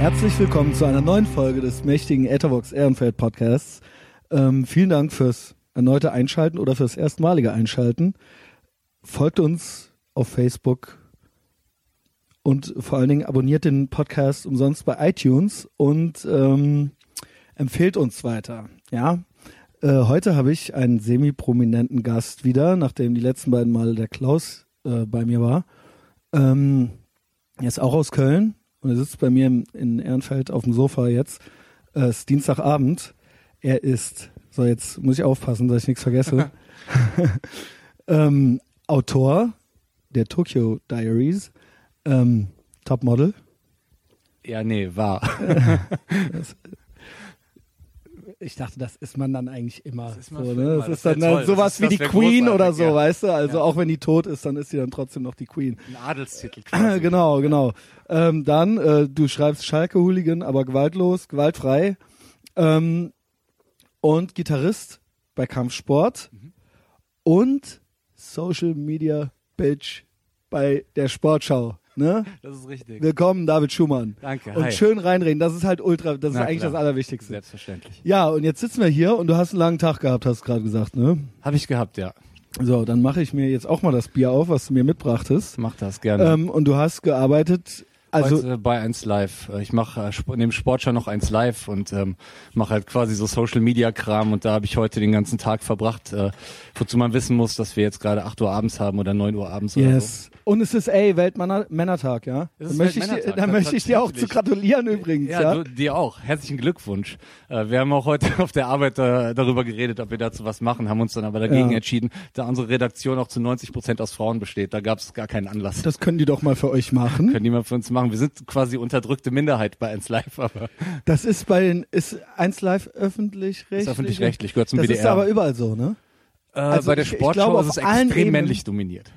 Herzlich willkommen zu einer neuen Folge des mächtigen Etherbox Ehrenfeld Podcasts. Ähm, vielen Dank fürs erneute Einschalten oder fürs erstmalige Einschalten. Folgt uns auf Facebook und vor allen Dingen abonniert den Podcast umsonst bei iTunes und ähm, empfehlt uns weiter. Ja, äh, heute habe ich einen semi-prominenten Gast wieder, nachdem die letzten beiden Mal der Klaus äh, bei mir war. Ähm, er ist auch aus Köln und er sitzt bei mir in Ehrenfeld auf dem Sofa jetzt. Äh, es ist Dienstagabend. Er ist, so jetzt muss ich aufpassen, dass ich nichts vergesse. ähm, Autor der Tokyo Diaries, ähm, Topmodel. Ja, nee, war. ich dachte, das ist man dann eigentlich immer. Das ist, so, ne? das ist dann toll. sowas das wie die Queen oder so, ja. weißt du? Also Ja. auch wenn die tot ist, dann ist sie dann trotzdem noch die Queen. Ein Adelstitel quasi. genau, genau. Ähm, dann, äh, du schreibst Schalke-Hooligan, aber gewaltlos, gewaltfrei. Ähm, und Gitarrist bei Kampfsport. Mhm. Und Social Media Bitch bei der Sportschau. Ne? Das ist richtig. Willkommen, David Schumann. Danke, Und hi. schön reinreden, das ist halt ultra, das ist Na eigentlich klar. das Allerwichtigste. Selbstverständlich. Ja, und jetzt sitzen wir hier und du hast einen langen Tag gehabt, hast du gerade gesagt, ne? Habe ich gehabt, ja. So, dann mache ich mir jetzt auch mal das Bier auf, was du mir mitbrachtest. Mach das gerne. Ähm, und du hast gearbeitet, also Heute bei 1 Live. Äh, Ich mache äh, neben Sportschau noch 1 Live und ähm, mache halt quasi so Social Media Kram und da habe ich heute den ganzen Tag verbracht, äh, wozu man wissen muss, dass wir jetzt gerade 8 Uhr abends haben oder 9 Uhr abends oder so. Und es ist ey Weltmännertag, ja? Es Da möchte ich, da möchte ich dir auch zu gratulieren übrigens, ja? Ja, du, dir auch. Herzlichen Glückwunsch. Äh, wir haben auch heute auf der Arbeit äh, darüber geredet, ob wir dazu was machen, haben uns dann aber dagegen Ja. entschieden, da unsere Redaktion auch zu 90 Prozent aus Frauen besteht. Da gab es gar keinen Anlass. Das können die doch mal für euch machen. können die mal für uns machen. Wir sind quasi unterdrückte Minderheit bei 1 Live, aber Das ist bei den, ist 1 Live öffentlich-rechtlich? ist öffentlich-rechtlich, gehört zum Das WDR. ist aber überall so, ne? äh, also bei der ich- ich Sportschau glaube, ist es allen extrem männlich dominiert.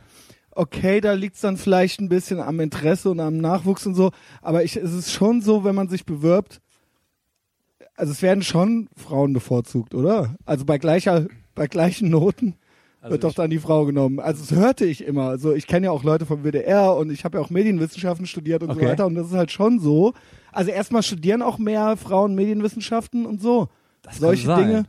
Okay, da liegt's dann vielleicht ein bisschen am Interesse und am Nachwuchs und so, aber ich, es ist schon so, wenn man sich bewirbt, also es werden schon Frauen bevorzugt, oder? Also bei gleicher, bei gleichen Noten Also wird doch dann die Frau genommen. Also das hörte ich immer. Also ich kenne ja auch Leute vom WDR und ich habe ja auch Medienwissenschaften studiert und so Okay. weiter und das ist halt schon so. Also erstmal studieren auch mehr Frauen Medienwissenschaften und so. Das Solche. Dinge.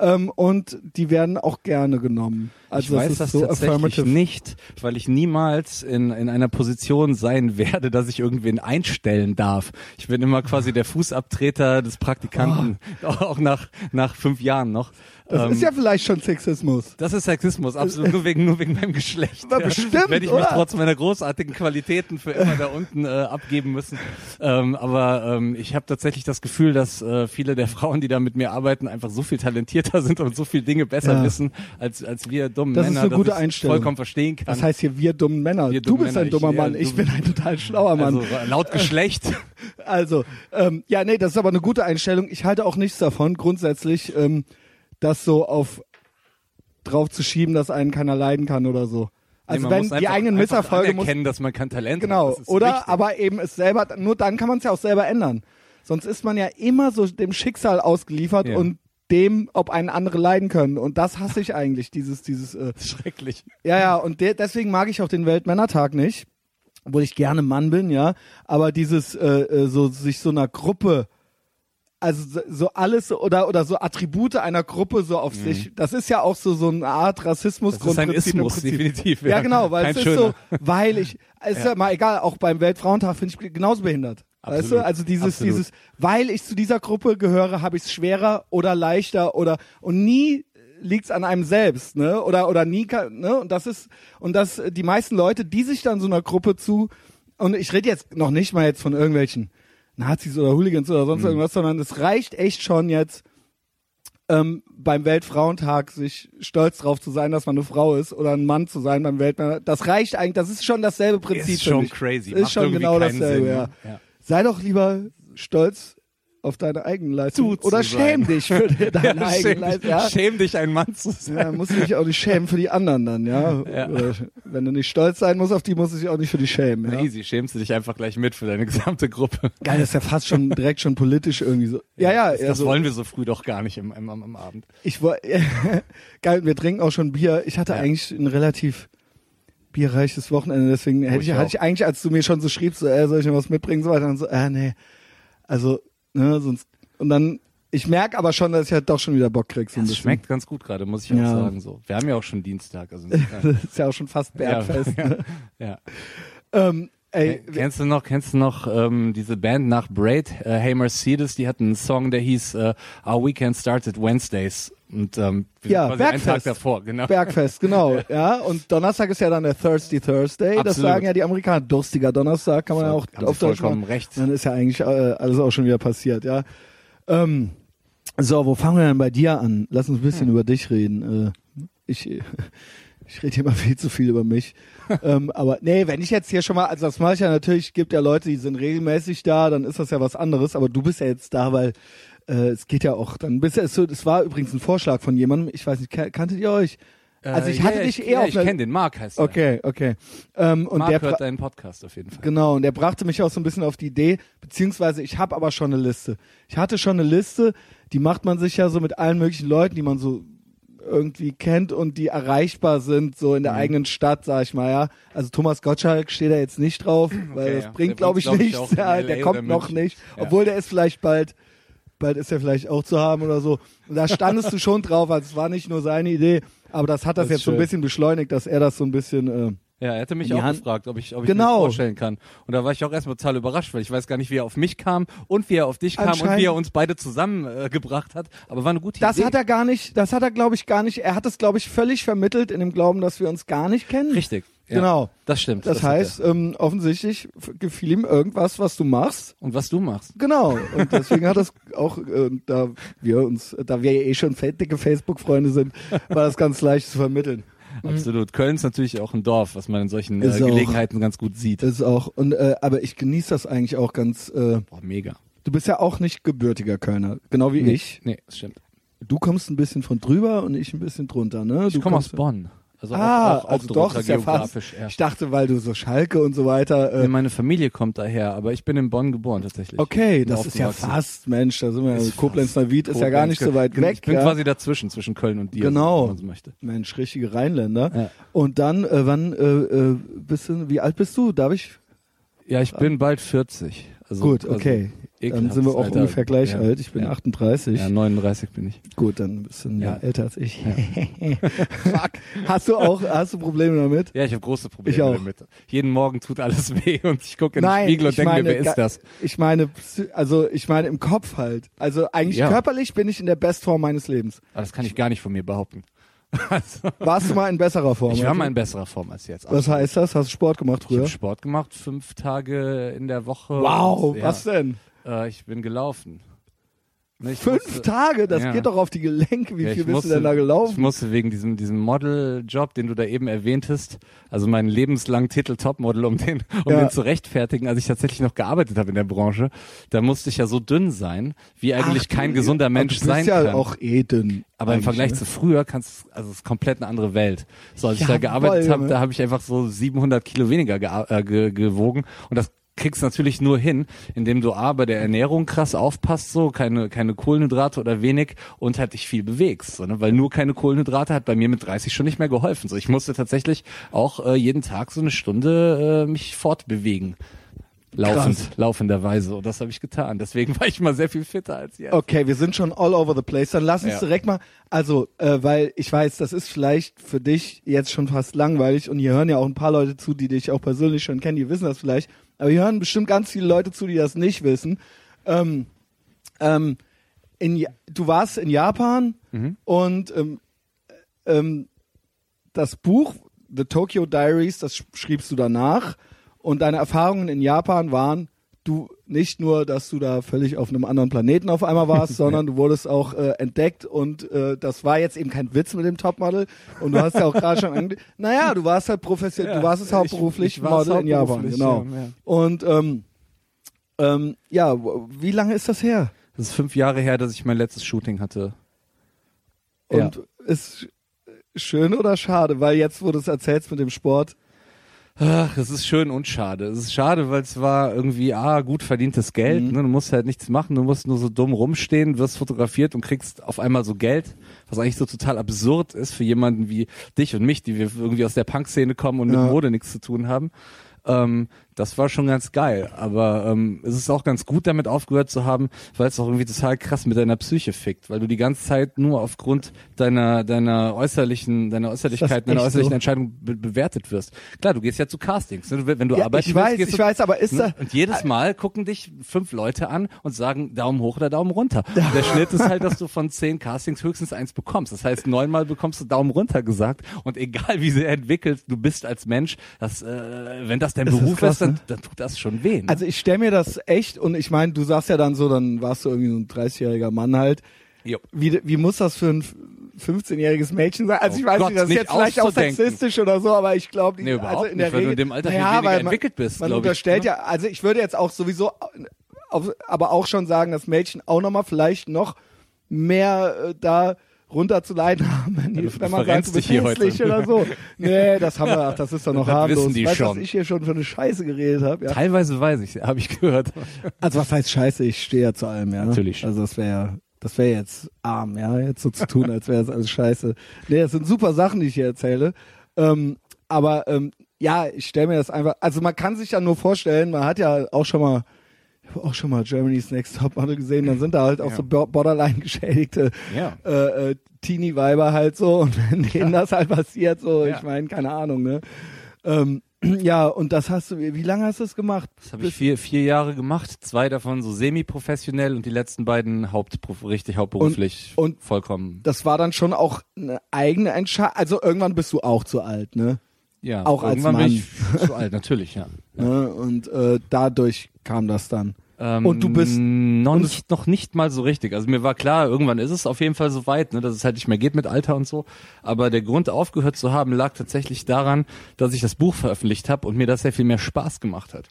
Ähm, und die werden auch gerne genommen. Also ich weiß das das so tatsächlich nicht, weil ich niemals in, in einer Position sein werde, dass ich irgendwen einstellen darf. Ich bin immer quasi der Fußabtreter des Praktikanten, auch nach, nach fünf Jahren noch. Das Ähm, ist ja vielleicht schon Sexismus. das ist Sexismus, absolut nur wegen nur wegen meinem Geschlecht. Aber bestimmt, Werde ich mich oder? trotz meiner großartigen Qualitäten für immer da unten äh, abgeben müssen. Ähm, aber ähm, ich habe tatsächlich das Gefühl, dass äh, viele der Frauen, die da mit mir arbeiten, einfach so viel talentierter sind und so viel Dinge besser Ja. wissen als als wir dummen Das ist Männer, eine dass gute ich Einstellung. vollkommen verstehen kann. Das heißt hier wir dummen Männer. Wir du bist ein Männer. dummer Ich- ja, Mann. Ich du- bin ein total schlauer Mann. also laut Geschlecht. Also, ähm, ja, nee, das ist aber eine gute Einstellung. Ich halte auch nichts davon, grundsätzlich, ähm, das so auf drauf zu schieben, dass einen keiner leiden kann oder so. Also Nee, man wenn die einfach- eigenen Misserfolge muss anerkennen, dass man kein Talent hat. genau, Das ist oder wichtig. aber eben es selber nur dann kann man es ja auch selber ändern. Sonst ist man ja immer so dem Schicksal ausgeliefert Ja. und dem, ob einen andere leiden können. Und das hasse ich eigentlich, dieses, dieses, äh, schrecklich. ja, ja, und de deswegen mag ich auch den Weltmännertag nicht, obwohl ich gerne Mann bin, ja. Aber dieses, äh, äh, so sich so einer Gruppe, also so- alles oder oder so Attribute einer Gruppe so auf sich, das ist ja auch so so eine Art Rassismus. Mhm. Das ist ein Ismus, definitiv. Ja, genau, weil es ist schöner. so, weil ich, es ist ja mal egal, auch beim Weltfrauentag finde ich genauso behindert. Weißt Absolut, du, also dieses, absolut. dieses, weil ich zu dieser Gruppe gehöre, habe ich es schwerer oder leichter oder und nie liegt's an einem selbst, ne? Oder oder nie, kann, ne? Und das ist und das die meisten Leute, die sich dann so einer Gruppe zu und ich rede jetzt noch nicht mal jetzt von irgendwelchen Nazis oder Hooligans oder Mhm. sonst irgendwas, sondern es reicht echt schon jetzt ähm, beim Weltfrauentag sich stolz drauf zu sein, dass man eine Frau ist oder ein Mann zu sein beim Weltmänner. Das reicht eigentlich, das ist schon dasselbe Prinzip. Ist schon crazy. Ist Macht schon genau dasselbe, ja. ne? Ja. Sei doch lieber stolz auf deine eigene Leistung. Du zu oder sein. schäm dich für deine Ja, eigene schäm, Leistung. Ja? schäm dich, ein Mann zu sein. Ja, muss dich auch nicht schämen für die anderen dann, ja. Ja. Wenn du nicht stolz sein musst auf die, musst du dich auch nicht für die schämen. Ja? easy, schämst du dich einfach gleich mit für deine gesamte Gruppe. Geil, das ist ja fast schon direkt schon politisch irgendwie so. Ja, ja, Das, das also, wollen wir so früh doch gar nicht im, im, am, am Abend. ich wollte, geil, wir trinken auch schon Bier. Ich hatte eigentlich ein relativ bierreiches Wochenende, deswegen hätte ich ich, hatte ich eigentlich, als du mir schon so schriebst, so, äh, soll ich noch was mitbringen, so weiter, und so, äh, nee, Also, ne, sonst, und dann, ich merke aber schon, dass ich halt doch schon wieder Bock krieg. So bisschen. schmeckt ganz gut gerade, muss ich auch Ja. sagen. So, wir haben ja auch schon Dienstag. Also Das ist ja auch schon fast Bergfest. Ja, ne? ja. Ähm, ey, Ken- Kennst du noch, kennst du noch ähm, diese Band nach Braid, äh, Hey Mercedes, die hatten einen Song, der hieß äh, Our Weekend Started Wednesdays. Und ähm, Ja, quasi einen Tag Bergfest. davor, genau. Bergfest, genau. ja, und Donnerstag ist ja dann der Thirsty Thursday. Das Absolut. sagen ja die Amerikaner. Durstiger Donnerstag kann man ja auch auf Deutsch vollkommen machen. recht. Dann ist ja eigentlich äh, alles auch schon wieder passiert, ja. Ähm, so, wo fangen wir denn bei dir an? Lass uns ein bisschen über dich reden. Äh, ich ich rede immer viel zu viel über mich. ähm, aber nee, wenn ich jetzt hier schon mal, also das mache ich ja natürlich, gibt ja Leute, die sind regelmäßig da, dann ist das ja was anderes, aber du bist ja jetzt da, weil äh, es geht ja auch, dann bist du, es so, das war übrigens ein Vorschlag von jemandem, ich weiß nicht, kan- kanntet ihr euch? Also ich Äh, hatte ja, dich ich, eher ja, auf ich kenne den, Mark heißt er. Okay, okay. Ähm, und Mark der hört deinen Podcast auf jeden Fall. Genau, und der brachte mich auch so ein bisschen auf die Idee, beziehungsweise ich habe aber schon eine Liste. Ich hatte schon eine Liste, die macht man sich ja so mit allen möglichen Leuten, die man so irgendwie kennt und die erreichbar sind, so in der Mhm. eigenen Stadt, sag ich mal, ja. Also Thomas Gottschalk steht da jetzt nicht drauf, weil Okay, das ja. bringt, Der glaube ich, nichts. glaub ich, auch in ja, der kommt noch München. nicht, Ja. obwohl der ist vielleicht bald, bald ist er vielleicht auch zu haben oder so. Und da standest du schon drauf, also es war nicht nur seine Idee, aber das hat das, Das jetzt so ein schön. bisschen beschleunigt, dass er das so ein bisschen, äh, Ja, er hätte mich auch Hand- gefragt, ob ich, ob ich Genau. mir das vorstellen kann. Und da war ich auch erstmal total überrascht, weil ich weiß gar nicht, wie er auf mich kam und wie er auf dich kam und wie er uns beide zusammengebracht äh, hat. Aber war eine gute Das Idee. hat er gar nicht, das hat er glaube ich gar nicht, er hat es glaube ich völlig vermittelt in dem Glauben, dass wir uns gar nicht kennen. Richtig. Ja, Genau. Das stimmt. Das, hat heißt, ähm, offensichtlich gefiel ihm irgendwas, was du machst. Und was du machst. Genau. Und deswegen hat das auch, äh, da wir uns, da wir ja eh schon dicke Facebook-Freunde sind, war das ganz leicht zu vermitteln. Absolut. Köln ist natürlich auch ein Dorf, was man in solchen äh, Ist auch- Gelegenheiten ganz gut sieht. Das ist auch, und äh, aber ich genieße das eigentlich auch ganz. Äh, Boah, mega. du bist ja auch nicht gebürtiger Kölner, genau wie Nee, ich. Nee, das stimmt. Du kommst ein bisschen von drüber und ich ein bisschen drunter, ne? Ich komme aus Bonn. Also Ah, auch, auch, also doch, ist ja fast. Ja. Ich dachte, weil du so Schalke und so weiter. Äh, Nee, meine Familie kommt daher, aber ich bin in Bonn geboren tatsächlich. Okay, das ist ja fast, Mensch, da sind wir, Ist Koblenz Neuwied ist ja gar nicht so weit weg. Ich bin ja. quasi dazwischen, zwischen Köln und dir, Genau. wenn man so möchte. Mensch, richtige Rheinländer. Ja. Und dann, äh, wann äh, äh, bist du, wie alt bist du? Darf ich? Ja, ich bin bald 40. Also, Gut, also okay. dann sind wir auch Alter. ungefähr gleich ja. alt. Ich bin ja. 38. Ja, 39 bin ich. Gut, dann bist du Ja. älter als ich. Fuck. Hast du auch, hast du Probleme damit? Ja, ich habe große Probleme Ich auch. damit. Jeden Morgen tut alles weh und ich gucke in den Spiegel und ich denke mir, wer ist das? Ich meine, also ich meine im Kopf halt. Also eigentlich körperlich bin ich in der Bestform meines Lebens. Aber das kann ich gar nicht von mir behaupten. Also, Warst du mal in besserer Form? ich war Also, mal in besserer Form als jetzt. Was heißt das? Hast du Sport gemacht Ich früher? habe Sport gemacht, fünf Tage in der Woche. Wow, Und, ja, was denn? Äh, ich bin gelaufen. Ne, ich Fünf musste- Tage? Das Ja. geht doch auf die Gelenke. Wie Ja, viel ich bist musste, du denn da Ich gelaufen? musste wegen diesem, diesem Model-Job, den du da eben erwähntest, also meinen lebenslangen Titel Topmodel, um den, um Ja. den zu rechtfertigen, als ich tatsächlich noch gearbeitet habe in der Branche, da musste ich ja so dünn sein, wie eigentlich Ach, kein du- gesunder Mensch du bist sein ja kann. auch eh dünn. Aber im Vergleich ne? zu früher kannst also es ist komplett eine andere Welt. So als ich da gearbeitet habe, Junge. da habe ich einfach so 700 Kilo weniger äh, ge gewogen und das kriegst natürlich nur hin, indem du A, bei der Ernährung krass aufpasst, so keine keine Kohlenhydrate oder wenig und halt dich viel bewegst, so, ne? weil nur keine Kohlenhydrate hat bei mir mit 30 schon nicht mehr geholfen. So, ich musste tatsächlich auch äh, jeden Tag so eine Stunde äh, mich fortbewegen. Laufend, Krass. laufenderweise. Und das habe ich getan. Deswegen war ich mal sehr viel fitter als jetzt. Okay, wir sind schon all over the place. Dann lass uns Ja. direkt mal, also, äh, weil ich weiß, das ist vielleicht für dich jetzt schon fast langweilig und hier hören ja auch ein paar Leute zu, die dich auch persönlich schon kennen, die wissen das vielleicht. Aber hier hören bestimmt ganz viele Leute zu, die das nicht wissen. Ähm, ähm, in, du warst in Japan Mhm. und ähm, ähm, das Buch The Tokyo Diaries, das sch- schriebst du danach und deine Erfahrungen in Japan waren du nicht nur, dass du da völlig auf einem anderen Planeten auf einmal warst, sondern du wurdest auch äh, entdeckt und äh, das war jetzt eben kein Witz mit dem Topmodel und du hast ja auch gerade schon ange naja, du warst halt professionell, Ja, du warst es ich- hauptberuflich ich war's Model in Japan, genau. ja, ja. Und ähm, ähm, ja, wie lange ist das her? Das ist fünf Jahre her, dass ich mein letztes Shooting hatte. Und ist schön oder schade? Weil jetzt, wo du es erzählst mit dem Sport, Ach, es ist schön und schade. Es ist schade, weil es war irgendwie, ah, gut verdientes Geld. Mhm. Ne? Du musst halt nichts machen, du musst nur so dumm rumstehen, wirst fotografiert und kriegst auf einmal so Geld, was eigentlich so total absurd ist für jemanden wie dich und mich, die wir irgendwie aus der Punk-Szene kommen und Ja. mit Mode nichts zu tun haben. Ähm, Das war schon ganz geil, aber ähm, es ist auch ganz gut, damit aufgehört zu haben, weil es auch irgendwie total krass mit deiner Psyche fickt, weil du die ganze Zeit nur aufgrund deiner deiner äußerlichen deiner Äußerlichkeiten, deiner äußerlichen so? Entscheidung be bewertet wirst. Klar, du gehst ja zu Castings, ne? wenn du ja, arbeiten ich willst, weiß, ich weiß, aber ist ne? da und jedes Mal gucken dich fünf Leute an und sagen Daumen hoch oder Daumen runter. Und der Schnitt ist halt, dass du von zehn Castings höchstens eins bekommst. Das heißt, neunmal bekommst du Daumen runter gesagt und egal wie sie entwickelt du bist als Mensch, das, äh, wenn das dein das Beruf ist, krass, ist dann, ne? dann tut das schon weh. Ne? Also ich stelle mir das echt und ich meine, du sagst ja dann so, dann warst du irgendwie so ein 30-jähriger Mann halt. Jo. Wie, wie muss das für ein 15-jähriges Mädchen sein? Also oh ich weiß Gott, nicht, das ist jetzt vielleicht auch sexistisch oder so, aber ich glaube, nee, also in der nicht, Regel, weil du in dem Alter naja, weniger entwickelt bist. Man unterstellt ich, ne? ja, also ich würde jetzt auch sowieso, auf, aber auch schon sagen, dass Mädchen auch nochmal vielleicht noch mehr äh, da runterzuleiten haben, wenn, die, wenn man sagt, du bist hässlich oder so. Nee, das haben wir, ach, das ist doch noch das harmlos. Wissen die weißt, schon. was ich hier schon für eine Scheiße geredet habe. Ja. Teilweise weiß ich, habe ich gehört. Also was heißt Scheiße? Ich stehe ja zu allem, ja. Natürlich. Also das wäre das wäre jetzt arm, ja, jetzt so zu tun, als wäre es alles scheiße. Nee, das sind super Sachen, die ich hier erzähle. Ähm, aber ähm, ja, ich stelle mir das einfach, also man kann sich ja nur vorstellen, man hat ja auch schon mal ich habe auch schon mal Germany's Next Topmodel gesehen, dann sind da halt auch ja. so borderline geschädigte ja. äh, äh, Teenie-Weiber halt so und wenn denen ja. das halt passiert, so, ich meine, keine Ahnung, ne? Ähm, ja, und das hast du, wie lange hast du es gemacht? Das habe ich vier, vier Jahre gemacht, zwei davon so semi-professionell und die letzten beiden hauptberuf, richtig hauptberuflich und, und vollkommen. Das war dann schon auch eine eigene Entscheidung, also irgendwann bist du auch zu alt, ne? Ja, auch als Mann. bin ich zu alt, natürlich, ja. ja. Ne? Und äh, dadurch kam das dann. Ähm, und du bist noch nicht, noch nicht mal so richtig. Also mir war klar, irgendwann ist es auf jeden Fall so weit, ne, dass es halt nicht mehr geht mit Alter und so. Aber der Grund aufgehört zu haben lag tatsächlich daran, dass ich das Buch veröffentlicht habe und mir das sehr viel mehr Spaß gemacht hat.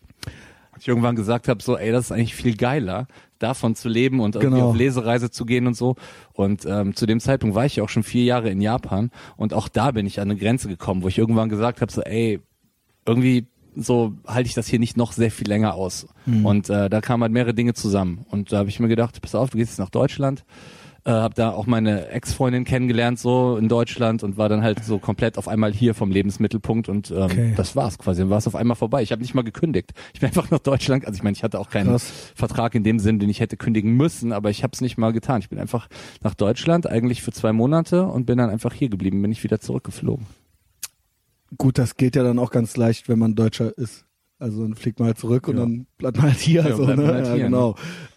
Ich irgendwann gesagt habe, so, ey, das ist eigentlich viel geiler, davon zu leben und irgendwie genau. auf Lesereise zu gehen und so. Und ähm, zu dem Zeitpunkt war ich ja auch schon vier Jahre in Japan und auch da bin ich an eine Grenze gekommen, wo ich irgendwann gesagt habe, so, ey, irgendwie so halte ich das hier nicht noch sehr viel länger aus. Mhm. Und äh, da kamen halt mehrere Dinge zusammen. Und da habe ich mir gedacht, pass auf, du gehst jetzt nach Deutschland. Äh, habe da auch meine Ex-Freundin kennengelernt so in Deutschland und war dann halt so komplett auf einmal hier vom Lebensmittelpunkt und ähm, okay. das war's quasi. Dann war es auf einmal vorbei. Ich habe nicht mal gekündigt. Ich bin einfach nach Deutschland. Also ich meine, ich hatte auch keinen Krass. Vertrag in dem Sinn, den ich hätte kündigen müssen, aber ich habe es nicht mal getan. Ich bin einfach nach Deutschland eigentlich für zwei Monate und bin dann einfach hier geblieben. Bin ich wieder zurückgeflogen. Gut, das geht ja dann auch ganz leicht, wenn man Deutscher ist. Also dann fliegt man halt zurück und dann bleibt man halt hier. Ja, so, ne? halt ja, genau. Ne?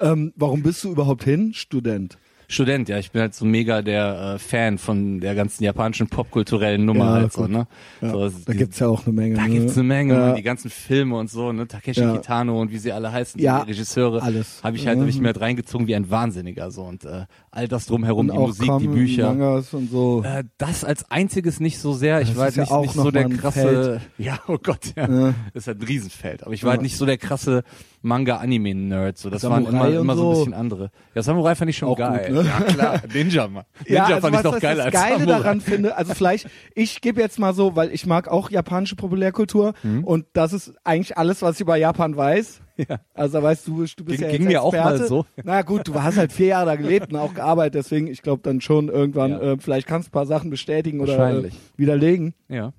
Ähm, warum bist du überhaupt hin? Student. Student, ja. Ich bin halt so mega der äh, Fan von der ganzen japanischen popkulturellen Nummer ja, halt so, ne? Ja, so, da die, gibt's ja auch eine Menge. Da ne? gibt's eine Menge, ja. die ganzen Filme und so, ne? Takeshi ja. Kitano und wie sie alle heißen, ja, die Regisseure. Alles. Habe ich halt, mhm. mir halt reingezogen wie ein Wahnsinniger so und äh, all das drumherum, die Musik, die Bücher. Mangas und so. Äh, das als einziges nicht so sehr. Ich das war halt nicht, nicht so der krasse. Feld. Ja, oh Gott, ja. ja. Das ist halt ein Riesenfeld. Aber ich war halt nicht so der krasse Manga-Anime-Nerd. So, das Samurai waren immer, immer so. ein bisschen andere. Ja, Samurai fand ich schon auch geil. Gut, ne? Ja, klar. Ninja, Mann. Ninja ja, also fand ich noch geil als das Geile Samurai. daran finde, also vielleicht, ich gebe jetzt mal so, weil ich mag auch japanische Populärkultur mhm. und das ist eigentlich alles, was ich über Japan weiß. Ja. Also weißt du, du bist ging, ja jetzt ging mir auch mal so. Na gut, du hast halt vier Jahre da gelebt und auch gearbeitet, deswegen ich glaube dann schon irgendwann, ja. äh, vielleicht kannst du ein paar Sachen bestätigen oder äh, widerlegen. Ja.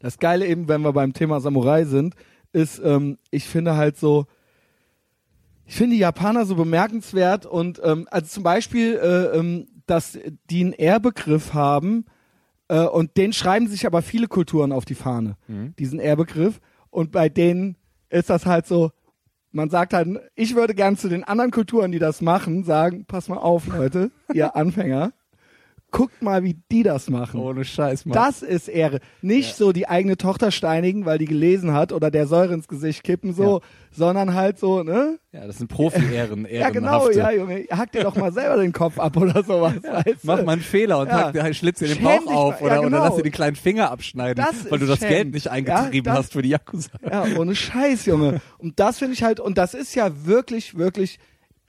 Das Geile eben, wenn wir beim Thema Samurai sind, ist, ähm, ich finde halt so, ich finde die Japaner so bemerkenswert und ähm, also zum Beispiel, äh, ähm, dass die einen R-Begriff haben äh, und den schreiben sich aber viele Kulturen auf die Fahne, mhm. diesen R-Begriff. Und bei denen ist das halt so, man sagt halt, ich würde gern zu den anderen Kulturen, die das machen, sagen, pass mal auf, Leute, ihr Anfänger guckt mal, wie die das machen. Ohne Scheiß, Mann. Das ist Ehre. Nicht ja. so die eigene Tochter steinigen, weil die gelesen hat oder der Säure ins Gesicht kippen, so, ja. sondern halt so, ne? Ja, das sind Profi-Ehren, Ja, genau, ja, Junge. Hack dir doch mal selber den Kopf ab oder sowas. Ja, mach mal einen Fehler und ja. hack dir Schlitz dir den Bauch auf oder, genau. oder lass dir den kleinen Finger abschneiden, das weil du das schämt. Geld nicht eingetrieben das, hast für die Yakuza. Ja, ohne Scheiß, Junge. Und das finde ich halt, und das ist ja wirklich, wirklich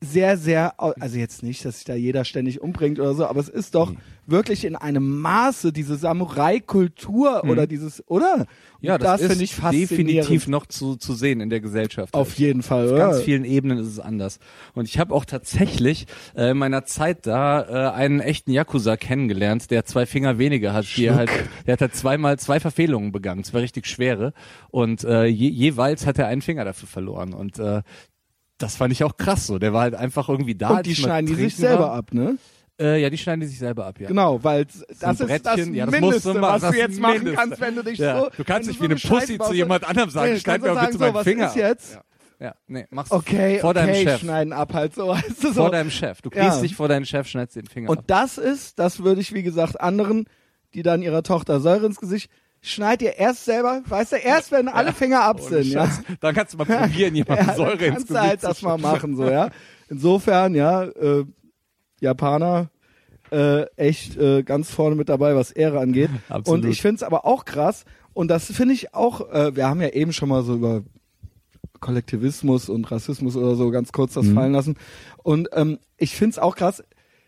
sehr, sehr, also jetzt nicht, dass sich da jeder ständig umbringt oder so, aber es ist doch wirklich in einem Maße diese Samurai-Kultur oder dieses, oder? Mhm. Ja, Und das, finde ist ich definitiv noch zu, zu sehen in der Gesellschaft. Auf jeden Fall, Auf oder? ganz vielen Ebenen ist es anders. Und ich habe auch tatsächlich äh, in meiner Zeit da äh, einen echten Yakuza kennengelernt, der zwei Finger weniger hat. Die halt, der hat halt zweimal zwei Verfehlungen begangen, zwei richtig schwere. Und äh, je, jeweils hat er einen Finger dafür verloren. Und äh, das fand ich auch krass so. Der war halt einfach irgendwie da. Und die schneiden die sich selber war. ab, ne? Äh, ja, die schneiden die sich selber ab, ja. Genau, weil das So ist das ja, das Mindeste, du machen, was du jetzt machen Mindeste. kannst, wenn du dich Ja. so... Du kannst nicht wie eine Pussy zu jemand anderem sagen, Nee, schneid mir mal bitte so, meinen was Finger ist jetzt? Ja. Ja, nee, mach's Okay, vor okay, deinem Chef. schneiden ab halt so, weißt du so. Vor deinem Chef. Du Ja. kniest dich vor deinen Chef, schneidest den Finger Und ab. das ist, das würde ich wie gesagt anderen, die dann ihrer Tochter Säure ins Gesicht, schneid ihr erst selber, weißt du, erst wenn alle Finger ab sind, ja. Scheiß. Dann kannst du mal probieren, jemandem ja, Säure ins kannst Gesicht du halt das mal machen, so, ja. Insofern, ja, äh, Japaner, äh, echt äh, ganz vorne mit dabei, was Ehre angeht. Absolut. Und ich finde es aber auch krass, und das finde ich auch, äh, wir haben ja eben schon mal so über Kollektivismus und Rassismus oder so ganz kurz Mhm. das fallen lassen. Und ähm, ich finde es auch krass,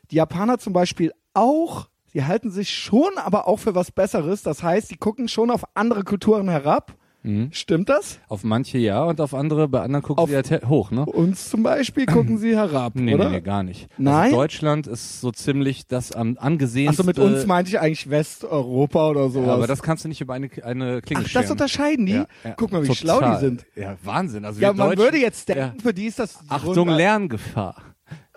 die Japaner zum Beispiel auch, die halten sich schon aber auch für was Besseres. Das heißt, die gucken schon auf andere Kulturen herab. Mhm. Stimmt das? Auf manche ja und auf andere, bei anderen gucken Auf- sie halt hoch, ne? Uns zum Beispiel gucken sie herab, Nee, oder? nee, nee, gar nicht. Nein? Also Deutschland ist so ziemlich das am angesehenste. Achso, mit uns meinte ich eigentlich Westeuropa oder sowas. ja, aber das kannst du nicht über eine, eine Klinge Ach, das unterscheiden die? Ja, ja. Guck mal, wie Total. schlau die sind. Ja, Wahnsinn. Also Ja, man würde jetzt denken, für die ist das Achtung, Lerngefahr.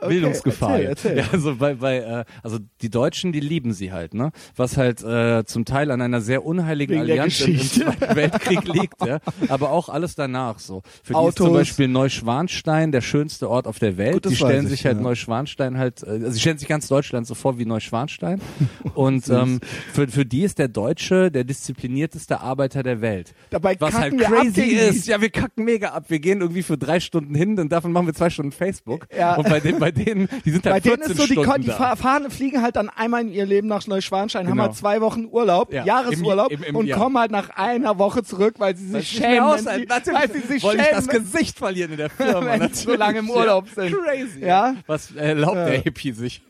Bildungsgefahr. erzähl, erzähl. Ja, also bei, bei äh, also die Deutschen, die lieben sie halt, ne? Was halt äh, zum Teil an einer sehr unheiligen Wegen Allianz im. Zweiten Weltkrieg liegt, ja. Aber auch alles danach so. Für die ist Autos. zum Beispiel Neuschwanstein der schönste Ort auf der Welt. Gut, die stellen sich ich, halt ja. Neuschwanstein halt, äh, also sie stellen sich ganz Deutschland so vor wie Neuschwanstein. Und ähm, für, für die ist der Deutsche der disziplinierteste Arbeiter der Welt. Dabei Was halt ab crazy ist. Ja, wir kacken mega ab. Wir gehen irgendwie für drei Stunden hin und davon machen wir zwei Stunden Facebook. Ja. Und bei denen, bei denen, die sind halt Bei denen 14 ist so, die, die fahren, fliegen halt dann einmal in ihr Leben nach Neuschwanstein, haben Genau. halt zwei Wochen Urlaub, Ja. Jahresurlaub Im- im- im- und ja. kommen halt nach einer Woche zurück, weil sie Weil sich schämen, wenn aushalten. sie, weil sie sich wollen schämen, das Gesicht verlieren in der Firma. wenn sie so lange im Urlaub ja. sind. Crazy. Ja. Was erlaubt Ja. der Hippie sich?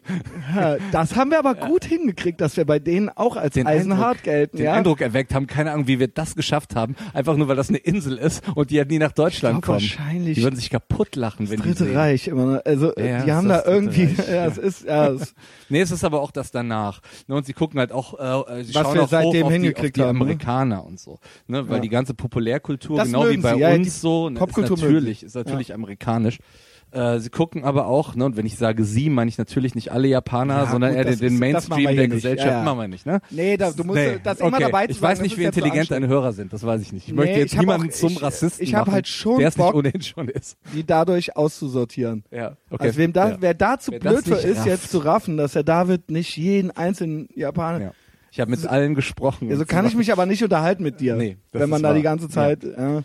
Ja, das haben wir aber gut hingekriegt, dass wir bei denen auch als Den Eisenhart Eindruck, gelten. Den ja? Eindruck erweckt haben, keine Ahnung, wie wir das geschafft haben. Einfach nur, weil das eine Insel ist und die halt nie nach Deutschland glaub, kommen. wahrscheinlich Die würden sich kaputt lachen, wenn die Dritte sehen. Reich immer noch. Also Ja, ja, die das haben da irgendwie, ja, ja. es ist, ja, es, Nee, es ist aber auch das danach. Ne, und sie gucken halt auch, äh, äh, sie Was schauen wir auch seitdem hingekriegt die haben, ne? Amerikaner und so. Ne, weil Ja. die ganze Populärkultur, Das genau wie bei sie, ja, uns so, ne, ist Popkultur natürlich, ist natürlich amerikanisch. Äh, sie gucken aber auch, ne, und wenn ich sage sie, meine ich natürlich nicht alle Japaner, Ja, sondern gut, eher den, den Mainstream der. Gesellschaft. Ja, ja. Machen wir nicht, ne? nee, da, du musst Nee. das immer okay. dabei zu Ich weiß nicht, wie so intelligent deine. Hörer sind, das weiß ich nicht. Ich Nee, möchte jetzt ich niemanden auch- zum ich- Rassisten ich machen, halt schon der es nicht ohnehin schon ist. die dadurch auszusortieren. Ja, okay. Also wem da, ja. wer da zu Wer blöd für ist, rafft. jetzt zu raffen, dass der David nicht jeden einzelnen Japaner. Ja. Ich habe mit allen gesprochen. Ja, so kann ich mich aber nicht unterhalten mit dir. Nee, wenn man da die ganze Zeit. Ja.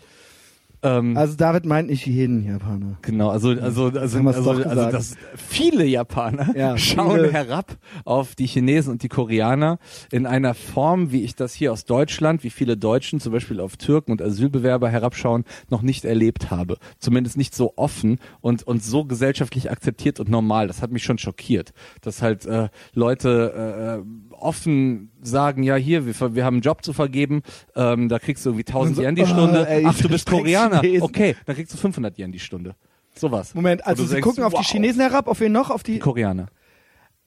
Ähm, Also David meint nicht jeden Japaner. Genau, also also also, also, also gesagt. das viele Japaner Ja, schauen viele. herab auf die Chinesen und die Koreaner in einer Form, wie ich das hier aus Deutschland, wie viele Deutschen zum Beispiel auf Türken und Asylbewerber herabschauen, noch nicht erlebt habe. Zumindest nicht so offen und und so gesellschaftlich akzeptiert und normal. Das hat mich schon schockiert, dass halt äh, Leute äh, offen sagen, ja hier, wir, wir haben einen Job zu vergeben, ähm, da kriegst du irgendwie 1000 so, Yen die Stunde. ey, Ach, du bist Dreck Koreaner. Chinesen. Okay, dann kriegst du 500 Yen die Stunde. Sowas. Moment, also sie denkst, gucken auf wow. die Chinesen herab, auf wen noch? Auf die. Die Koreaner.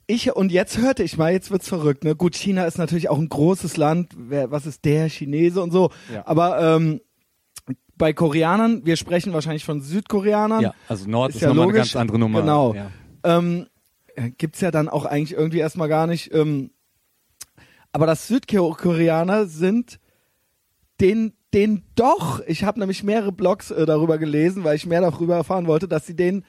Ich und jetzt hörte ich mal, jetzt wird's verrückt. Ne? Gut, China ist natürlich auch ein großes Land. Wer, was ist der Chinese und so? Ja. Aber ähm, bei Koreanern, wir sprechen wahrscheinlich von Südkoreanern. Ja, also Nord Ist ist, ja nochmal eine ganz andere Nummer. Genau. Ja. ähm, äh, gibt's ja dann auch eigentlich irgendwie erstmal gar nicht. Ähm, aber das Südkoreaner sind den, den doch, ich habe nämlich mehrere Blogs äh, darüber gelesen, weil ich mehr darüber erfahren wollte, dass sie denen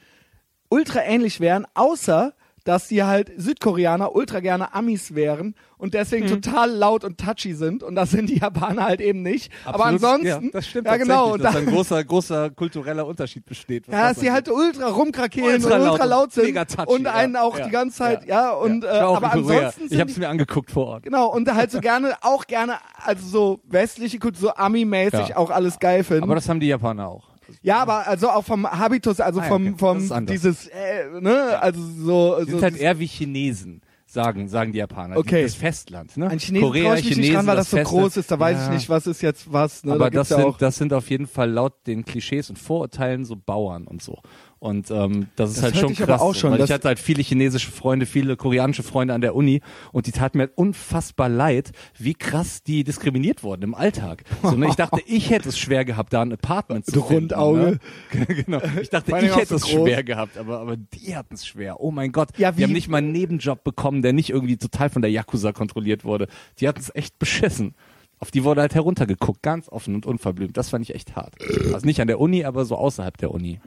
ultra ähnlich wären, außer dass die halt Südkoreaner ultra gerne Amis wären und deswegen total laut und touchy sind und das sind die Japaner halt eben nicht. Aber Absolut, ansonsten, ja, das stimmt ja genau, und dass da, ein großer, großer kultureller Unterschied besteht. ja, das dass die halt ultra rumkrakehlen Ultra und ultra laut sind mega touchy, und einen ja, auch ja, die ganze Zeit, ja, und Ich äh, aber ansonsten Ich habe es mir angeguckt vor Ort. genau und halt so gerne auch gerne also so westliche Kultur, so Ami-mäßig auch alles geil finden. Aber das haben die Japaner auch. Ja, aber also auch vom Habitus, also Ah, ja, vom, okay. Das vom anders. dieses, äh, ne, also so, so sind halt eher wie Chinesen, sagen, sagen die Japaner. Okay. Das Festland, ne? Ein Chinesen Korea, traue ich mich nicht Chinesen, ran, weil das so Festland. groß ist. Da weiß Ja. ich nicht, was ist jetzt was. Ne? Aber da das gibt's ja sind, auch, das sind auf jeden Fall laut den Klischees und Vorurteilen so Bauern und so. Und ähm, das ist Das halt schon ich aber krass. auch so, schon, weil ich hatte halt viele chinesische Freunde, viele koreanische Freunde an der Uni und die taten mir halt unfassbar leid, wie krass die diskriminiert wurden im Alltag. So, ne, ich dachte, ich hätte es schwer gehabt, da ein Apartment zu Du finden. Rundauge. Ne? genau. Ich dachte, ich auch hätte so es groß. schwer gehabt, aber, aber die hatten es schwer. Oh mein Gott. Ja, die wie- haben nicht mal einen Nebenjob bekommen, der nicht irgendwie total von der Yakuza kontrolliert wurde. Die hatten es echt beschissen. Auf die wurde halt heruntergeguckt, ganz offen und unverblümt. Das fand ich echt hart. Also nicht an der Uni, aber so außerhalb der Uni.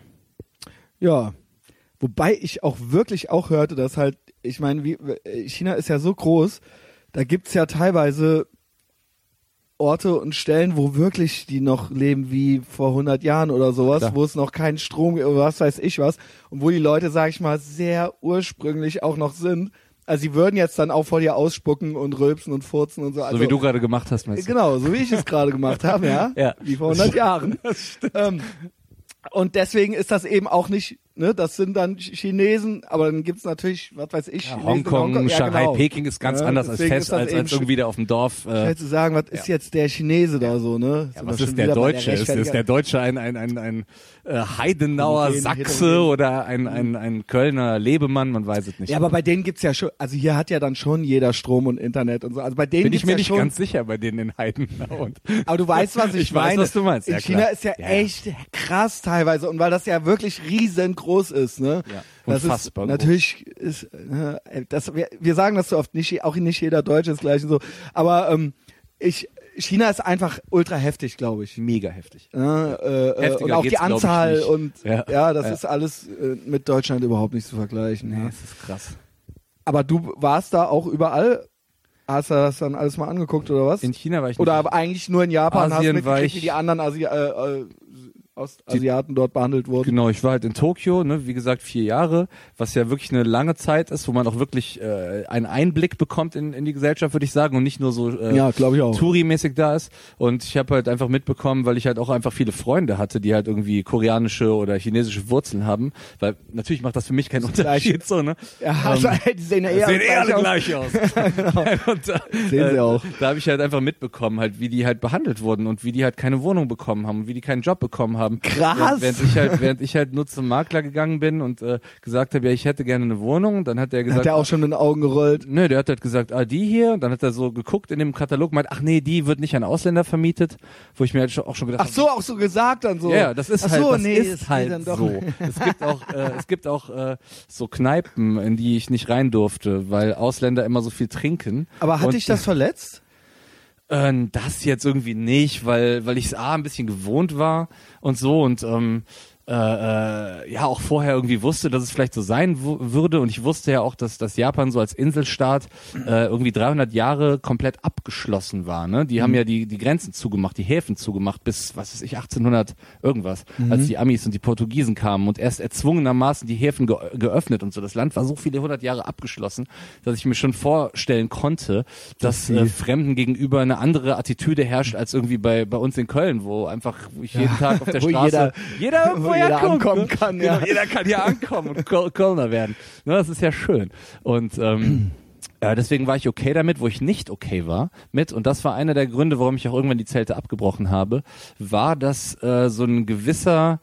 Ja. Wobei ich auch wirklich auch hörte, dass halt, ich meine, wie, China ist ja so groß, da gibt's ja teilweise Orte und Stellen, wo wirklich die noch leben wie vor 100 Jahren oder sowas, Klar. wo es noch keinen Strom gibt oder was weiß ich was und wo die Leute, sag ich mal, sehr ursprünglich auch noch sind. Also sie würden jetzt dann auch vor dir ausspucken und rülpsen und furzen und so. Also, so wie du gerade gemacht hast, meinst du? Genau, so wie ich es gerade gemacht habe, ja. Ja. Wie vor 100 Jahren. Ähm, und deswegen ist das eben auch nicht, ne, das sind dann Ch- Chinesen, aber dann gibt's natürlich, was weiß ich, Ja, Hongkong, Ja, Shanghai, genau. Peking ist ganz Ja, anders als fest, als, als irgendwie da auf dem Dorf. Äh, Schwer zu sagen, was ist jetzt der Chinese da so, ne? ja, Sind was ist der Deutsche? Ist, ist der Deutsche ein, ein, ein, ein äh, Heidenauer Homogen, Sachse heterogen. oder ein, ein, ein Kölner Lebemann? Man weiß es nicht. Ja, aber bei denen gibt's ja schon, also hier hat ja dann schon jeder Strom und Internet und so. Also bei denen Bin ich mir ja nicht ganz sicher bei denen in Heidenau. Aber du weißt, was ich, Ich weiß, meine. was du meinst, In ja, China ist ja, Ja, ja. echt krass teilweise und weil das ja wirklich riesengroß ist, ne? Ja, das unfassbar ist groß. natürlich ist ne, das wir, wir sagen das so oft nicht, auch nicht jeder Deutsche ist gleich und so, aber ähm, ich China ist einfach ultra heftig, glaube ich. mega heftig. Ja, äh, äh, und auch die Anzahl und ja, Ja, das ja. ist alles äh, mit Deutschland überhaupt nicht zu vergleichen. Nee, Ja. das ist krass. Aber du warst da auch überall, hast du das dann alles mal angeguckt oder was? In China war ich Oder nicht. aber eigentlich nur in Japan Asien hast du war mitgekriegt, ich- wie die anderen Asi äh, äh, Ostasiaten dort behandelt wurden. Genau, ich war halt in Tokio, ne, wie gesagt, vier Jahre, was ja wirklich eine lange Zeit ist, wo man auch wirklich äh, einen Einblick bekommt in, in die Gesellschaft, würde ich sagen, und nicht nur so äh, Ja. Touri-mäßig da ist. Und ich habe halt einfach mitbekommen, weil ich halt auch einfach viele Freunde hatte, die halt irgendwie koreanische oder chinesische Wurzeln haben, weil natürlich macht das für mich keinen Unterschied so, ne? Ja, also, die sehen ja eher sehen eh alle gleich aus. gleich aus. und, äh, Sehen sie auch. Da habe ich halt einfach mitbekommen, halt, wie die halt behandelt wurden und wie die halt keine Wohnung bekommen haben und wie die keinen Job bekommen haben. Krass. Während, ich halt, während ich halt nur zum Makler gegangen bin und äh, gesagt habe, ja, ich hätte gerne eine Wohnung, dann hat er gesagt, Hat der auch schon mit den Augen gerollt. Nö, der hat halt gesagt, ah, die hier. Und dann hat er so geguckt in dem Katalog, meint, ach nee, die wird nicht an Ausländer vermieten. Wo ich mir halt auch schon gedacht Ach so, auch so gesagt dann so. ja, ja, das ist Ach halt, so, das nee, ist es geht halt so. Es gibt auch, äh, es gibt auch äh, so Kneipen, in die ich nicht rein durfte, weil Ausländer immer so viel trinken. Aber hat dich das verletzt? Äh, das jetzt irgendwie nicht, weil weil ich es a ein bisschen gewohnt war und so und ähm, äh, äh, ja auch vorher irgendwie wusste, dass es vielleicht so sein würde und ich wusste ja auch, dass dass Japan so als Inselstaat äh, irgendwie 300 Jahre komplett abgeschlossen war. Ne? Die haben ja die die Grenzen zugemacht, die Häfen zugemacht bis was weiß ich 1800 irgendwas, als die Amis und die Portugiesen kamen und erst erzwungenermaßen die Häfen ge geöffnet und so. Das Land war so viele hundert Jahre abgeschlossen, dass ich mir schon vorstellen konnte, dass äh, Fremden gegenüber eine andere Attitüde herrscht als irgendwie bei bei uns in Köln, wo einfach ich jeden Tag auf der Straße jeder- jeder irgendwo wo jeder herkommt, ankommen ne? kann, Genau, ja. jeder kann hier ankommen und Köl- Kölner werden. Ne, das ist ja schön. Und ähm, ja, deswegen war ich okay damit, wo ich nicht okay war mit, und das war einer der Gründe, warum ich auch irgendwann die Zelte abgebrochen habe, war, dass äh, so ein gewisser,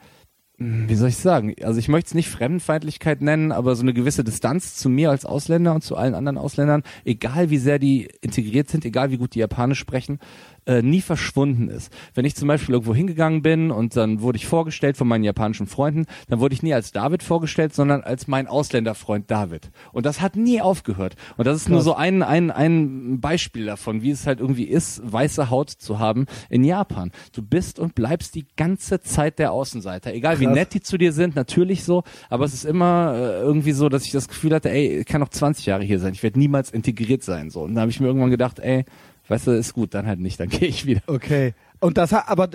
hm, wie soll ich sagen, also ich möchte es nicht Fremdenfeindlichkeit nennen, aber so eine gewisse Distanz zu mir als Ausländer und zu allen anderen Ausländern, egal wie sehr die integriert sind, egal wie gut die Japanisch sprechen, äh, nie verschwunden ist. Wenn ich zum Beispiel irgendwo hingegangen bin und dann wurde ich vorgestellt von meinen japanischen Freunden, dann wurde ich nie als David vorgestellt, sondern als mein Ausländerfreund David. Und das hat nie aufgehört. Und das ist nur Krass. so ein, ein, ein Beispiel davon, wie es halt irgendwie ist, weiße Haut zu haben in Japan. Du bist und bleibst die ganze Zeit der Außenseiter. Egal wie Krass. nett die zu dir sind, natürlich so, aber es ist immer äh, irgendwie so, dass ich das Gefühl hatte, ey, ich kann noch 20 Jahre hier sein, ich werde niemals integriert sein. So. Und dann habe ich mir irgendwann gedacht, ey, weißt du, ist gut, dann halt nicht, dann gehe ich wieder. Okay. Und das hat, aber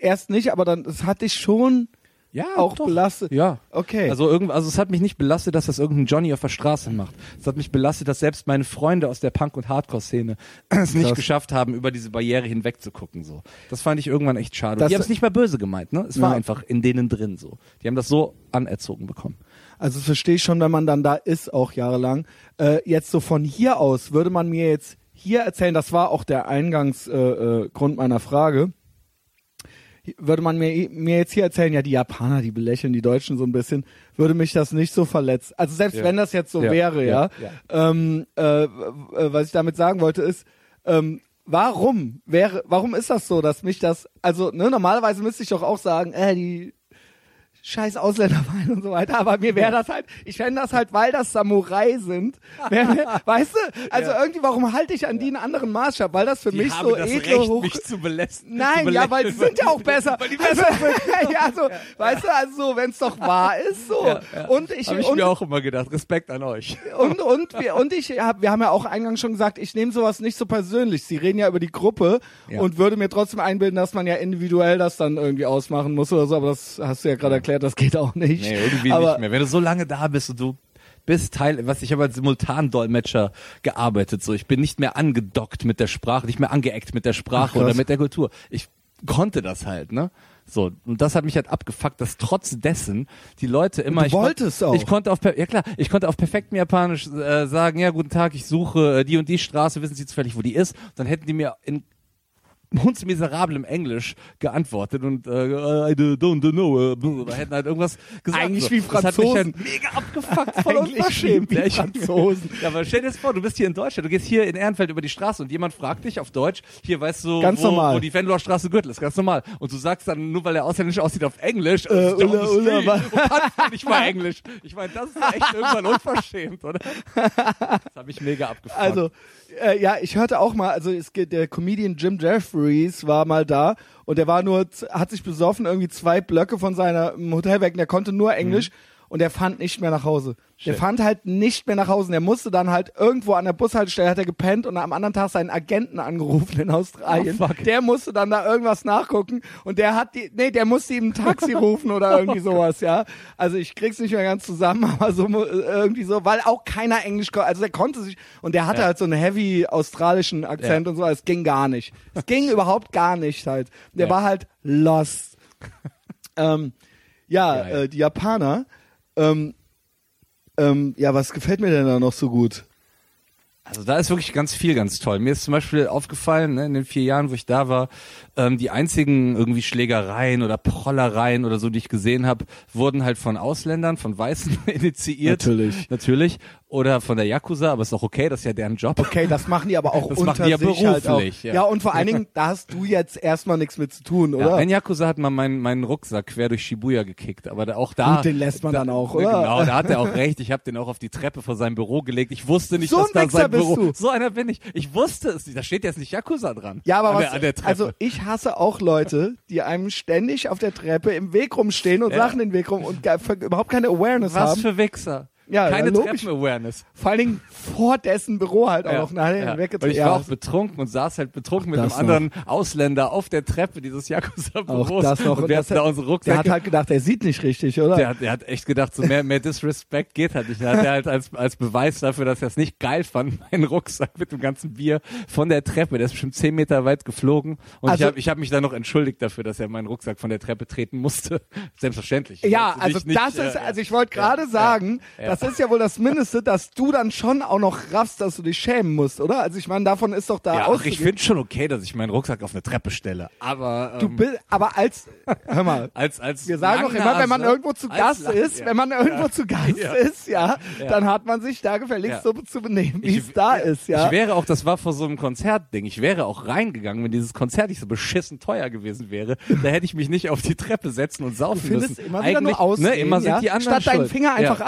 erst nicht, aber dann, das hat dich schon Ja, auch doch. belastet? Ja. Okay. Also irgend, also es hat mich nicht belastet, dass das irgendein Johnny auf der Straße macht. Es hat mich belastet, dass selbst meine Freunde aus der Punk- und Hardcore-Szene es nicht geschafft haben, über diese Barriere hinweg zu gucken. So, das fand ich irgendwann echt schade. Das- die haben es nicht mal böse gemeint, ne? Es war Ja. einfach in denen drin so. Die haben das so anerzogen bekommen. Also das verstehe ich schon, wenn man dann da ist, auch jahrelang. Äh, jetzt so von hier aus würde man mir jetzt hier erzählen, das war auch der Eingangsgrund äh, äh, meiner Frage, würde man mir, mir jetzt hier erzählen, ja, die Japaner, die belächeln die Deutschen so ein bisschen, würde mich das nicht so verletzen. Also selbst Ja. wenn das jetzt so Ja, wäre, ja, ja, Ähm, äh, äh, was ich damit sagen wollte ist, ähm, warum wäre, warum ist das so, dass mich das, also ne, normalerweise müsste ich doch auch sagen, äh, die scheiß Ausländerwein und so weiter, aber mir wäre das halt, ich fände das halt, weil das Samurai sind, wär weißt du, also irgendwie, warum halte ich an die einen anderen Maßstab, weil das für mich so edle hoch... zu belästigen. Nein, ja, weil sie sind ja auch besser. Weil die besser also, ja, so, weißt du, also so, wenn es doch wahr ist, so. Ja, ja. Und ich, Habe ich und, mir auch immer gedacht. Respekt an euch. und, und, wir, und ich hab, wir haben ja auch eingangs schon gesagt, ich nehme sowas nicht so persönlich. Sie reden ja über die Gruppe Ja. und würde mir trotzdem einbilden, dass man ja individuell das dann irgendwie ausmachen muss oder so, aber das hast du ja gerade erklärt, das geht auch nicht. Nee, irgendwie aber, nicht mehr. Wenn du so lange da bist und du bist Teil, was ich habe als Simultandolmetscher gearbeitet, so ich bin nicht mehr angedockt mit der Sprache, nicht mehr angeeckt mit der Sprache Ach, oder mit der Kultur. Ich konnte das halt, ne? So, und das hat mich halt abgefuckt, dass trotz dessen die Leute immer du ich wolltest auch. Ich konnte auf ja klar, ich konnte auf perfektem Japanisch äh, sagen, ja, guten Tag, ich suche äh, die und die Straße, wissen Sie zufällig, wo die ist? Dann hätten die mir in hundsmiserablem Englisch geantwortet und äh, I don't know, äh, oder hätten halt irgendwas gesagt. Eigentlich so. wie Das hat mich Franzosen. halt mega abgefuckt, voll Eigentlich unverschämt. wie Ja, Franzosen. Ja, aber stell dir das vor, du bist hier in Deutschland, du gehst hier in Ehrenfeld über die Straße und jemand fragt dich auf Deutsch, hier weißt du, Ganz wo, normal. wo die Venloer Straße Gürtel ist, ganz normal. Und du sagst dann, nur weil er ausländisch aussieht, auf Englisch, Äh, äh, down Ulla, Ulla, was- nicht mal Englisch. Ich meine, das ist echt irgendwann unverschämt, oder? Das habe ich mega abgefuckt. Also, äh, ja, ich hörte auch mal, also es geht, der Comedian Jim Jeffries war mal da und der war nur, hat sich besoffen, irgendwie zwei Blöcke von seinem Hotel weg und der konnte nur Englisch und der fand nicht mehr nach Hause. Der Shit. fand halt nicht mehr nach Hause der musste dann halt irgendwo an der Bushaltestelle hat er gepennt und am anderen Tag seinen Agenten angerufen in Australien. Oh. Der musste dann da irgendwas nachgucken und der hat die, nee, der musste ihm ein Taxi rufen oder irgendwie sowas, ja. Also ich krieg's nicht mehr ganz zusammen, aber so irgendwie so, weil auch keiner Englisch konnte. Also der konnte sich und der hatte Ja. halt so einen heavy australischen Akzent Ja. und so, es ging gar nicht. Es ging überhaupt gar nicht halt. Der Ja. war halt lost. ähm, ja, äh, die Japaner, ähm, ähm, ja, was gefällt mir denn da noch so gut? Also da ist wirklich ganz viel ganz toll. Mir ist zum Beispiel aufgefallen, ne, in den vier Jahren, wo ich da war, ähm, die einzigen irgendwie Schlägereien oder Prollereien oder so, die ich gesehen habe, wurden halt von Ausländern, von Weißen initiiert. Natürlich. Natürlich. Oder von der Yakuza, aber ist auch okay, das ist ja deren Job. Okay, das machen die aber auch Das unter machen die ja sich halt auch. beruflich, Ja. ja. und vor allen Dingen, da hast du jetzt erstmal nichts mit zu tun, Ja, oder? ein Yakuza hat mal meinen, meinen Rucksack quer durch Shibuya gekickt, aber auch da... Gut, den lässt man da, dann auch, oder? Genau, da hat er auch recht. Ich habe den auch auf die Treppe vor seinem Büro gelegt. Ich wusste nicht, So dass da sein bist Büro... du. So einer bin ich. Ich wusste es nicht. Da steht jetzt nicht Yakuza dran. Ja, aber an was, der, an der Treppe. also ich hasse auch Leute, die einem ständig auf der Treppe im Weg rumstehen und Ja. Sachen den Weg rum und gar- überhaupt keine Awareness Was haben. für Wichser. Ja, Keine ja. Treppen-Awareness. Vor allen Dingen vor dessen Büro halt auch Ja, noch nachher ja. hinweggezogen. Und ich war auch betrunken und saß halt betrunken mit Das einem anderen Ausländer auf der Treppe dieses Yakuza-Büros. auch das noch. Und wir das hatten da unsere der Rucksäcke. hat halt gedacht, er sieht nicht richtig, oder? der, hat, der hat echt gedacht, so mehr, mehr Disrespect geht halt nicht. Der hat er halt als, als Beweis dafür, dass er es nicht geil fand, meinen Rucksack mit dem ganzen Bier von der Treppe, der ist bestimmt zehn Meter weit geflogen. Und Also- ich habe ich hab mich dann noch entschuldigt dafür, dass er meinen Rucksack von der Treppe treten musste. Selbstverständlich. Ich ja, also dich nicht, das ist, äh, also ich wollte gerade sagen, ja. Das ist ja wohl das Mindeste, dass du dann schon auch noch raffst, dass du dich schämen musst, oder? Also ich meine, davon ist doch da ja, auszugehen. ich finde schon okay, dass ich meinen Rucksack auf eine Treppe stelle. Aber Du ähm, bist, aber als, hör mal, als als Wir sagen doch immer, wenn man irgendwo zu Gast Lang- ist, ja. wenn man irgendwo zu Gast Ja. ist, ja, Ja. dann hat man sich da gefälligst Ja. so zu benehmen, wie es da ist, ja. Ich wäre auch, das war vor so einem Konzertding, ich wäre auch reingegangen, wenn dieses Konzert nicht so beschissen teuer gewesen wäre. Da hätte ich mich nicht auf die Treppe setzen und saufen Du findest müssen. immer wieder Eigentlich, nur Ausreden, ne, immer sind ja? die anderen Statt deinen. Finger einfach ja.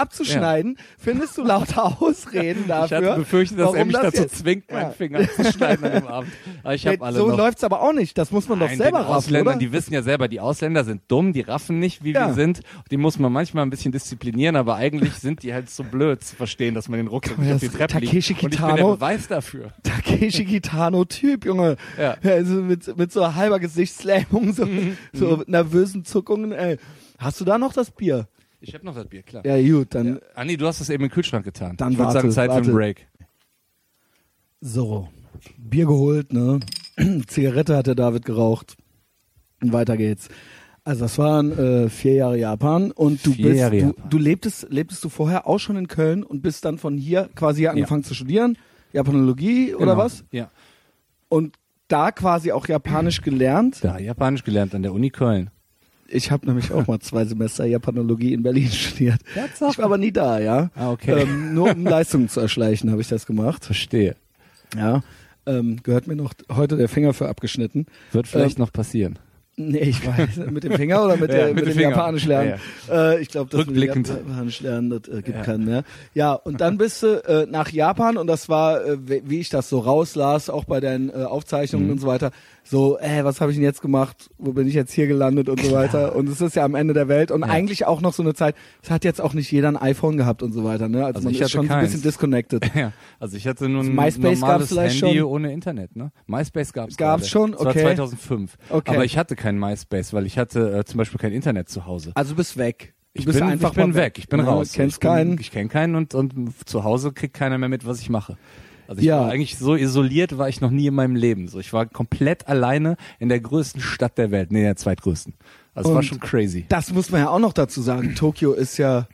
Abzuschneiden, findest du lauter Ausreden Ja. Ich dafür. hatte befürchtet, dass er mich das dazu jetzt- zwingt, Ja. meinen Finger abzuschneiden an dem Abend. Aber ich habe alle so noch. läuft's aber auch nicht. Das muss man doch Nein, selber den raffen, Ausländern, oder? die wissen ja selber, die Ausländer sind dumm, die raffen nicht, wie Ja. wir sind. Die muss man manchmal ein bisschen disziplinieren, aber eigentlich sind die halt so blöd zu verstehen, dass man den Rucksack nicht auf die Treppe liegt. Takeshi Und ich bin der Beweis dafür. Takeshi Kitano-Typ, Junge. Ja. Also mit, mit so halber Gesichtslähmung, so, Mhm. so nervösen Zuckungen, ey. Hast du da noch das Bier? Ich habe noch das Bier, klar. Ja, gut, dann Ja. Ah nee, du hast es eben im Kühlschrank getan. Dann ich würde sagen, Zeit für warte. einen Break. so. Bier geholt, ne? Zigarette hat der David geraucht. Und weiter geht's. Also das waren äh, vier Jahre Japan und du Vier bist, Jahre du, Japan. du lebtest, lebtest du vorher auch schon in Köln und bist dann von hier quasi hier angefangen zu studieren, Japanologie oder Genau. was? Ja. Und da quasi auch Japanisch gelernt. Da, Japanisch gelernt an der Uni Köln. Ich habe nämlich auch mal zwei Semester Japanologie in Berlin studiert. Ich war aber nie da, ja. Ah, okay. Ähm, nur um Leistungen zu erschleichen, habe ich das gemacht. Verstehe. Ja. Ähm, gehört mir noch heute der Finger für abgeschnitten. Wird vielleicht Ähm, noch passieren. Nee, ich weiß. Mit dem Finger oder mit, Ja, der, mit mit, dem Finger. Japanisch lernen? Äh, ich glaube, das mit Rückblickend. Japanisch lernen, das äh, gibt Ja. keinen mehr. Ja, und dann bist du äh, nach Japan und das war, äh, wie wie ich das so rauslas, auch bei deinen äh, Aufzeichnungen Mhm. und so weiter, so, äh, was habe ich denn jetzt gemacht? Wo bin ich jetzt hier gelandet und so weiter? Und es ist ja am Ende der Welt und Ja. eigentlich auch noch so eine Zeit, es hat jetzt auch nicht jeder ein iPhone gehabt und so weiter, ne? Also, Also man ich ist schon so ein keins. bisschen disconnected. Ja, also ich hatte nur ein MySpace gab's normales vielleicht Handy schon? ohne Internet, ne? MySpace gab's Gab's schon? Das war Okay. 2005. Okay. Aber ich hatte kein MySpace, weil ich hatte äh, zum Beispiel kein Internet zu Hause. Also du bist weg. Ich bin, einfach ich bin mal weg, ich bin Ja, raus. Kennst ich bin, keinen. Ich kenne keinen und, und zu Hause kriegt keiner mehr mit, was ich mache. Also ich Ja. war eigentlich so isoliert war ich noch nie in meinem Leben. So, ich war komplett alleine in der größten Stadt der Welt, nee, der zweitgrößten. Also es war Und schon crazy. Das muss man ja auch noch dazu sagen. Tokio ist ja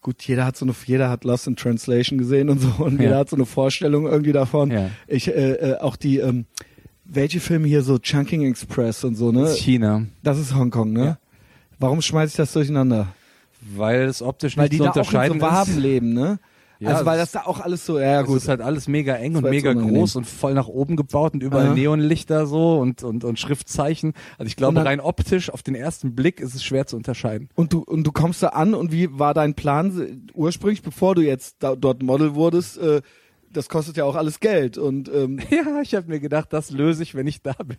gut, jeder hat so eine, jeder hat Lost in Translation gesehen und so und Ja. jeder hat so eine Vorstellung irgendwie davon. Ja. Ich äh, äh, auch die ähm, welche Filme hier so Chunking Express und so, ne? Das ist China, Das ist Hongkong, ne? Ja. Warum schmeiß ich das durcheinander? weil es optisch Weil nicht die zu da auch in unterscheiden so Waben leben, ne? Ja, also weil das- da auch alles so, ja, ja Es gut. ist halt alles mega eng und mega unangenehm. groß und voll nach oben gebaut und überall Aha. Neonlichter so und, und, und Schriftzeichen. Also ich glaube, rein optisch auf den ersten Blick ist es schwer zu unterscheiden. Und du, und du kommst da an und wie war dein Plan ursprünglich, bevor du jetzt da, dort Model wurdest? Äh, das kostet ja auch alles Geld und ähm, Ja, ich habe mir gedacht, das löse ich, wenn ich da bin.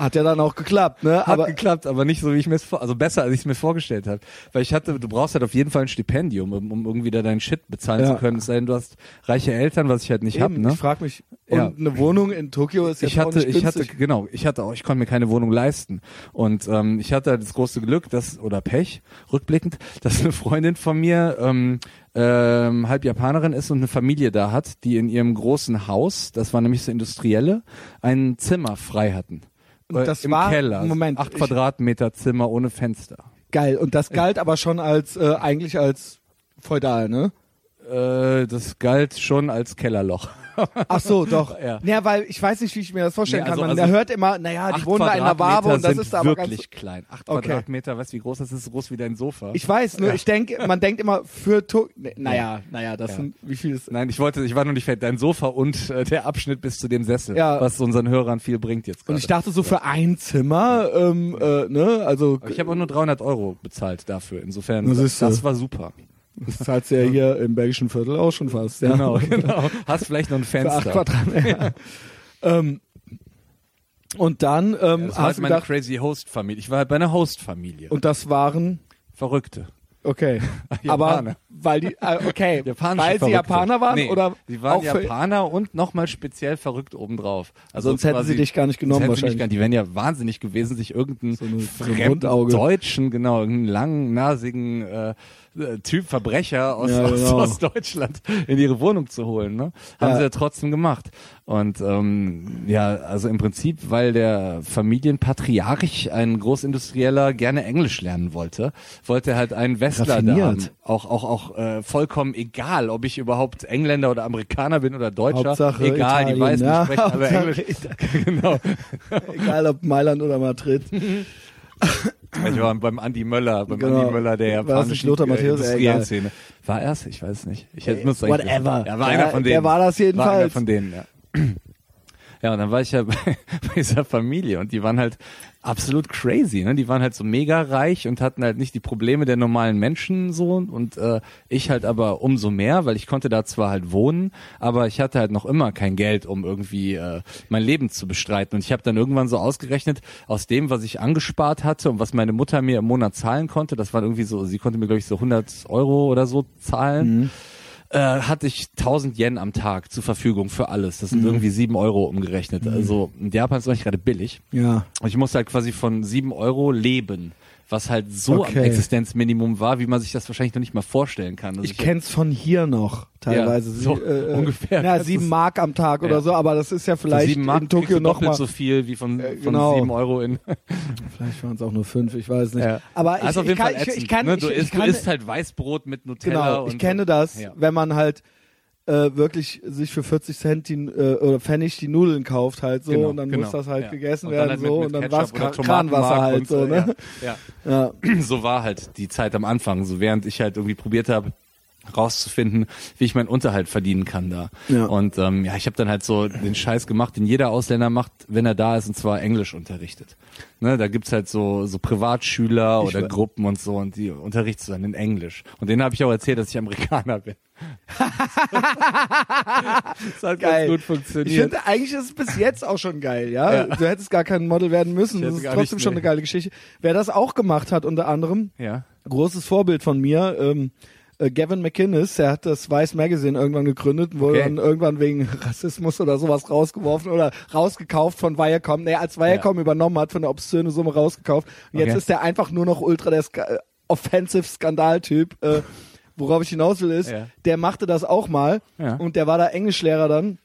Hat ja dann auch geklappt, ne? Hat Aber geklappt, aber nicht so, wie ich mir es vor, also besser, als ich es mir vorgestellt habe. Weil ich hatte, du brauchst halt auf jeden Fall ein Stipendium, um, um irgendwie da deinen Shit bezahlen Ja. zu können. Es sei denn, du hast reiche Eltern, was ich halt nicht hab, eben, ne? ich frag mich, und Ja. eine Wohnung in Tokio ist jetzt ich auch hatte, nicht ich hatte, günstig. genau, ich hatte auch, ich konnte mir keine Wohnung leisten. Und ähm, ich hatte das große Glück, dass, oder Pech, rückblickend, dass eine Freundin von mir ähm, ähm, halb Japanerin ist und eine Familie da hat, die in ihrem großen Haus, das war nämlich so Industrielle, ein Zimmer frei hatten. Und das Im war- Keller. Moment, Acht ich- Quadratmeter Zimmer ohne Fenster. Geil. Und das galt aber schon als, äh, eigentlich als feudal, ne? Äh, das galt schon als Kellerloch. Ach so, doch. Ja. Ja, weil ich weiß nicht, wie ich mir das vorstellen Nee, also- kann. Man also- hört immer, naja, die wohnen da in einer Wabe und das ist da aber wirklich ganz... klein. Acht Okay. Quadratmeter, weißt du, wie groß das ist? So groß wie dein Sofa. Ich weiß, nur Ja. ich denke, man denkt immer für to nee, naja, naja, das Ja. sind, wie viel ist... Nein, ich wollte, ich war nur nicht fertig. Dein Sofa und äh, der Abschnitt bis zu dem Sessel, Ja. was unseren Hörern viel bringt jetzt Und gerade. ich dachte so für ein Zimmer, ähm, äh, ne, also Aber ich habe auch nur 300 Euro bezahlt dafür. Insofern, das, das war super. Das zahlst du ja hier im belgischen Viertel auch schon fast. Ja. Genau, genau. Hast vielleicht noch ein Für acht Fenster. Quadratmeter. ähm, und dann ähm, Das war halt meine gedacht, crazy Host-Familie. Ich war halt bei einer Host-Familie. und das waren, Verrückte. okay, aber Japaner. weil die, äh, okay, Japanische weil sie Verrückte. Japaner waren nee, oder die waren Japaner und nochmal speziell verrückt obendrauf. Also Sonst hätten sie dich gar nicht genommen sie wahrscheinlich. Gar, die wären ja wahnsinnig gewesen, sich irgendeinen So eine- so fremden Rundauge. Deutschen, genau, irgendeinen langen, nasigen äh, Typ Verbrecher aus, Ja, genau. aus Deutschland in ihre Wohnung zu holen. Ne? Haben Ja. sie ja trotzdem gemacht. Und ähm, ja, also im Prinzip, weil der Familienpatriarch, ein Großindustrieller, gerne Englisch lernen wollte, wollte er halt einen Westler da Raffiniert. haben. Auch, auch, auch äh, vollkommen egal, ob ich überhaupt Engländer oder Amerikaner bin oder Deutscher. Hauptsache egal, Italien, die weißen, ja, sprechen alle Englisch. genau. egal ob Mailand oder Madrid. Ich war beim Andi Möller, beim Genau. Andi Möller der War japanischen Lothar Matthäus? äh. Industriellen-Szene. War er's? Ich weiß nicht. Ich hätte Äh, eigentlich whatever. Ja, war Der- einer von denen. der war das War einer jedenfalls. von denen, ja. Ja, und dann war ich ja bei, bei dieser Familie und die waren halt absolut crazy, ne? Die waren halt so mega reich und hatten halt nicht die Probleme der normalen Menschen so. Und äh, ich halt aber umso mehr, weil ich konnte da zwar halt wohnen, aber ich hatte halt noch immer kein Geld, um irgendwie äh, mein Leben zu bestreiten. Und ich habe dann irgendwann so ausgerechnet, aus dem, was ich angespart hatte und was meine Mutter mir im Monat zahlen konnte, das waren irgendwie so, sie konnte mir glaube ich so 100 Euro oder so zahlen äh, hatte ich 1000 Yen am Tag zur Verfügung für alles. Das sind irgendwie 7 Euro umgerechnet. Also in Japan ist es nicht gerade billig. Ja. Und ich musste halt quasi von 7 Euro leben. Was halt so Okay. am Existenzminimum war, wie man sich das wahrscheinlich noch nicht mal vorstellen kann. Also Ich kenn's von hier noch teilweise. Ja, so Sie- äh, äh, ungefähr. Ja, sieben Mark am Tag oder Ja. so, aber das ist ja vielleicht sieben Mark in Tokio noch mal. so viel wie von, Äh, von genau. sieben Euro in. Vielleicht waren es auch nur fünf, ich weiß nicht. Ja. Aber ich, also ich, kann, ich, ätzend, ich kann, ne? ich, du, ich isst, kann, du isst halt Weißbrot mit Nutella. genau, ich kenne das, wenn man halt äh, wirklich sich für 40 Cent die, äh, oder Pfennig die Nudeln kauft halt so Genau, und dann genau. muss das halt Ja. gegessen Und werden halt so mit und dann Tomatenmark Kranwasser halt so, ne? Ja, Ja. ja. so war halt die Zeit am Anfang, so während ich halt irgendwie probiert habe rauszufinden, wie ich meinen Unterhalt verdienen kann da. Ja. Und ähm, ja, ich habe dann halt so den Scheiß gemacht, den jeder Ausländer macht, wenn er da ist, und zwar Englisch unterrichtet. Ne, da gibt's halt so so Privatschüler Ich oder Gruppen und so und die unterrichtest du dann in Englisch. Und denen habe ich auch erzählt, dass ich Amerikaner bin. das hat Geil. ganz gut Ich funktioniert. finde, eigentlich ist es bis jetzt auch schon geil, ja. Ja. Du hättest gar kein Model werden müssen. Ich Das ist trotzdem schon eine geile Geschichte. Wer das auch gemacht hat, unter anderem, ja. großes Vorbild von mir, ähm, äh, Gavin McInnes, der hat das Vice Magazine irgendwann gegründet, wurde Okay. dann irgendwann wegen Rassismus oder sowas rausgeworfen oder rausgekauft von Viacom. Nee, als Viacom übernommen hat, von der obszöne Summe rausgekauft. Und jetzt Okay. ist der einfach nur noch ultra der Ska äh, offensive Skandaltyp. Äh, worauf ich hinaus will ist, Ja. der machte das auch mal Ja. und der war da Englischlehrer dann.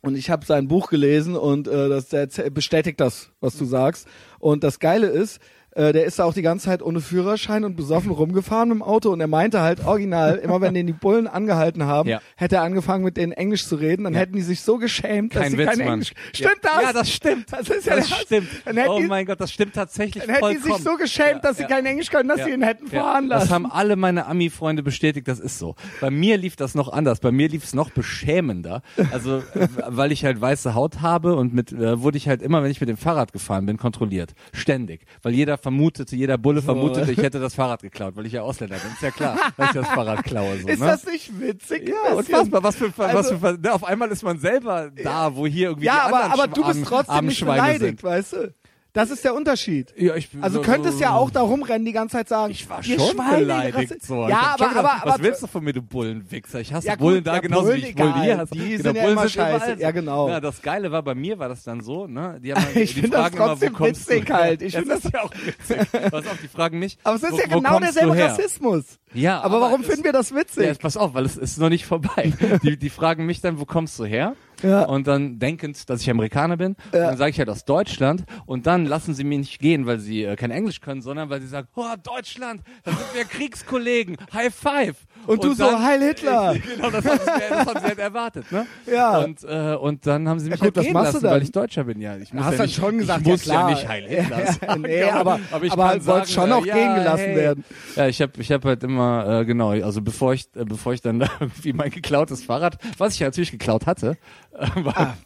Und ich habe sein Buch gelesen und äh, das, der bestätigt das, was du sagst. Und das Geile ist, äh, der ist da auch die ganze Zeit ohne Führerschein und besoffen rumgefahren mit dem Auto und er meinte halt original, immer wenn den die Bullen angehalten haben, Ja. hätte er angefangen mit denen Englisch zu reden, dann Ja. hätten die sich so geschämt, dass Kein sie Witz, kein Mann. Englisch. Stimmt ja. das? Ja, das stimmt. Das ist ja das stimmt. Oh die- mein Gott, das stimmt tatsächlich Dann hätten die vollkommen. sich so geschämt, dass sie kein Englisch können, dass sie ihn hätten fahren lassen. Das haben alle meine Ami-Freunde bestätigt, das ist so. Bei mir lief das noch anders. Bei mir lief es noch beschämender. Also, äh, weil ich halt weiße Haut habe und mit, äh, wurde ich halt immer, wenn ich mit dem Fahrrad gefahren bin, kontrolliert. Ständig. Weil jeder vermutete, jeder Bulle vermutete, ich hätte das Fahrrad geklaut, weil ich ja Ausländer bin. Ist ja klar, dass ich das Fahrrad klaue. So, ist ne? das nicht witzig? ja, unfassbar. Was für, was Also- für, ne, auf einmal ist man selber da, wo hier irgendwie die Ja, aber, aber du bist trotzdem nicht beleidigt, sind. weißt du? Das ist der Unterschied. Ja, ich Also so- könntest ja auch da rumrennen, die ganze Zeit sagen, Ich war schon Schweine, beleidigt. So. Ja, aber, aber, aber, was willst du von mir, du Bullenwichser? Ich hasse Ja, gut, Bullen da ja, genauso Bullen wie ich Bullen hier hasse. Die Genau, sind ja Bullen immer sind scheiße. so. Ja, genau. Ja, das Geile war, bei mir war das dann so, ne? Die haben Ich die find das immer, trotzdem kommst witzig du halt. Ich Ja, find das ist ja auch witzig. Pass auf, die fragen mich, aber es ist wo, ja genau derselbe? Rassismus. Ja, Aber, warum es- finden wir das Ja, witzig? jetzt pass auf, weil es ist noch nicht vorbei. Die, die fragen mich dann, wo kommst du her? Ja. Und dann denkend, dass ich Amerikaner bin. Ja. Und dann sage ich halt aus Deutschland. Und dann lassen sie mich nicht gehen, weil sie äh, kein Englisch können, sondern weil sie sagen, oh, Deutschland, da sind wir Kriegskollegen, High Five. Und du so, Heil Hitler. genau, das haben, sie, das haben sie halt erwartet. Ne? Ja. Und, äh, und dann haben sie mich gut, halt gehen machst du lassen, dann? weil ich Deutscher bin. Ja, ich muss Hast ja dann nicht, schon gesagt, ich ja muss ja, klar. nicht Heil Hitler Ja, sagen, nee, aber, aber- ich aber sagen, schon auch äh, gehen gelassen hey. werden. Ja, ich habe ich hab halt immer, äh, genau, also bevor ich, äh, bevor ich dann irgendwie mein geklautes Fahrrad, was ich ja natürlich geklaut hatte, äh, war,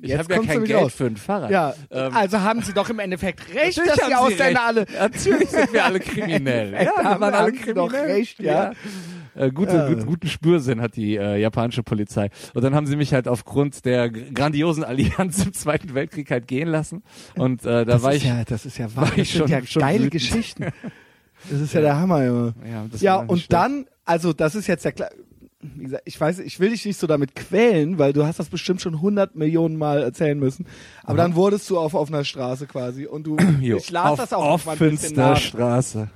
ich jetzt habe ja kein Geld raus. für ein Fahrrad. Ja, Ähm, also haben sie doch im Endeffekt recht, Natürlich dass sie Ausländer alle... Natürlich sind wir alle kriminell. Haben wir waren alle doch recht, ja. Äh, gute, Ja. gut, guten Spürsinn hat die äh, japanische Polizei. Und dann haben sie mich halt aufgrund der grandiosen Allianz im Zweiten Weltkrieg halt gehen lassen. Und äh, da Das war ich. ja, das ist ja war wahr. Das ich sind schon- ja schon geile wütend. Geschichten. Das ist ja der Hammer, Junge. ja, Ja, und schlecht. dann, also das ist jetzt ja klar, wie gesagt, ich weiß, ich will dich nicht so damit quälen, weil du hast das bestimmt schon 100 Millionen Mal erzählen müssen. Aber dann wurdest du auf offener Straße quasi und du, Jo, ich las auf das auch bisschen offenster. Straße.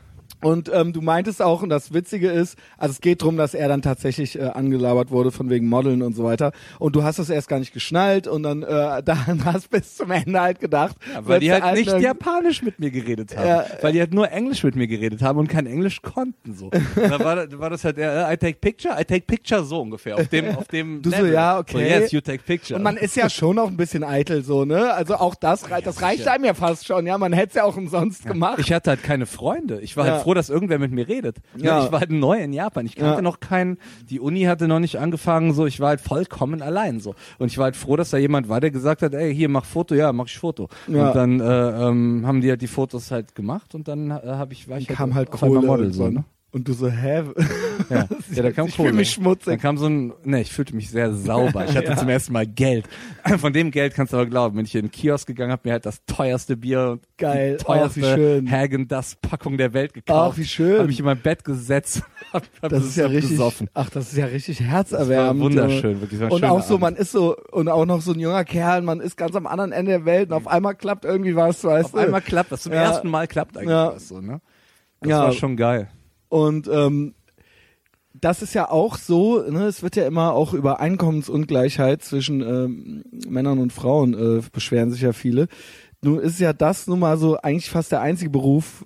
Und ähm, du meintest auch, und das Witzige ist, also es geht drum, dass er dann tatsächlich äh, angelabert wurde von wegen Modeln und so weiter. Und du hast das erst gar nicht geschnallt und dann äh, dann hast bis zum Ende halt gedacht, Ja, weil die halt nicht Japanisch mit mir geredet haben. Ja. weil die halt nur Englisch mit mir geredet haben und kein Englisch konnten. So. Da war, war das halt, äh, I take picture, I take picture so ungefähr. Auf dem, auf dem Du so, Level. ja, okay. So, yes, you take picture. Und man ist ja schon noch ein bisschen eitel so, ne? Also auch das, rei- das reicht einem ja fast schon, ja. Man hätte es ja auch umsonst gemacht. Ich hatte halt keine Freunde. Ich war Ja. halt froh, dass irgendwer mit mir redet. Ja. Ich war halt neu in Japan. Ich kannte Ja. noch keinen, die Uni hatte noch nicht angefangen, so. Ich war halt vollkommen allein, so. Und ich war halt froh, dass da jemand war, der gesagt hat, ey, hier, mach Foto. Ja, mach ich Foto. Ja. Und dann, äh, ähm, haben die halt die Fotos halt gemacht und dann äh, habe ich, war ich kam halt auf einmal Kohle Model, so, ne? Und du so, hä? Ja, ja da kam ich Kohle. mich Dann schmutzig. kam so ein, ne, ich fühlte mich sehr sauber. Ich hatte zum ersten Mal Geld. Von dem Geld kannst du aber glauben, wenn ich in den Kiosk gegangen habe, mir halt das teuerste Bier und Geil. die teuerste schön. Hagen das Packung der Welt gekauft. Ach, wie schön. Habe mich in mein Bett gesetzt, hab, hab Das ist ja richtig, gesoffen. ach, das ist ja richtig herzerwärmend. wunderschön, wirklich. Und auch so, Abend. man ist so, und auch noch so ein junger Kerl, man ist ganz am anderen Ende der Welt und auf einmal klappt irgendwie was, weißt Auf du? einmal klappt das. Zum Ja. ersten Mal klappt eigentlich Ja. was so, ne? Das Ja. war schon geil. Und ähm, das ist ja auch so, ne, es wird ja immer auch über Einkommensungleichheit zwischen ähm, Männern und Frauen äh, beschweren sich ja viele. Nun ist ja das nun mal so eigentlich fast der einzige Beruf,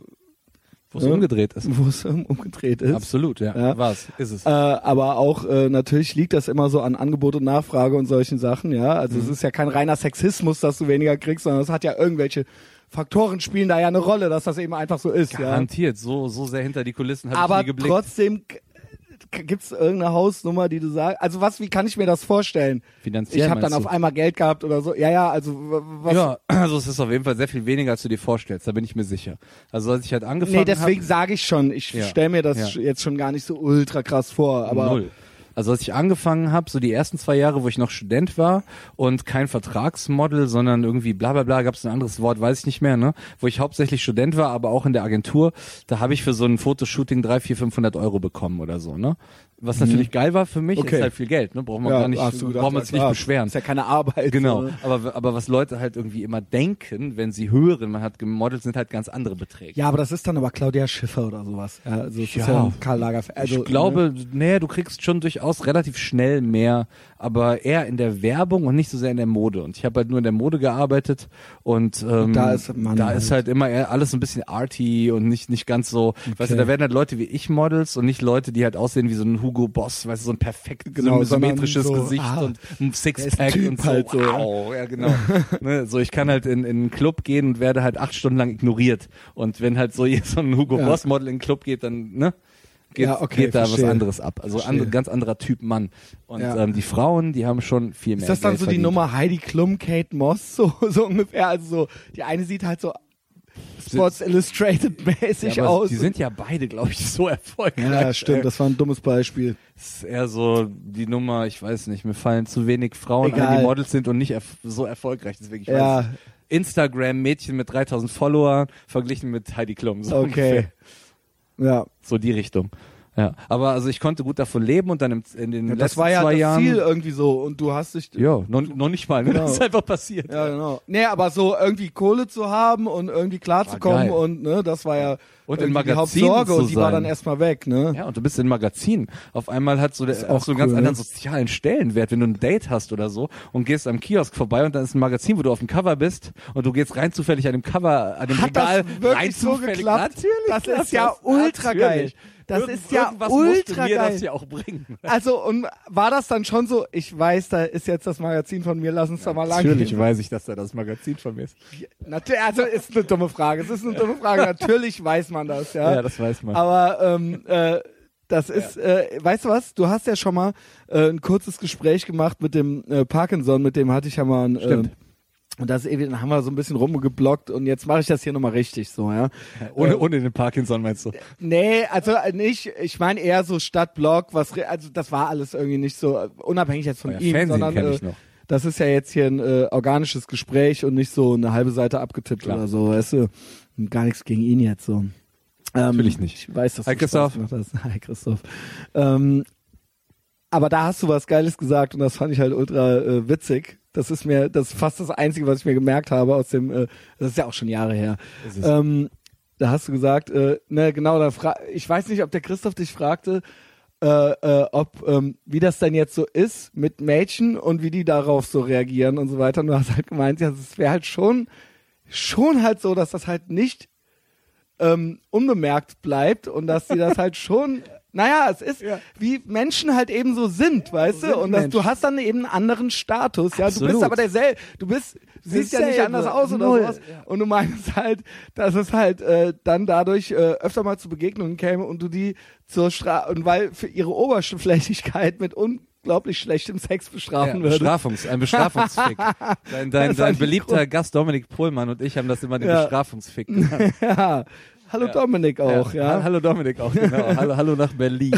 Wo es Ja. umgedreht ist. wo es ähm, umgedreht ist. Absolut, ja. Ja. War's. Ist es. Äh, aber auch äh, natürlich liegt das immer so an Angebot und Nachfrage und solchen Sachen, ja. Also Mhm. es ist ja kein reiner Sexismus, dass du weniger kriegst, sondern es hat ja irgendwelche Faktoren spielen da ja eine Rolle, dass das eben einfach so ist, ja. Garantiert. So, so sehr hinter die Kulissen habe ich Aber nie geblickt. trotzdem k- k- gibt's irgendeine Hausnummer, die du sagst. Also was, wie kann ich mir das vorstellen? Finanziell Ich habe dann auf einmal Geld gehabt oder so. Ja, ja, also was? Ja, also es ist auf jeden Fall sehr viel weniger, als du dir vorstellst, da bin ich mir sicher. Also als ich halt angefangen Nee, deswegen sage ich schon. Ich Ja. stell mir das Ja. jetzt schon gar nicht so ultra krass vor. Aber null. Also als ich angefangen habe, so die ersten zwei Jahre, wo ich noch Student war und kein Vertragsmodel, sondern irgendwie bla bla bla, gab es ein anderes Wort, weiß ich nicht mehr, ne? Wo ich hauptsächlich Student war, aber auch in der Agentur, da habe ich für so ein Fotoshooting drei, vier, 500 Euro bekommen oder so, ne? Was natürlich geil war für mich, Mhm. Okay. ist halt viel Geld, ne? Braucht man ja, gar nicht, gedacht, braucht man sich nicht klar. beschweren. Ist ja keine Arbeit. Genau, So. aber, aber was Leute halt irgendwie immer denken, wenn sie hören, man hat gemodelt, sind halt ganz andere Beträge. Ja, aber das ist dann aber Claudia Schiffer oder sowas. Ja, also Ja. ja Karl Lagerfeld. Also, ich glaube, nee, du kriegst schon durchaus relativ schnell mehr, aber eher in der Werbung und nicht so sehr in der Mode. Und ich habe halt nur in der Mode gearbeitet und, ähm, da ist man da halt. ist halt immer eher alles so ein bisschen arty und nicht nicht ganz so, weißt du, Okay. da werden halt Leute wie ich Models und nicht Leute, die halt aussehen wie so ein Hugo Boss, weißt du, so ein perfekt Genau, sondern symmetrisches so, Gesicht ah, und ein Sixpack und so. halt so, ja. wow, ja genau. ne, so ich kann halt in, in einen Club gehen und werde halt acht Stunden lang ignoriert. Und wenn halt so so ein Hugo Ja. Boss Model in den Club geht, dann ne geht, Ja, okay, geht da verstehe. was anderes ab. Also andere, ganz anderer Typ Mann. Und Ja. ähm, die Frauen, die haben schon viel mehr. Ist das dann Geld so die verdient. Nummer Heidi Klum, Kate Moss, so, so ungefähr? Also so, die eine sieht halt so Sports Illustrated mäßig Ja, aus. Die sind ja beide, glaube ich, so erfolgreich. ja, stimmt, das war ein dummes Beispiel. Das ist eher so die Nummer, ich weiß nicht, mir fallen zu wenig Frauen Egal. ein, die Models sind und nicht erf so erfolgreich. Deswegen, ich weiß Ja. nicht. Instagram Mädchen mit 3000 Followern verglichen mit Heidi Klum. So Okay. ungefähr. Ja. So die Richtung. Ja, aber also ich konnte gut davon leben und dann im, in den ja letzten das war ja zwei das Jahren. Ziel irgendwie so und du hast dich. Ja, noch, noch nicht mal. Ne? Genau. Das ist einfach passiert. Ja, genau. Nee, aber so irgendwie Kohle zu haben und irgendwie klarzukommen und ne, das war ja Und in die Hauptsorge und die war sein. dann erstmal weg, ne? Ja, und du bist in Magazinen. Auf einmal hat so, der, auch so einen ganz cool, anderen ne? sozialen Stellenwert, wenn du ein Date hast oder so und gehst am Kiosk vorbei und dann ist ein Magazin, wo du auf dem Cover bist und du gehst rein zufällig an dem Cover, an dem Hat das Regal wirklich rein so zufällig. geklappt? Natürlich. Das ist ja ultra geil. Das Irgend- ist ja ultra mir geil. das ja auch bringen. Also und war das dann schon so, ich weiß, da ist jetzt das Magazin von mir, lass uns da mal lang Natürlich weiß ich, dass da das Magazin von mir ist. Natürlich, also ist eine dumme Frage. Es ist eine dumme Frage. Natürlich weiß man das, ja. Ja, das weiß man. Aber ähm, äh, das ist, äh, weißt du was? Du hast ja schon mal äh, ein kurzes Gespräch gemacht mit dem äh, Parkinson, mit dem hatte ich ja mal ein, äh, Stimmt. Und das ewig, dann haben wir so ein bisschen rumgeblockt und jetzt mache ich das hier nochmal richtig so, ja. ohne, Äh, ohne den Parkinson meinst du? Nee, also nicht, ich meine eher so Stadtblock, was, also das war alles irgendwie nicht so, unabhängig jetzt von Ja, ihm, Fernsehen sondern äh, ich noch. das ist ja jetzt hier ein äh, organisches Gespräch und nicht so eine halbe Seite abgetippt Klar. oder so, weißt du. Und gar nichts gegen ihn jetzt so. Ähm, Natürlich nicht. Ich weiß, dass Hi, Christoph. Hi Christoph. Ähm, aber da hast du was Geiles gesagt und das fand ich halt ultra äh, witzig. Das ist mir, das ist fast das Einzige, was ich mir gemerkt habe aus dem, äh, das ist ja auch schon Jahre her. Ähm, da hast du gesagt, äh, ne, genau, da fra ich weiß nicht, ob der Christoph dich fragte, äh, äh, ob ähm, wie das denn jetzt so ist mit Mädchen und wie die darauf so reagieren und so weiter. Und du hast halt gemeint, ja, es wäre halt schon, schon halt so, dass das halt nicht ähm, unbemerkt bleibt und dass die das halt schon, naja, es ist Ja. wie Menschen halt eben so sind, weißt du? sind Und dass, du hast dann eben einen anderen Status, ja. Du bist Absolut. aber derselbe, du bist, siehst ja nicht anders aus oder Null. sowas. Und du meinst halt, dass es halt äh, dann dadurch äh, öfter mal zu Begegnungen käme und du die zur Stra und weil für ihre Oberflächlichkeit mit unglaublich schlechtem Sex bestrafen Ja, würdest. Bestrafungs, ein Bestrafungsfick. Dein, dein, Das dein beliebter Gast Dominik Pohlmann und ich haben das immer den Ja. Bestrafungsfick genannt. ja. Hallo Ja. Dominik auch, ja. Hallo Dominik auch, genau. hallo, hallo nach Berlin.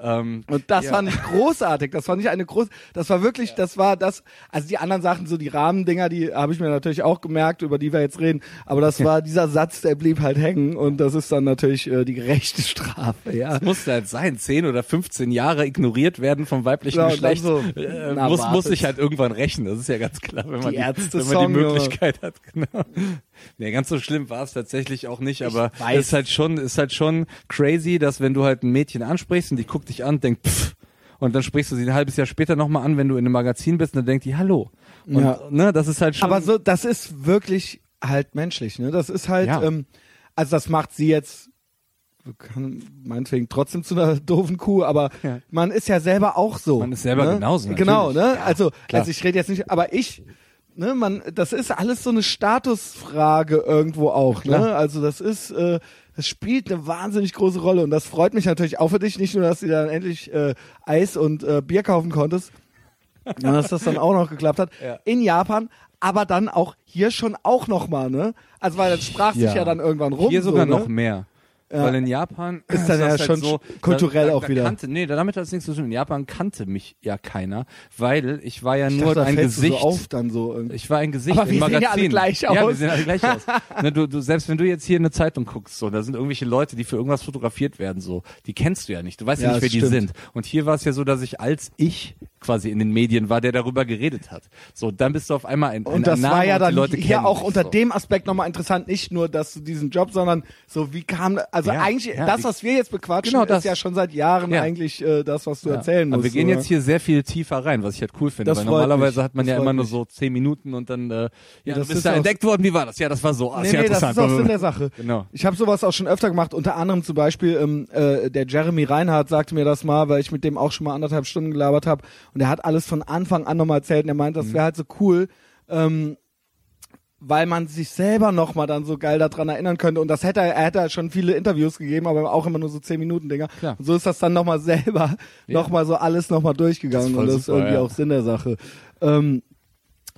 ähm, Und das Ja. fand ich großartig. Das fand ich eine groß. Das war wirklich, das war das. Also die anderen Sachen, so die Rahmendinger, die habe ich mir natürlich auch gemerkt, über die wir jetzt reden. Aber das war dieser Satz, der blieb halt hängen. Und das ist dann natürlich äh, die gerechte Strafe. Ja. es musste halt sein, 10 oder 15 Jahre ignoriert werden vom weiblichen Ja, dann Geschlecht. so, äh, na, muss, muss sich halt irgendwann rächen. Das ist ja ganz klar, wenn man Die die, Ärzte wenn man die. Möglichkeit hat. Genau. Nee, ganz so schlimm war es tatsächlich auch nicht, Ich aber es ist halt schon, ist halt schon crazy, dass wenn du halt ein Mädchen ansprichst und die guckt dich an, denkt pff, und dann sprichst du sie ein halbes Jahr später nochmal an, wenn du in einem Magazin bist, und dann denkt die Hallo. Und Ja. ne, das ist halt schon. Aber so, das ist wirklich halt menschlich, ne? Das ist halt, Ja. ähm, also das macht sie jetzt, kann meinetwegen trotzdem zu einer doofen Kuh, aber Ja. man ist ja selber auch so. Man ist selber ne? genauso, Genau, ne? natürlich. Ja, also, klar. also ich rede jetzt nicht, aber ich, ne, man, das ist alles so eine Statusfrage irgendwo auch, ne? Also das ist, äh, das spielt eine wahnsinnig große Rolle und das freut mich natürlich auch für dich, nicht nur, dass du dann endlich äh, Eis und äh, Bier kaufen konntest, sondern dass das dann auch noch geklappt hat. Ja. In Japan, aber dann auch hier schon auch nochmal, ne? Also weil das sprach sich Ja. ja dann irgendwann rum. Hier sogar so, noch ne? mehr. Ja. Weil in Japan Ist dann das ja halt schon kulturell da, auch da wieder. Kannte, nee, damit hat es nichts zu tun. In Japan kannte mich ja keiner, weil ich war ja Ich nur dachte, da ein Gesicht. So auf dann so irgendwie. Ich war ein Gesicht Aber im wir sehen Magazin. ja alle gleich Ja, aus. wir sehen alle gleich aus. ne, du, du, selbst wenn du jetzt hier eine Zeitung guckst, so, da sind irgendwelche Leute, die für irgendwas fotografiert werden, so, die kennst du ja nicht. Du weißt ja, Ja, nicht, wer das die stimmt. sind. Und hier war es ja so, dass ich als ich quasi in den Medien war, der darüber geredet hat. So, dann bist du auf einmal ein, ein Und das Name war ja dann hier kennen auch unter so. dem Aspekt nochmal interessant, nicht nur, dass du diesen Job, sondern so wie kam, also Ja, eigentlich, ja, das, was wir jetzt bequatschen, Genau ist das. ja schon seit Jahren Ja. eigentlich äh, das, was du erzählen musst. Aber wir gehen jetzt hier sehr viel tiefer rein, was ich halt cool finde. Das weil normalerweise mich. hat man Das ja immer nur mich. so zehn Minuten und dann, äh, ja, das du ist da entdeckt worden, wie war das? Ja, das war so. Ah, Nee, nee, das ist auch Sinn der Sache. Genau. Ich habe sowas auch schon öfter gemacht, unter anderem zum Beispiel ähm, äh, der Jeremy Reinhardt sagte mir das mal, weil ich mit dem auch schon mal anderthalb Stunden gelabert habe und er hat alles von Anfang an nochmal erzählt und er meint, das wäre halt so cool, ähm, weil man sich selber nochmal dann so geil daran erinnern könnte und das hätte er, er hätte halt schon viele Interviews gegeben, aber auch immer nur so zehn Minuten Dinger. Klar. Und so ist das dann nochmal selber Ja. nochmal so alles nochmal durchgegangen Das ist und das ist super, irgendwie ja. auch Sinn der Sache. Ähm,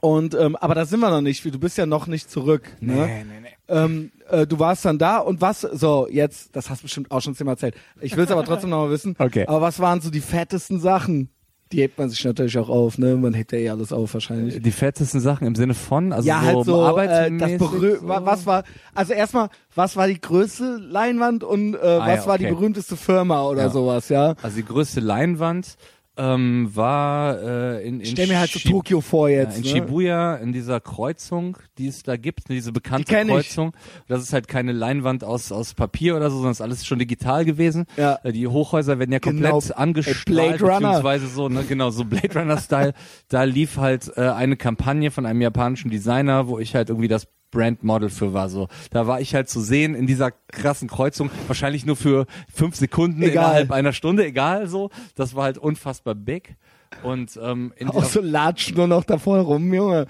und ähm, aber da sind wir noch nicht, du bist ja noch nicht zurück. Ne? Nee, nee, nee. ähm, äh, du warst dann da und was, so jetzt, das hast du bestimmt auch schon zehnmal erzählt. Ich will es aber trotzdem noch mal wissen. Okay. Aber was waren so die fettesten Sachen? Die hebt man sich natürlich auch auf, ne? Man hebt ja eh alles auf wahrscheinlich. Die fettesten Sachen im Sinne von, also ja, so, halt so, äh, das berüh so. wa- was war, also erstmal, was war die größte Leinwand und äh, was Ah ja, war die okay. berühmteste Firma oder Ja. sowas, ja? Also die größte Leinwand ähm, war äh, in, in stell mir halt so Shib- Tokio vor ja, jetzt, in ne? Shibuya, in dieser Kreuzung, die es da gibt, diese bekannte Die. Kreuzung. Das ist halt keine Leinwand aus, aus Papier oder so, sondern ist alles schon digital gewesen. Ja. Äh, Die Hochhäuser werden ja Genau. komplett Ey, angestrahlt, beziehungsweise so, ne, genau, so Blade Runner-Style. da lief halt äh, eine Kampagne von einem japanischen Designer, wo ich halt irgendwie das Brandmodel für war so. Da war ich halt zu sehen in dieser krassen Kreuzung, wahrscheinlich nur für fünf Sekunden Egal. innerhalb einer Stunde, egal so. Das war halt unfassbar big. Und ähm, in Auch so latschen nur noch davor rum, Junge.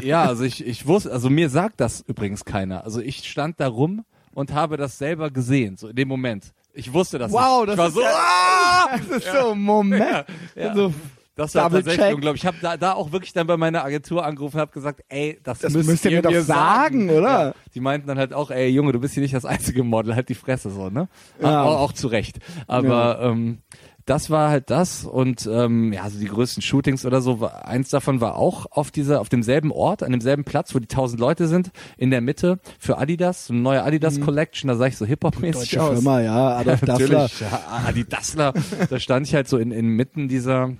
die, ja, also ich, ich wusste, also mir sagt das übrigens keiner. Also ich stand da rum und habe das selber gesehen, so in dem Moment. Ich wusste das Wow, nicht. das ich war ist so, ja, das ist so ein Moment. Ja, ja. So, das war Double tatsächlich unglaublich. Ich habe da, da auch wirklich dann bei meiner Agentur angerufen und habe gesagt, ey, das, Das müsst, müsst ihr mir doch sagen, oder? Ja. Die meinten dann halt auch, ey Junge, du bist hier nicht das einzige Model, halt die Fresse so, ne? Ja. Auch, auch zu Recht. Aber ähm, das war halt das und ähm, ja, also die größten Shootings oder so, eins davon war auch auf dieser, auf demselben Ort, an demselben Platz, wo die tausend Leute sind, in der Mitte für Adidas, so eine neue Adidas Collection, da sah ich so Hip-Hop-mäßig Mhm. Deutsche aus. Firma, ja, Adolf Dassler. Natürlich, ja, Adidasler. da stand ich halt so in, inmitten dieser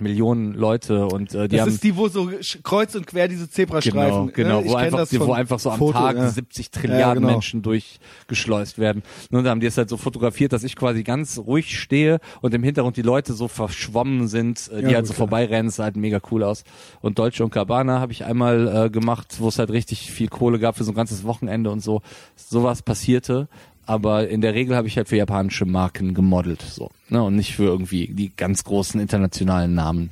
Millionen Leute und äh, die Das haben ist die, wo so kreuz und quer diese Zebrastreifen. Genau, genau, ne? Wo einfach, das die, wo einfach so am Foto, Tag ja. 70 Trilliarden genau. Menschen durchgeschleust werden. Und da haben die es halt so fotografiert, dass ich quasi ganz ruhig stehe und im Hintergrund die Leute so verschwommen sind, äh, die Ja, halt so klar. vorbeirennen, das sah halt mega cool aus. Und Deutsche und Cabana habe ich einmal äh, gemacht, wo es halt richtig viel Kohle gab für so ein ganzes Wochenende und so. Sowas passierte. Aber in der Regel habe ich halt für japanische Marken gemodelt, so. Ne? Und nicht für irgendwie die ganz großen internationalen Namen.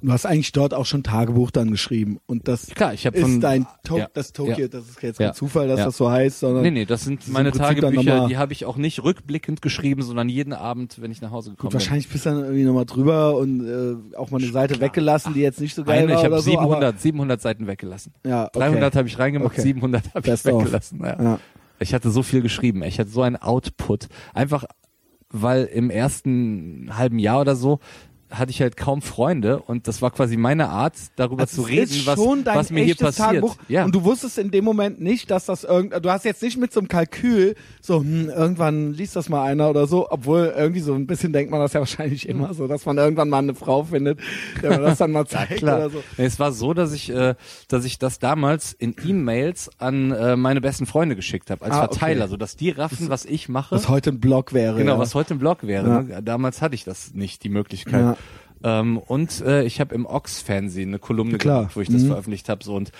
Und du hast eigentlich dort auch schon Tagebuch dann geschrieben. Und das Klar, ich habe ist von dein to ja, das Tokio, ja. das ist jetzt Ja. kein Zufall, dass Ja. das so heißt, sondern Nee, nee, das sind meine Tagebücher, die habe ich auch nicht rückblickend geschrieben, sondern jeden Abend, wenn ich nach Hause gekommen Gut, wahrscheinlich bist du dann irgendwie nochmal drüber und äh, auch mal eine Seite weggelassen, die jetzt nicht so bin. geil Eine, war ich habe so. 700, 700 Seiten weggelassen. ja, okay. 300 habe ich reingemacht, Okay. 700 habe ich weggelassen. Ich hatte so viel geschrieben, ich hatte so einen Output. Einfach, weil im ersten halben Jahr oder so hatte ich halt kaum Freunde und das war quasi meine Art, darüber Also zu reden, was, was mir hier passiert. Tagebuch. Ja. Und du wusstest in dem Moment nicht, dass das irgend, du hast jetzt nicht mit so einem Kalkül so, hm, irgendwann liest das mal einer oder so, obwohl irgendwie so ein bisschen denkt man das ja wahrscheinlich immer so, dass man irgendwann mal eine Frau findet, der man das dann mal zeigt oder so. Nee, es war so, dass ich, äh, dass ich das damals in E-Mails an äh, meine besten Freunde geschickt habe, als Ah, okay. Verteiler, so dass die raffen, was ich mache. Was heute ein Blog wäre. Genau, ja. was heute ein Blog wäre. Ja. Damals hatte ich das nicht, die Möglichkeit. Ähm, und äh, ich habe im Ox-Fernsehen eine Kolumne Klar. gemacht, wo ich das Mhm. veröffentlicht habe. So, und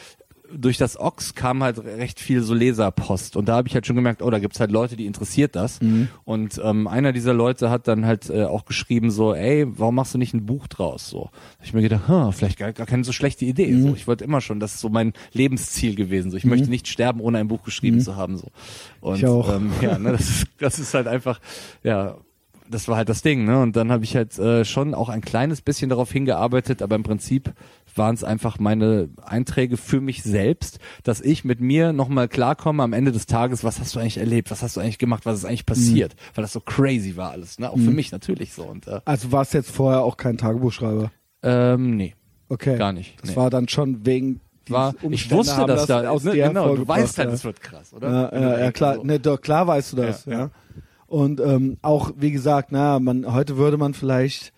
durch das Ox kam halt recht viel so Leserpost. Und da habe ich halt schon gemerkt, oh, da gibt's halt Leute, die interessiert das. Mhm. Und ähm, einer dieser Leute hat dann halt äh, auch geschrieben so, ey, warum machst du nicht ein Buch draus? So, hab ich mir gedacht, hm, vielleicht gar, gar keine so schlechte Idee. Mhm. So, ich wollte immer schon, das ist so mein Lebensziel gewesen. So, ich möchte nicht sterben, ohne ein Buch geschrieben zu haben. So. Und Mhm. Ich auch. Ähm, ja, ne, das, ist, das ist halt einfach, ja, das war halt das Ding, ne? Und dann habe ich halt äh, schon auch ein kleines bisschen darauf hingearbeitet, aber im Prinzip waren es einfach meine Einträge für mich selbst, dass ich mit mir nochmal klarkomme am Ende des Tages, was hast du eigentlich erlebt, was hast du eigentlich gemacht, was ist eigentlich passiert, weil das so crazy war alles, ne? Auch für mich natürlich so. Und äh, Also warst jetzt vorher auch kein Tagebuchschreiber. ähm, nee, Okay. gar nicht. Das nee. war dann schon wegen war, ich wusste haben das, da, aus ne, genau, du weißt halt, ja. es wird krass, oder? Ja, ja, ja klar, so. ne, doch, klar weißt du das, Ja, ja. ja. Und ähm, auch, wie gesagt, na, man, heute würde man vielleicht,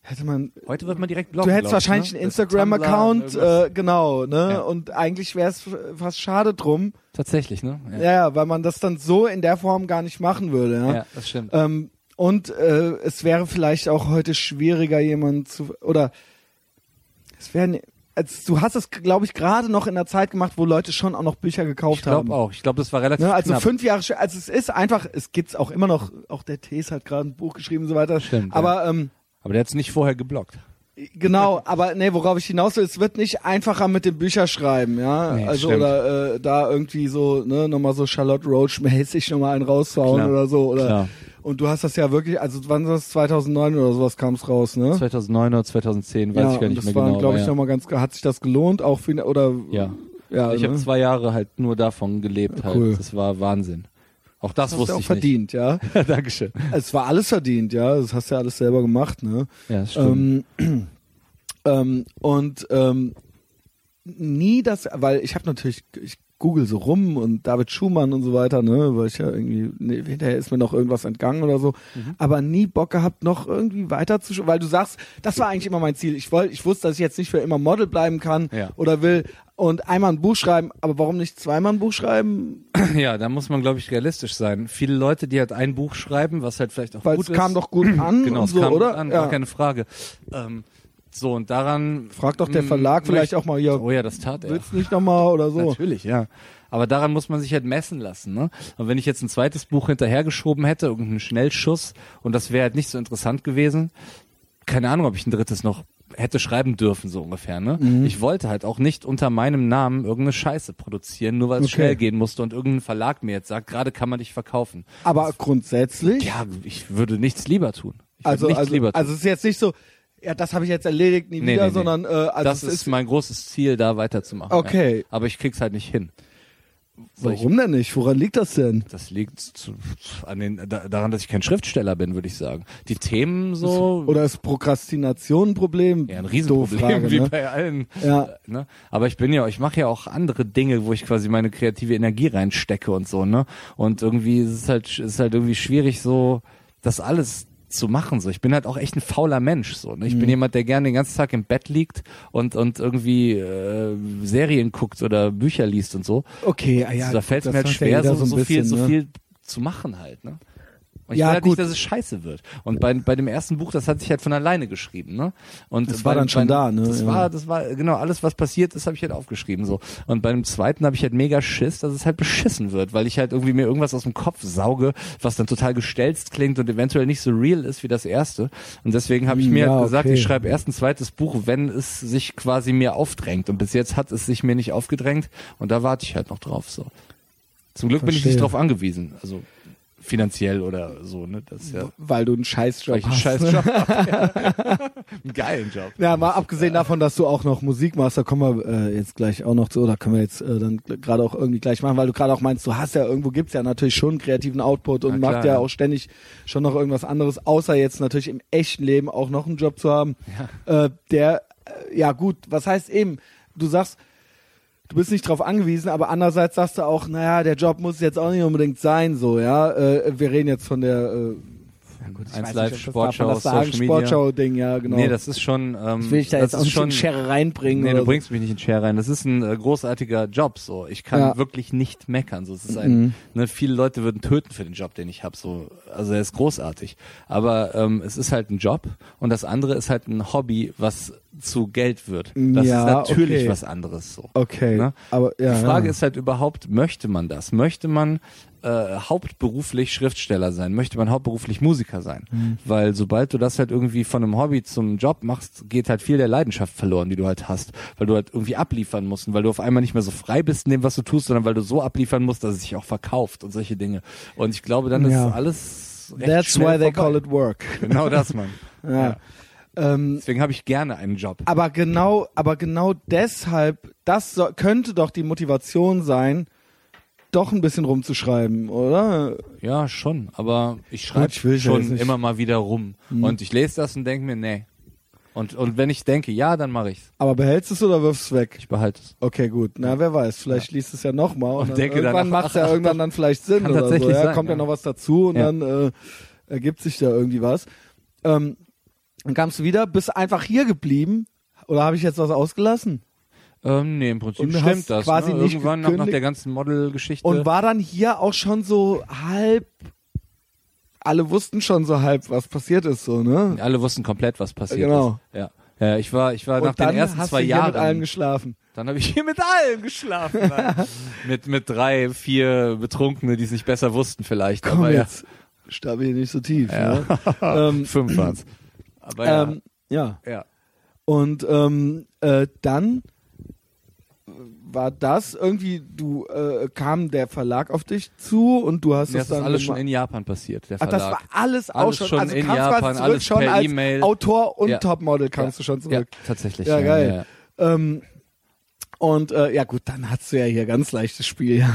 hätte man, Heute wird man direkt bloggen. du hättest wahrscheinlich ne? einen Instagram-Account, äh, genau, ne, Ja. und eigentlich wäre es fast schade drum, Tatsächlich, ne? Ja, ja. weil man das dann so in der Form gar nicht machen würde, ja. ja das stimmt. Ähm, und äh, es wäre vielleicht auch heute schwieriger, jemanden zu oder es wären als, du hast es, glaube ich, gerade noch in der Zeit gemacht, wo Leute schon auch noch Bücher gekauft Ich glaube haben. auch. Ich glaube, das war relativ Ne, also knapp. fünf Jahre, also es ist einfach, es gibt's auch immer noch, auch der Tees hat gerade ein Buch geschrieben und so weiter. Stimmt, Aber ähm, Aber der hat es nicht vorher geblockt. genau, aber nee, worauf ich hinaus will, es wird nicht einfacher mit dem Bücherschreiben, ja. Nee, also stimmt. oder äh, da irgendwie so, ne, nochmal so Charlotte Roach mäßig nochmal einen rauszuhauen Klar, oder so. Oder klar. Und du hast das ja wirklich, also wann war das 2009 oder sowas kam es raus, ne? 2009 oder 2010, weiß ja, ich gar nicht das mehr war, genau. glaube ich, ja. nochmal ganz, hat sich das gelohnt, auch für, oder? Ja. Ja, ich ne? habe zwei Jahre halt nur davon gelebt. Halt. Cool. Das war Wahnsinn. Auch das, das hast du wusste auch ich verdient, ja. nicht. Dankeschön. Es war alles verdient, ja. Das hast du ja alles selber gemacht, ne? Ja, das stimmt. Ähm, ähm, und ähm, nie das, weil ich habe natürlich, ich google so rum und David Schumann und so weiter, ne, weil ich ja irgendwie, ne, hinterher ist mir noch irgendwas entgangen oder so, Mhm. aber nie Bock gehabt, noch irgendwie weiter zu, weil du sagst, das war eigentlich immer mein Ziel. Ich wollte, ich wusste, dass ich jetzt nicht für immer Model bleiben kann Ja. oder will und einmal ein Buch schreiben, aber warum nicht zweimal ein Buch schreiben? ja, da muss man, glaube ich, realistisch sein. Viele Leute, die halt ein Buch schreiben, was halt vielleicht auch Weil gut es kam ist. doch gut an genau, und es so, kam oder? gut an, ja. gar keine Frage. Ähm, so, und daran... Frag doch der mm, Verlag vielleicht auch mal, ja, Oh ja, das tat er. willst nicht nochmal oder so? Natürlich, ja. Aber daran muss man sich halt messen lassen. Ne? Und wenn ich jetzt ein zweites Buch hinterhergeschoben hätte, irgendeinen Schnellschuss, und das wäre halt nicht so interessant gewesen, keine Ahnung, ob ich ein drittes noch hätte schreiben dürfen, so ungefähr. Ne? Mhm. Ich wollte halt auch nicht unter meinem Namen irgendeine Scheiße produzieren, nur weil es Okay. schnell gehen musste und irgendein Verlag mir jetzt sagt, gerade kann man dich verkaufen. Aber grundsätzlich? Ja, ich würde nichts lieber tun. Ich also, nichts also, lieber tun. also es ist jetzt nicht so, ja, das habe ich jetzt erledigt, nie Nee, wieder, nee, nee. sondern äh, also das es ist mein großes Ziel, da weiterzumachen. Okay. Ja. Aber ich krieg's halt nicht hin. So, ich- Warum denn nicht? Woran liegt das denn? Das liegt zu, an den, da, daran, dass ich kein Schriftsteller bin, würde ich sagen. Die Themen so. Oder ist Prokrastination ein Problem? ja, ein Riesenproblem, Frage, wie ne? bei allen. Ja. Ne? Aber ich bin ja, ich mache ja auch andere Dinge, wo ich quasi meine kreative Energie reinstecke und so, ne? Und irgendwie ist es halt, ist halt irgendwie schwierig, so das alles zu machen. So, ich bin halt auch echt ein fauler Mensch. So, ne? Ich Mhm. bin jemand, der gerne den ganzen Tag im Bett liegt und und irgendwie äh, Serien guckt oder Bücher liest und so. Okay, ah, ja, Also da fällt es mir halt schwer, so, so viel, bisschen, so ne? viel zu machen halt, ne? Und ich Ja, will halt gut. nicht, dass es scheiße wird. Und bei, bei dem ersten Buch, das hat sich halt von alleine geschrieben, ne? Und Das war bei- dann schon bei- da, ne? Das Ja. war, das war, genau, alles, was passiert ist, habe ich halt aufgeschrieben, so. Und bei dem zweiten habe ich halt mega Schiss, dass es halt beschissen wird, weil ich halt irgendwie mir irgendwas aus dem Kopf sauge, was dann total gestelzt klingt und eventuell nicht so real ist wie das erste. Und deswegen habe ich Hm, mir ja, halt gesagt, okay. ich schreibe erst ein zweites Buch, wenn es sich quasi mir aufdrängt. Und bis jetzt hat es sich mir nicht aufgedrängt und da warte ich halt noch drauf, so. Zum Glück bin ich Verstehe. nicht drauf angewiesen, also finanziell oder so, ne? Das ist ja Weil du einen Scheißjob einen hast. scheiß ne? Job hab. Einen geilen Job. Ja, mal abgesehen davon, dass du auch noch Musik machst, da kommen wir äh, jetzt gleich auch noch zu, oder können wir jetzt äh, dann gerade auch irgendwie gleich machen, weil du gerade auch meinst, du hast ja irgendwo gibt's ja natürlich schon einen kreativen Output und Na macht klar, ja ja. auch ständig schon noch irgendwas anderes, außer jetzt natürlich im echten Leben auch noch einen Job zu haben, äh, der, äh, ja gut, was heißt eben, du sagst, du bist nicht drauf angewiesen, aber andererseits sagst du auch, naja, der Job muss jetzt auch nicht unbedingt sein, so, ja. Äh, wir reden jetzt von der äh, ja gut, ich Eins weiß Live, nicht, Sportschau, das sagen, Social Media. Sportschau-Ding, ja, genau. Nee, das ist schon. Ähm, das will ich da jetzt auch nicht schon, in Schere reinbringen. Nee, du so. bringst mich nicht in Share rein. Das ist ein äh, großartiger Job. So, ich kann Ja. wirklich nicht meckern. So, es ist ein, Mhm. ne, viele Leute würden töten für den Job, den ich habe. So, also er ist großartig. Aber ähm, es ist halt ein Job und das andere ist halt ein Hobby, was zu Geld wird. Das Ja, ist natürlich okay. was anderes. So. Okay, Ne? aber ja, Die Frage ist halt überhaupt, möchte man das? Möchte man äh, hauptberuflich Schriftsteller sein? Möchte man hauptberuflich Musiker sein? Mhm. Weil sobald du das halt irgendwie von einem Hobby zum Job machst, geht halt viel der Leidenschaft verloren, die du halt hast. Weil du halt irgendwie abliefern musst und weil du auf einmal nicht mehr so frei bist in dem, was du tust, sondern weil du so abliefern musst, dass es sich auch verkauft und solche Dinge. Und ich glaube, dann Ja. ist alles That's why they vorbei. call it work. Genau das, Mann. Ja. Ähm, Deswegen habe ich gerne einen Job. aber genau, aber genau deshalb, das so, könnte doch die Motivation sein, doch ein bisschen rumzuschreiben, oder? Ja, schon. Aber ich schreibe ja schon immer mal wieder rum. Und ich lese das und denke mir, nee. Und, und wenn ich denke, ja, dann mache ich's. Aber behältst du es oder wirfst du es weg? Ich behalte es. Okay, gut. Na, wer weiß. Vielleicht liest es ja nochmal und, Und dann denke irgendwann ach, macht es ja ach, irgendwann dann vielleicht Sinn oder so. tatsächlich Ja, sein, kommt ja ja. noch was dazu und Ja. dann äh, ergibt sich da irgendwie was. Ähm, dann kamst du wieder, bist einfach hier geblieben oder habe ich jetzt was ausgelassen? Ähm, nee, im Prinzip Und stimmt das. quasi ne? nicht Irgendwann nach, nach der ganzen Model-Geschichte. Und war dann hier auch schon so halb, alle wussten schon so halb, was passiert ist, so, ne? alle wussten komplett, was passiert Genau. ist. Ja. Ja, ich war, ich war nach Und dann den ersten zwei hier Jahren. mit allen geschlafen. Dann habe ich hier mit allen geschlafen. Mit, mit drei, vier Betrunkene, die es nicht besser wussten vielleicht. Komm aber jetzt, stabil nicht so tief. Ja. Ne? ja. ähm, Fünf waren's. Aber ja. ähm, ja. ja. Und ähm, äh, dann war das irgendwie, du äh, kam der Verlag auf dich zu und du hast Nee, es das ist dann alles schon in Japan passiert, der Ach, Verlag. das war alles, auch Alles schon. schon also in kamst Japan, alles schon per als E-Mail. Autor und Ja. Topmodel kamst du schon ja, zurück. tatsächlich. Ja, ja, geil. Ja, Ähm, und äh, ja gut, dann hast du ja hier ganz leichtes Spiel. Ja.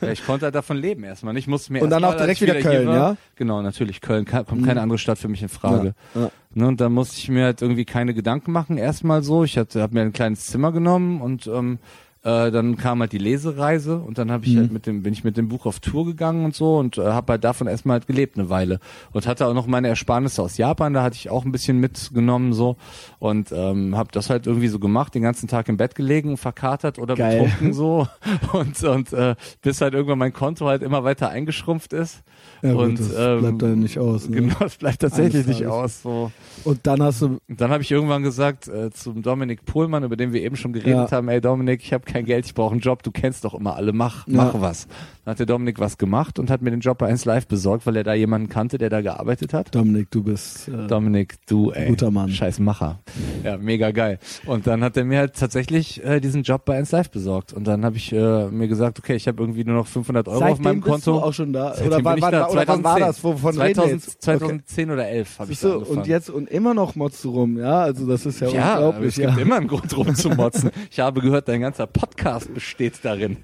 Ja, ich konnte halt davon leben erstmal. Ich musste mir Und dann auch direkt wieder hier Köln, war, ja? Mhm. Genau, natürlich. Köln kommt keine andere Stadt für mich in Frage. Ja, ja. Ne, und da musste ich mir halt irgendwie keine Gedanken machen. Erstmal so. Ich hatte, habe mir ein kleines Zimmer genommen und ähm, äh, dann kam halt die Lesereise und dann habe ich Mhm. halt mit dem, bin ich mit dem Buch auf Tour gegangen und so und äh, habe halt davon erstmal halt gelebt eine Weile und hatte auch noch meine Ersparnisse aus Japan. Da hatte ich auch ein bisschen mitgenommen so und ähm, habe das halt irgendwie so gemacht, den ganzen Tag im Bett gelegen, verkatert oder Geil. betrunken so und und äh, bis halt irgendwann mein Konto halt immer weiter eingeschrumpft ist. Ja, gut, und das ähm, bleibt da nicht aus. Ne? Genau, das bleibt tatsächlich nicht aus. So. Und dann hast du, Und dann habe ich irgendwann gesagt äh, zum Dominik Pohlmann, über den wir eben schon geredet Ja. haben, ey Dominik, ich habe kein Geld, ich brauche einen Job, du kennst doch immer alle, mach, Ja. mach was. Dann hat der Dominik was gemacht und hat mir den Job bei 1 Live besorgt, weil er da jemanden kannte, der da gearbeitet hat. Dominik, du bist äh, Dominik, du, ey. Guter Mann. Scheiß Macher. Ja, mega geil. Und dann hat er mir halt tatsächlich äh, diesen Job bei 1 Live besorgt. Und dann habe ich äh, mir gesagt, okay, ich habe irgendwie nur noch 500 Euro auf seitdem meinem bist Konto. du auch schon da. Seitdem Oder, ich wann, da, oder wann war 2010. das? Wovon reden wir 2000, jetzt? 2010 oder 11 habe ich du, angefangen. und jetzt und immer noch motzt du rum, ja? Also das ist ja, Ja, unglaublich. es gibt ja. immer einen Grund rum zu motzen. Ich habe gehört, dein ganzer Podcast besteht darin.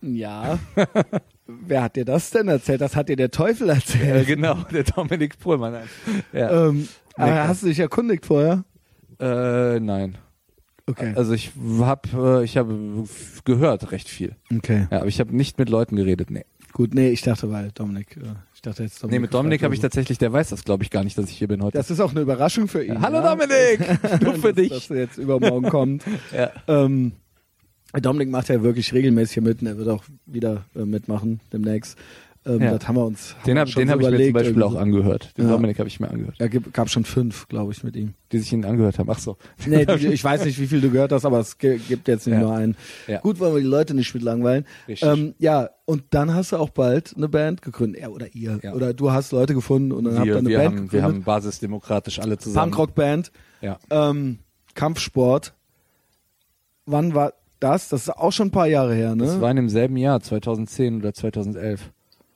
Ja. Wer hat dir das denn erzählt? Das hat dir der Teufel Ja, erzählt. genau, der Dominik Pohlmann. Ja. Ähm, aber hast du dich erkundigt vorher? Äh, nein. Okay. Also ich habe äh, ich habe gehört recht viel. Okay. Ja, aber ich habe nicht mit Leuten geredet. Nee. Gut, nee, ich dachte, weil Dominik, äh, ich dachte jetzt Dominik. Nee, mit Dominik habe ich oder tatsächlich, der weiß das glaube ich gar nicht, dass ich hier bin heute. Das ist auch eine Überraschung für ihn. Hallo ja? Dominik, nur für dass, dich. Dass er jetzt übermorgen kommt. Ja. Ähm, Dominik macht ja wirklich regelmäßig hier mit und er wird auch wieder äh, mitmachen demnächst. Ähm, Ja. Das haben wir uns haben Den wir habe so hab ich mir zum Beispiel auch irgendwie. angehört. Den Ja. Dominik habe ich mir angehört. Ja, gab schon fünf, glaube ich, mit ihm. Die sich ihn angehört haben. Ach so. Nee, die, ich weiß nicht, wie viel du gehört hast, aber es gibt jetzt nicht Ja. nur einen. Ja. Gut, wollen wir die Leute nicht mit langweilen. Richtig. Ähm, ja, und dann hast du auch bald eine Band gegründet. Er oder ihr. Oder du hast Leute gefunden und dann habt ihr wir, eine wir, Band haben, wir haben gegründet. basisdemokratisch alle zusammen. Punkrock-Band, Ja. ähm, Kampfsport. Wann war das? Das ist auch schon ein paar Jahre her, ne? Das war in demselben Jahr, 2010 oder 2011.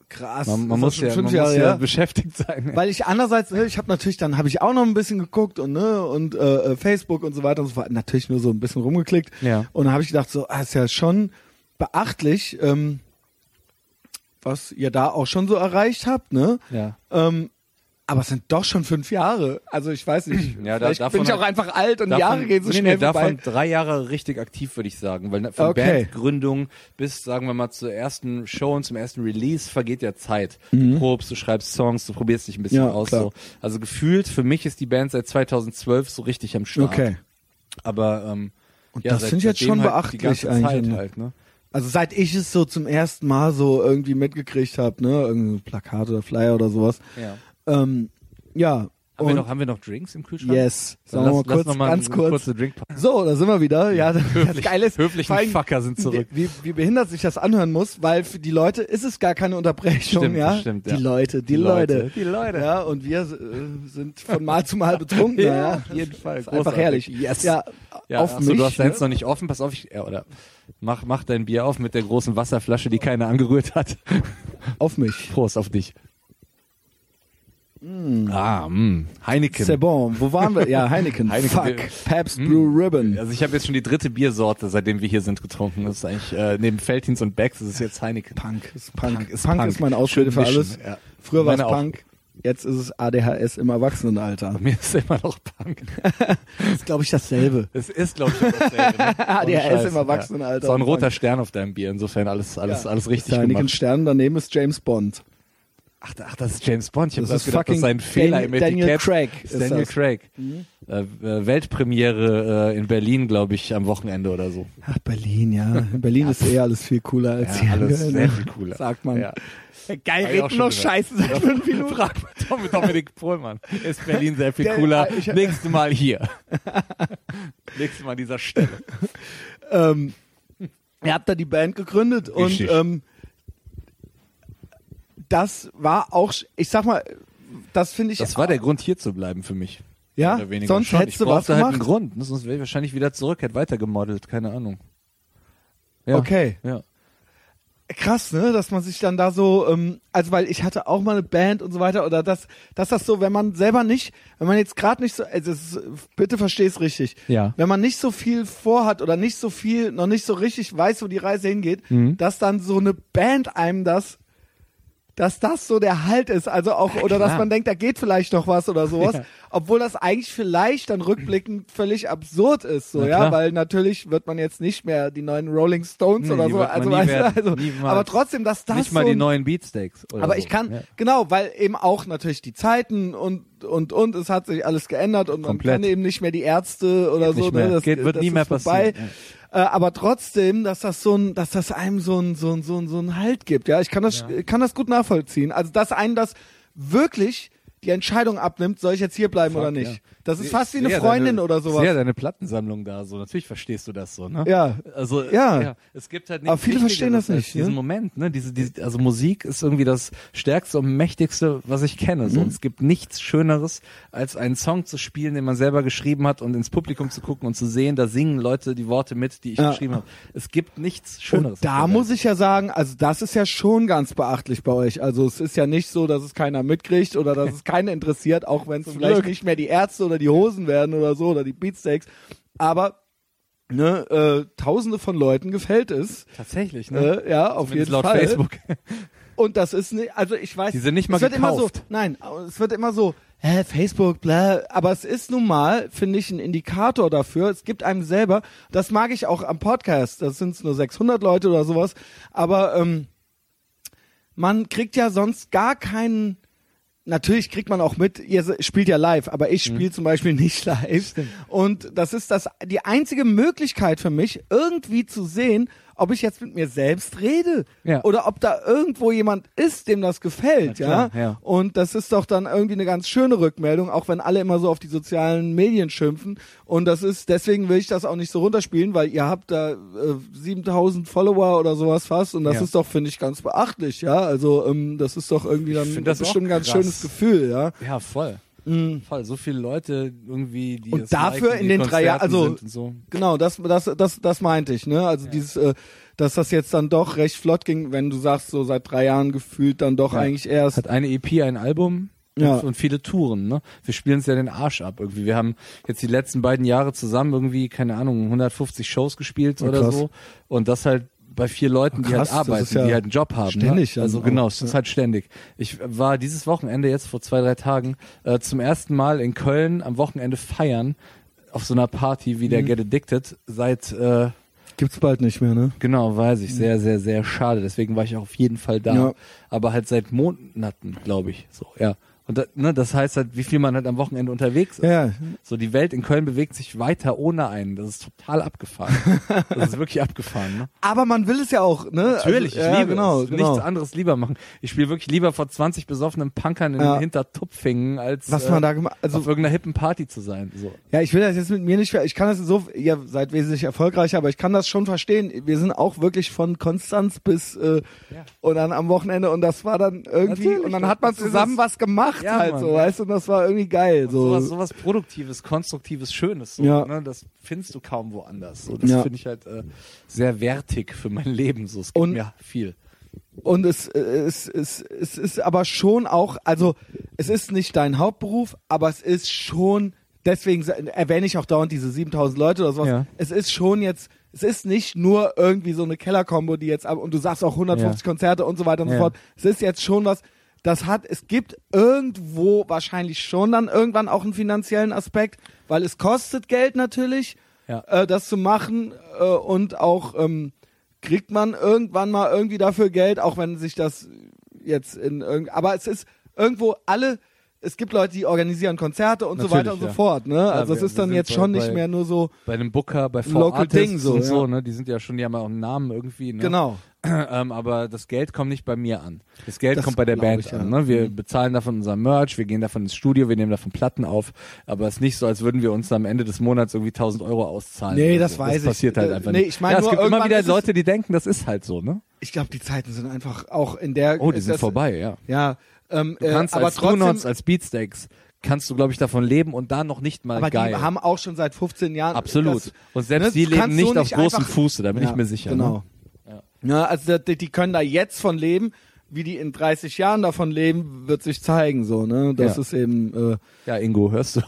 Krass. Man, man muss ja, fünf man Jahre muss ja her? beschäftigt sein. Weil ich andererseits, ne, ich habe natürlich, dann habe ich auch noch ein bisschen geguckt und ne und äh, äh, Facebook und so weiter und so fort. Natürlich nur so ein bisschen rumgeklickt. Ja. Und dann habe ich gedacht, so, ah, ist ja schon beachtlich, ähm, was ihr da auch schon so erreicht habt, ne? Ja. Ähm, aber es sind doch schon fünf Jahre. Also ich weiß nicht. Ja, da- davon bin ich auch halt- einfach alt und Jahre gehen so nee, schnell nee, vorbei. davon drei Jahre richtig aktiv, würde ich sagen. Weil von Okay. Bandgründung bis, sagen wir mal, zur ersten Show und zum ersten Release vergeht ja Zeit. Mhm. Du probst, du schreibst Songs, du probierst dich ein bisschen Ja, aus. klar. So. Also gefühlt, für mich ist die Band seit 2012 so richtig am Start. Okay. Aber ähm, Und ja, das finde ich jetzt schon halt beachtlich eigentlich, Zeit ne? halt, ne? Also seit ich es so zum ersten Mal so irgendwie mitgekriegt habe, ne, irgendein Plakat oder Flyer oder sowas. Ja. Ähm, ja. Haben, wir noch, haben wir noch Drinks im Kühlschrank? yes. Sagen wir mal kurz, mal ganz kurz. So, da sind wir wieder. Ja, das Höflich- Geile ist, höflichen allem, Fucker sind zurück. Wie, wie behindert sich das anhören muss, weil für die Leute ist es gar keine Unterbrechung, Stimmt, ja. stimmt, die ja. Leute, die, Die Leute. Leute, die Leute. Ja, und wir äh, sind von Mal zu Mal betrunken. Ja, ja, auf jeden Fall. Ist einfach herrlich. Yes. Ja, Ja, auf achso, mich. du hast ne? deins noch nicht offen. Pass auf, ich, ja, oder mach, mach dein Bier auf mit der großen Wasserflasche, die keiner angerührt hat. Auf mich. Prost auf dich. Ah, mh. Heineken. C'est bon. Wo waren wir? Ja, Heineken. Heineken. Fuck. Pabst Blue Ribbon. Also ich habe jetzt schon die dritte Biersorte, seitdem wir hier sind, getrunken. Das ist eigentlich äh, neben Feldhins und Becks, ist jetzt Heineken. Punk ist Punk. Punk ist Punk Punk. ist meine Ausrede für alles. ja. Früher war es. Punk, jetzt ist es ADHS im Erwachsenenalter. Bei mir ist immer noch Punk. Das ist, glaube ich, dasselbe. Es ist, glaube ich, dasselbe, ne? ADHS im Erwachsenenalter. So ein roter Punk. Stern auf deinem Bier. Insofern alles, alles, Ja. alles richtig Der Heineken gemacht. Stern, daneben ist James Bond. Ach, ach, das ist James Bond. Ich habe Das das ist gedacht, das sei ein Fehler Dan- im Daniel Etikett. Craig ist ist Daniel das. Craig. Äh, äh, Weltpremiere äh, in Berlin, glaube ich, am Wochenende oder so. Ach, Berlin, ja. In Berlin ist eh alles viel cooler als Ja, hier. alles ne? sehr viel cooler. Sagt man. Ja. Geil, ich reden noch gehört. Scheiße seit fünf Minuten. Frag mal Tom- Dominik Pohlmann. Ist Berlin sehr viel cooler. ich- Nächstes Mal hier. Nächstes Mal an dieser Stelle. ähm, ihr habt da die Band gegründet und Richtig. ähm, das war auch, ich sag mal, das finde ich. Das war der Grund, hier zu bleiben für mich. Ja? Sonst schon. hättest ich du was brauchte halt einen gemacht? Grund. ne? Sonst wäre ich wahrscheinlich wieder zurück, hätte weiter gemodelt. Keine Ahnung. Ja. Okay. Ja. krass, ne, dass man sich dann da so, ähm, also weil ich hatte auch mal eine Band und so weiter oder das, dass das so, wenn man selber nicht, wenn man jetzt gerade nicht so, also es ist, bitte versteh's richtig, Ja. wenn man nicht so viel vorhat oder nicht so viel, noch nicht so richtig weiß, wo die Reise hingeht, Mhm. dass dann so eine Band einem das dass das so der Halt ist, also auch, oder dass man denkt, da geht vielleicht noch was oder sowas, Ja. obwohl das eigentlich vielleicht dann rückblickend völlig absurd ist, so, ja, weil natürlich wird man jetzt nicht mehr die neuen Rolling Stones Nee, oder so, also, weißt du, werden. also aber trotzdem, dass das Nicht mal so die neuen Beatsteaks. Oder aber so. ich kann, Ja. genau, weil eben auch natürlich die Zeiten und, und, und, es hat sich alles geändert und Komplett. man kann eben nicht mehr die Ärzte oder Geht so, mehr. ne, das Geht- wird das nie mehr vorbei. passieren, Äh, aber trotzdem, dass das so ein, dass das einem so ein, so ein, so ein, so ein Halt gibt, ja. Ich kann das, Ja. kann das gut nachvollziehen. Also, dass einen das wirklich die Entscheidung abnimmt, soll ich jetzt hier bleiben Fuck, oder nicht. ja. Das ist fast wie eine Freundin deine, oder sowas. deine Plattensammlung da so. Natürlich verstehst du das so, ne? Ja. Also Ja. es gibt halt Aber nichts viele verstehen das nicht, Diesen ne? Moment, ne? Diese, diese, also Musik ist irgendwie das stärkste und mächtigste, was ich kenne. Mhm. So. Und es gibt nichts Schöneres, als einen Song zu spielen, den man selber geschrieben hat und ins Publikum zu gucken und zu sehen, da singen Leute die Worte mit, die ich Ja. geschrieben habe. Es gibt nichts Schöneres. Und da muss ich ja sagen, also das ist ja schon ganz beachtlich bei euch. Also es ist ja nicht so, dass es keiner mitkriegt oder dass es keinen interessiert, auch wenn es vielleicht Glück. nicht mehr die Ärzte oder die Hosen werden oder so oder die Beatsteaks. Aber ne, äh, Tausende von Leuten gefällt es. Tatsächlich, ne? Äh, ja, auf Zumindest jeden laut Fall. Facebook. Und das ist nicht, also ich weiß, Die sind nicht mal es wird immer so, gekauft. nein, es wird immer so, hä, Facebook, bla, aber es ist nun mal, finde ich, ein Indikator dafür. Es gibt einem selber, das mag ich auch am Podcast, das sind nur 600 Leute oder sowas, aber ähm, man kriegt ja sonst gar keinen, natürlich kriegt man auch mit, ihr spielt ja live, aber ich Mhm. spiele zum Beispiel nicht live. Und das ist das die einzige Möglichkeit für mich, irgendwie zu sehen, ob ich jetzt mit mir selbst rede Ja. oder ob da irgendwo jemand ist, dem das gefällt, ja? klar, ja. Und das ist doch dann irgendwie eine ganz schöne Rückmeldung, auch wenn alle immer so auf die sozialen Medien schimpfen. Und das ist, deswegen will ich das auch nicht so runterspielen, weil ihr habt da äh, 7000 Follower oder sowas fast und das Ja. ist doch, finde ich, ganz beachtlich, ja? Also, ähm, das ist doch irgendwie dann das bestimmt ein ganz krass. schönes Gefühl, ja? Ja, voll. Voll, so viele Leute irgendwie, die Und dafür liken, in den drei Jahren- also- so. Genau, das, das, das, das meinte ich, ne? Also dieses, äh, dass das jetzt dann doch recht flott ging, wenn du sagst, so seit drei Jahren gefühlt dann doch Ja. eigentlich erst. hat eine EP, ein Album Ja. und, und viele Touren. Ne? Wir spielen uns ja den Arsch ab irgendwie. Wir haben jetzt die letzten beiden Jahre zusammen irgendwie, keine Ahnung, 150 Shows gespielt Ja, oder krass. so. Und das halt bei vier Leuten, die Krass, halt das arbeiten, ja die halt einen Job haben. ständig ne? Also auch, genau, es ist ja. halt ständig. Ich war dieses Wochenende jetzt vor zwei, drei Tagen äh, zum ersten Mal in Köln am Wochenende feiern auf so einer Party wie Mhm. der Get Addicted seit äh, Gibt's bald nicht mehr, ne? Genau, weiß ich. Sehr, sehr, sehr schade. Deswegen war ich auch auf jeden Fall da. Ja. Aber halt seit Monaten, glaube ich. So, ja. Und da, ne, das heißt halt, wie viel man halt am Wochenende unterwegs ist. Ja, So, die Welt in Köln bewegt sich weiter ohne einen. Das ist total abgefahren. das ist wirklich abgefahren, ne? aber man will es ja auch, ne? Natürlich, also, ich ja, liebe genau, es. genau. Nichts anderes lieber machen. Ich spiele wirklich lieber vor 20 besoffenen Punkern in Ja. Hintertupfingen, als Was äh, man da gemacht, also auf irgendeiner hippen Party zu sein. So. Ja, ich will das jetzt mit mir nicht, ich kann das so, ihr seid wesentlich erfolgreicher, aber ich kann das schon verstehen. Wir sind auch wirklich von Konstanz bis äh, Ja. und dann am Wochenende und das war dann irgendwie Natürlich, und dann hat man zusammen was gemacht Ja, halt Mann, so, ja. weißt du, und das war irgendwie geil so. sowas, sowas Produktives, Konstruktives, Schönes. So, Ja. ne? Das findest du kaum woanders. So, das Ja. finde ich halt äh, sehr wertig für mein Leben. So, es gibt Und- mir viel. Und es, es, es, es ist aber schon auch, also es ist nicht dein Hauptberuf, aber es ist schon, deswegen erwähne ich auch dauernd diese 7000 Leute oder sowas. Ja. Es ist schon jetzt, es ist nicht nur irgendwie so eine Kellerkombo, die jetzt ab, und du sagst auch 150 Konzerte und so weiter und so Ja. fort. Es ist jetzt schon was, das hat, es gibt irgendwo wahrscheinlich schon dann irgendwann auch einen finanziellen Aspekt, weil es kostet Geld natürlich, Ja. äh, das zu machen äh, und auch ähm, kriegt man irgendwann mal irgendwie dafür Geld, auch wenn sich das jetzt in irgend, aber es ist irgendwo alle, es gibt Leute, die organisieren Konzerte und so Natürlich, weiter und so ja. fort, ne? also es ist dann jetzt bei- schon nicht bei- mehr nur so, Bei einem Booker, bei Four Local Artists Ding so, und so, ja. ne? Die sind ja schon, die haben ja auch einen Namen irgendwie. Ne? genau. ähm, aber das Geld kommt nicht bei mir an. Das Geld Das kommt bei der Band ich, ja. an. Ne? Wir Mhm. bezahlen davon unser Merch, wir gehen davon ins Studio, wir nehmen davon Platten auf. Aber es ist nicht so, als würden wir uns am Ende des Monats irgendwie 1000 Euro auszahlen. Nee, das so. weiß das ich. passiert halt Äh, einfach nee, nicht. ich mein ja, es gibt immer wieder Leute, die denken, das ist halt so, ne? Ich glaube, die Zeiten sind einfach auch in der, Oh, die sind das, vorbei, ja. ja, ähm, Du äh, kannst aber als trotzdem, Donuts, als Beatsteaks, kannst du, glaube ich, davon leben und da noch nicht mal aber geil. die haben auch schon seit 15 Jahren Absolut. Das, und selbst ne, die leben nicht so auf nicht großem Fuße, da bin Ja, ich mir sicher. Genau. Ne? Ja, also die, die können da jetzt von leben, wie die in 30 Jahren davon leben, wird sich zeigen so, ne? Das Ja. ist eben äh, Ja, Ingo, hörst du?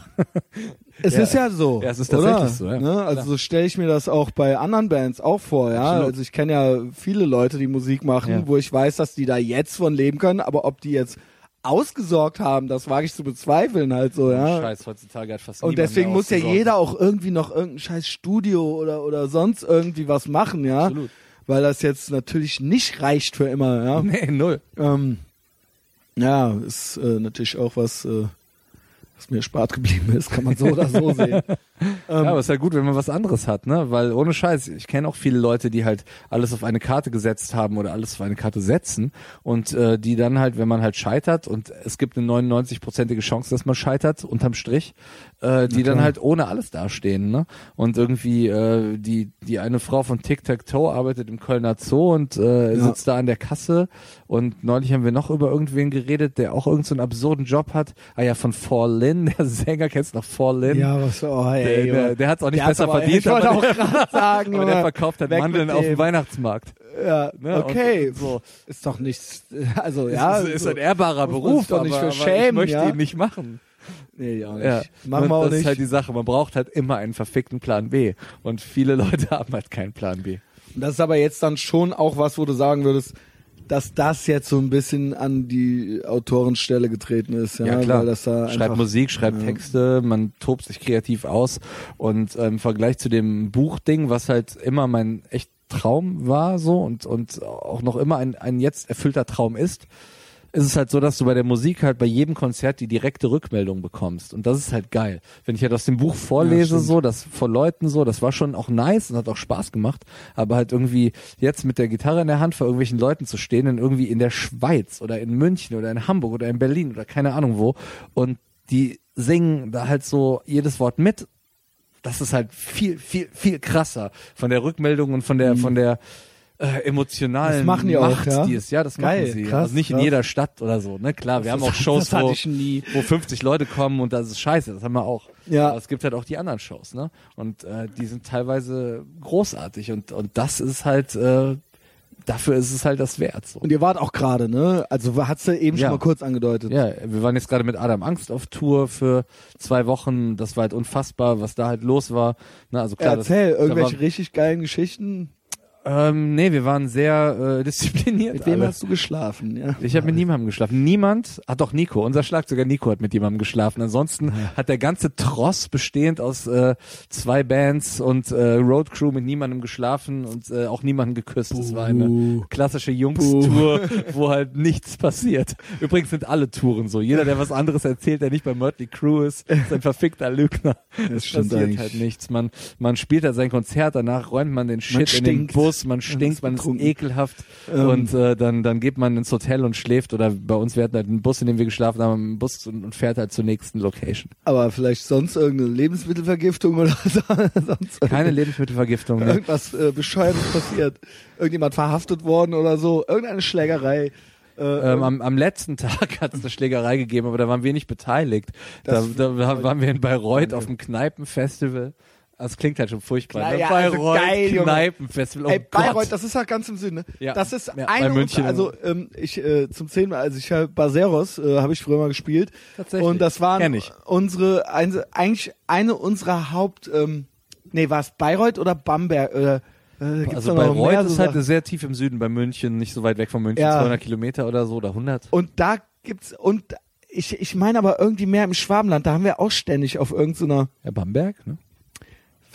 es Ja. ist ja so. Ja, es ist oder? tatsächlich so, ja. Ne? Also so stelle ich mir das auch bei anderen Bands auch vor, ja. Absolut. Also ich kenne ja viele Leute, die Musik machen, Ja. wo ich weiß, dass die da jetzt von leben können, aber ob die jetzt ausgesorgt haben, das wage ich zu bezweifeln halt so, ja. Scheiß, heutzutage hat fast Und deswegen muss ja jeder auch irgendwie noch irgendein scheiß Studio oder, oder sonst irgendwie was machen, ja. Absolut. Weil das jetzt natürlich nicht reicht für immer, ja. Nee, null. Ähm, ja, ist äh, natürlich auch was, äh, was mir spart geblieben ist, kann man so oder so sehen. Ja, aber es ist halt gut, wenn man was anderes hat, ne? Weil ohne Scheiß, ich kenne auch viele Leute, die halt alles auf eine Karte gesetzt haben oder alles auf eine Karte setzen und äh, die dann halt, wenn man halt scheitert und es gibt eine 99-prozentige Chance, dass man scheitert, unterm Strich, äh, die dann klar. halt ohne alles dastehen, ne? Und irgendwie äh, die die eine Frau von Tic Tac Toe arbeitet im Kölner Zoo und äh, Ja. sitzt da an der Kasse und neulich haben wir noch über irgendwen geredet, der auch irgendeinen so einen absurden Job hat. Ah ja, von Fall Lin, der Sänger kennst du noch Fall Lin? ja, was, oh, ey, Der, der, der hat es auch nicht Der besser aber- verdient, ich wollte auch gerade sagen, aber der verkauft halt Mandeln auf dem. Weihnachtsmarkt. Ja, Ne? okay. Und so. Ist doch nichts, also ja. ist, ist so. ein ehrbarer Beruf, doch nicht aber, für aber ich schämen, möchte ja? ihn nicht machen. Nee, ja, nicht. Ja. Machen wir auch das nicht. ist halt die Sache, man braucht halt immer einen verfickten Plan B. Und viele Leute haben halt keinen Plan B. Das ist aber jetzt dann schon auch was, wo du sagen würdest, dass das jetzt so ein bisschen an die Autorenstelle getreten ist. Ja, Ja, klar. Weil das da schreibt einfach, Musik, schreibt ja. Texte, man tobt sich kreativ aus. Und ähm, im Vergleich zu dem Buchding, was halt immer mein echt Traum war so und, und auch noch immer ein, ein jetzt erfüllter Traum ist, ist es halt so, dass du bei der Musik halt bei jedem Konzert die direkte Rückmeldung bekommst. Und das ist halt geil. Wenn ich halt aus dem Buch vorlese, stimmt. so, das vor Leuten so, das war schon auch nice und hat auch Spaß gemacht. Aber halt irgendwie jetzt mit der Gitarre in der Hand vor irgendwelchen Leuten zu stehen, in irgendwie in der Schweiz oder in München oder in Hamburg oder in Berlin oder keine Ahnung wo und die singen da halt so jedes Wort mit. Das ist halt viel, viel, viel krasser von der Rückmeldung und von der, von der, äh, emotionalen Das machen die auch, Macht, ja? die ist. Ja, das Geil, machen sie. krass, also nicht in krass. jeder Stadt oder so. Ne, klar, wir Das- haben auch Shows, das wo, wo 50 Leute kommen und das ist scheiße. Das haben wir auch. Ja. Aber es gibt halt auch die anderen Shows, ne? Und äh, die sind teilweise großartig und und das ist halt äh, dafür ist es halt das wert. So. Und ihr wart auch gerade, ne? Also hat's du eben Ja. schon mal kurz angedeutet. Ja, wir waren jetzt gerade mit Adam Angst auf Tour für zwei Wochen. Das war halt unfassbar, was da halt los war. Na, also klar, das, Erzähl, da irgendwelche war, richtig geilen Geschichten. Ähm, nee, wir waren sehr äh, diszipliniert. Mit wem alle. hast du geschlafen? Ja. Ich habe mit niemandem geschlafen. Niemand, hat doch Nico, unser Schlagzeuger Nico hat mit jemandem geschlafen. Ansonsten hat der ganze Tross bestehend aus äh, zwei Bands und äh, Road Crew mit niemandem geschlafen und äh, auch niemanden geküsst. Es war eine klassische Jungs-Tour, wo halt nichts passiert. Übrigens sind alle Touren so. Jeder, der was anderes erzählt, der nicht bei Mötley Crew ist, ist ein verfickter Lügner. Es stimmt passiert eigentlich. halt nichts. Man, man spielt halt sein Konzert, danach räumt man den Shit in den stinkt. Bus, man stinkt, man ist ekelhaft Ähm. und äh, dann, dann geht man ins Hotel und schläft oder bei uns, wir hatten halt einen Bus, in dem wir geschlafen haben, einen Bus und, und fährt halt zur nächsten Location. Aber vielleicht sonst irgendeine Lebensmittelvergiftung oder so, sonst Keine Lebensmittelvergiftung. Ne? irgendwas äh, Bescheuertes passiert. Irgendjemand verhaftet worden oder so. Irgendeine Schlägerei. Äh, Ähm, am, am letzten Tag hat es eine Schlägerei gegeben, aber da waren wir nicht beteiligt. Da, Das- da waren wir in Bayreuth auf dem Kneipenfestival. Das klingt halt schon furchtbar. Na ne? ja, also Bayreuth geil, Junge. Kneipenfestival. Oh Ey, Bayreuth, Gott. das ist ja ganz im Süden. Ne? Ja. Das ist Ja, eine bei München. unserer- also ähm, ich äh, zum zehnten Mal, also ich habe Baseros äh, habe ich früher mal gespielt Tatsächlich. und das waren unsere ein, eigentlich eine unserer Haupt ähm, nee war es Bayreuth oder Bamberg oder äh, gibt's Also Bayreuth mehr ist so halt sehr tief im Süden bei München, nicht so weit weg von München, Ja. 200 Kilometer oder so oder 100. und da gibt's und ich ich meine aber irgendwie mehr im Schwabenland, da haben wir auch ständig auf irgendeiner Ja, Bamberg, ne?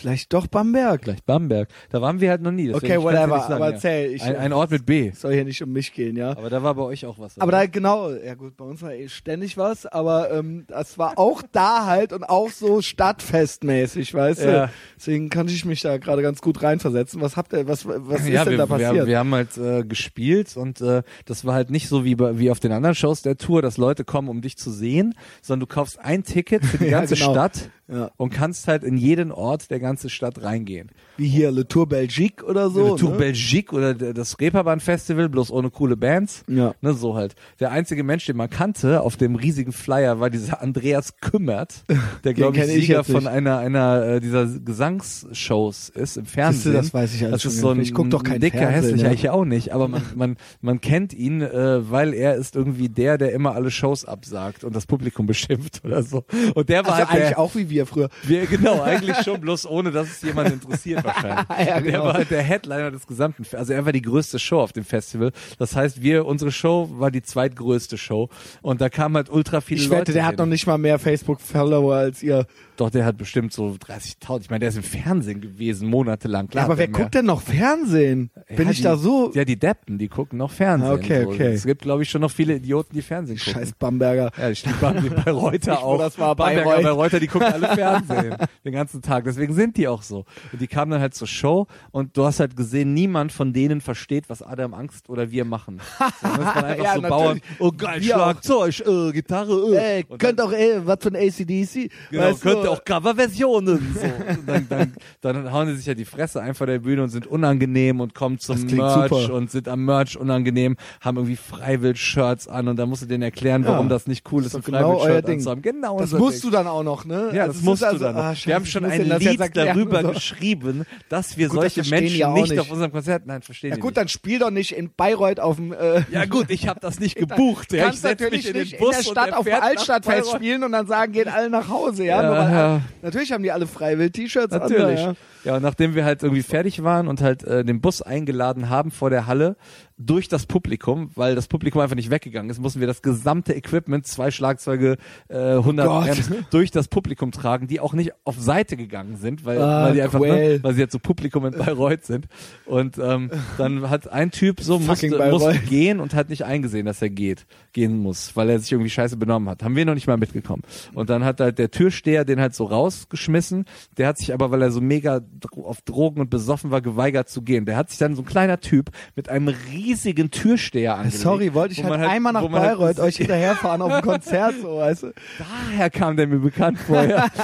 Vielleicht doch Bamberg. Vielleicht Bamberg. Da waren wir halt noch nie. Okay, whatever, sagen, aber ja. erzähl, ich- ein, ein Ort mit B. Soll hier nicht um mich gehen, ja. Aber da war bei euch auch was. Aber oder? da genau, ja gut, bei uns war eh ständig was, aber ähm, das war auch da halt und auch so stadtfestmäßig, weißt Ja. du? Deswegen kann ich mich da gerade ganz gut reinversetzen. Was habt ihr, was, was ja, ist denn wir, da passiert? Wir, wir haben halt äh, gespielt und äh, das war halt nicht so wie, bei, wie auf den anderen Shows der Tour, dass Leute kommen, um dich zu sehen, sondern du kaufst ein Ticket für die ganze genau. Stadt und kannst halt in jeden Ort der ganzen Stadt reingehen. Wie hier Le Tour Belgique oder so. Le Tour ne? Belgique oder der- das Reeperbahn Festival, bloß ohne coole Bands. Ja. Ne, so halt. Der einzige Mensch, den man kannte auf dem riesigen Flyer, war dieser Andreas Kümmert, der glaube ich ich Sieger nicht. von einer einer äh, dieser Gesangsshows ist im Fernsehen. das weiß ich alles Das ist so ein nicht. Ich guck doch kein dicker, Fernsehen, hässlicher, ja. ich auch nicht, aber man man man kennt ihn, äh, weil er ist irgendwie der, der immer alle Shows absagt und das Publikum beschimpft oder so. Und der war Also halt eigentlich der, auch wie wir früher. wir, genau, eigentlich schon, bloß ohne, dass es jemand interessiert wahrscheinlich. Ja, Und Der genau. war halt der Headliner des gesamten, also er war die größte Show auf dem Festival. Das heißt, wir, unsere Show war die zweitgrößte Show und da kamen halt ultra viele Ich Leute. wette, der hat hin. noch nicht mal mehr Facebook-Follower als ihr. Doch, der hat bestimmt so 30.000. Ich meine, der ist im Fernsehen gewesen, monatelang. Klar, Ja, aber hat wer er mehr. guckt denn noch Fernsehen? Bin Ja, ich die, da so? Ja, die Deppen, die gucken noch Fernsehen. Ah, okay, so. okay. Es gibt, glaube ich, schon noch viele Idioten, die Fernsehen gucken. Scheiß Bamberger. Ja, die steht bei, Reuter Ich, auch. das war, Bamberger, bei Reuter, die gucken alle Fernsehen den ganzen Tag. Deswegen sind die auch so. Und die kamen dann halt zur Show und du hast halt gesehen, niemand von denen versteht, was Adam Angst oder wir machen. So, das waren einfach Ja, so natürlich. Bauern, oh geil, Wir. Schlagzeug, äh, Gitarre, äh. Ey, Und könnt auch, ey, was von ACDC? Genau, weißt könnte du? auch Coverversionen. So. Dann, dann, dann hauen die sich ja die Fresse ein vor der Bühne und sind unangenehm und kommen zum Das Merch super. und sind am Merch unangenehm, haben irgendwie Freiwild-Shirts an und dann musst du denen erklären, warum Ja. das nicht cool ist, Ist ein genau Freiwild-Shirt anzuhaben. Genau Das musst Ding. du dann auch noch, ne? Ja, das es musst du also, dann ah, Wir scheiße, haben ich schon ein das Lied darüber so. geschrieben, dass wir Gut, das solche die Menschen ja nicht, nicht. auf unserem Konzert, nein, verstehen Ja gut, nicht. dann spiel doch nicht in Bayreuth auf dem. Äh, Ja gut, ich habe das nicht gebucht. Du Ja, ich kannst natürlich in nicht in der Stadt auf dem Altstadtfest spielen und dann sagen, gehen alle nach Hause, ja? Ja, ja. Natürlich haben die alle Freiwild-T-Shirts an. Natürlich. Ja. Ja, und nachdem wir halt irgendwie fertig waren und halt äh, den Bus eingeladen haben vor der Halle durch das Publikum, weil das Publikum einfach nicht weggegangen ist, mussten wir das gesamte Equipment, zwei Schlagzeuge, äh, 100 Gott. Amps, durch das Publikum tragen, die auch nicht auf Seite gegangen sind, weil, Ah, weil die einfach, ne, weil sie jetzt so Publikum in Bayreuth sind. Und ähm, dann hat ein Typ so musste, musste gehen und hat nicht eingesehen, dass er geht, gehen muss, weil er sich irgendwie scheiße benommen hat. Haben wir noch nicht mal mitgekommen. Und dann hat halt der Türsteher den halt so rausgeschmissen. Der hat sich aber, weil er so mega auf Drogen und besoffen war, geweigert zu gehen. Der hat sich dann so ein kleiner Typ mit einem riesigen Türsteher angelegt. Sorry, wollte ich halt, man einmal nach halt Bayreuth euch hinterherfahren auf ein Konzert, so, weißt du? Daher kam der mir bekannt vor. Ja.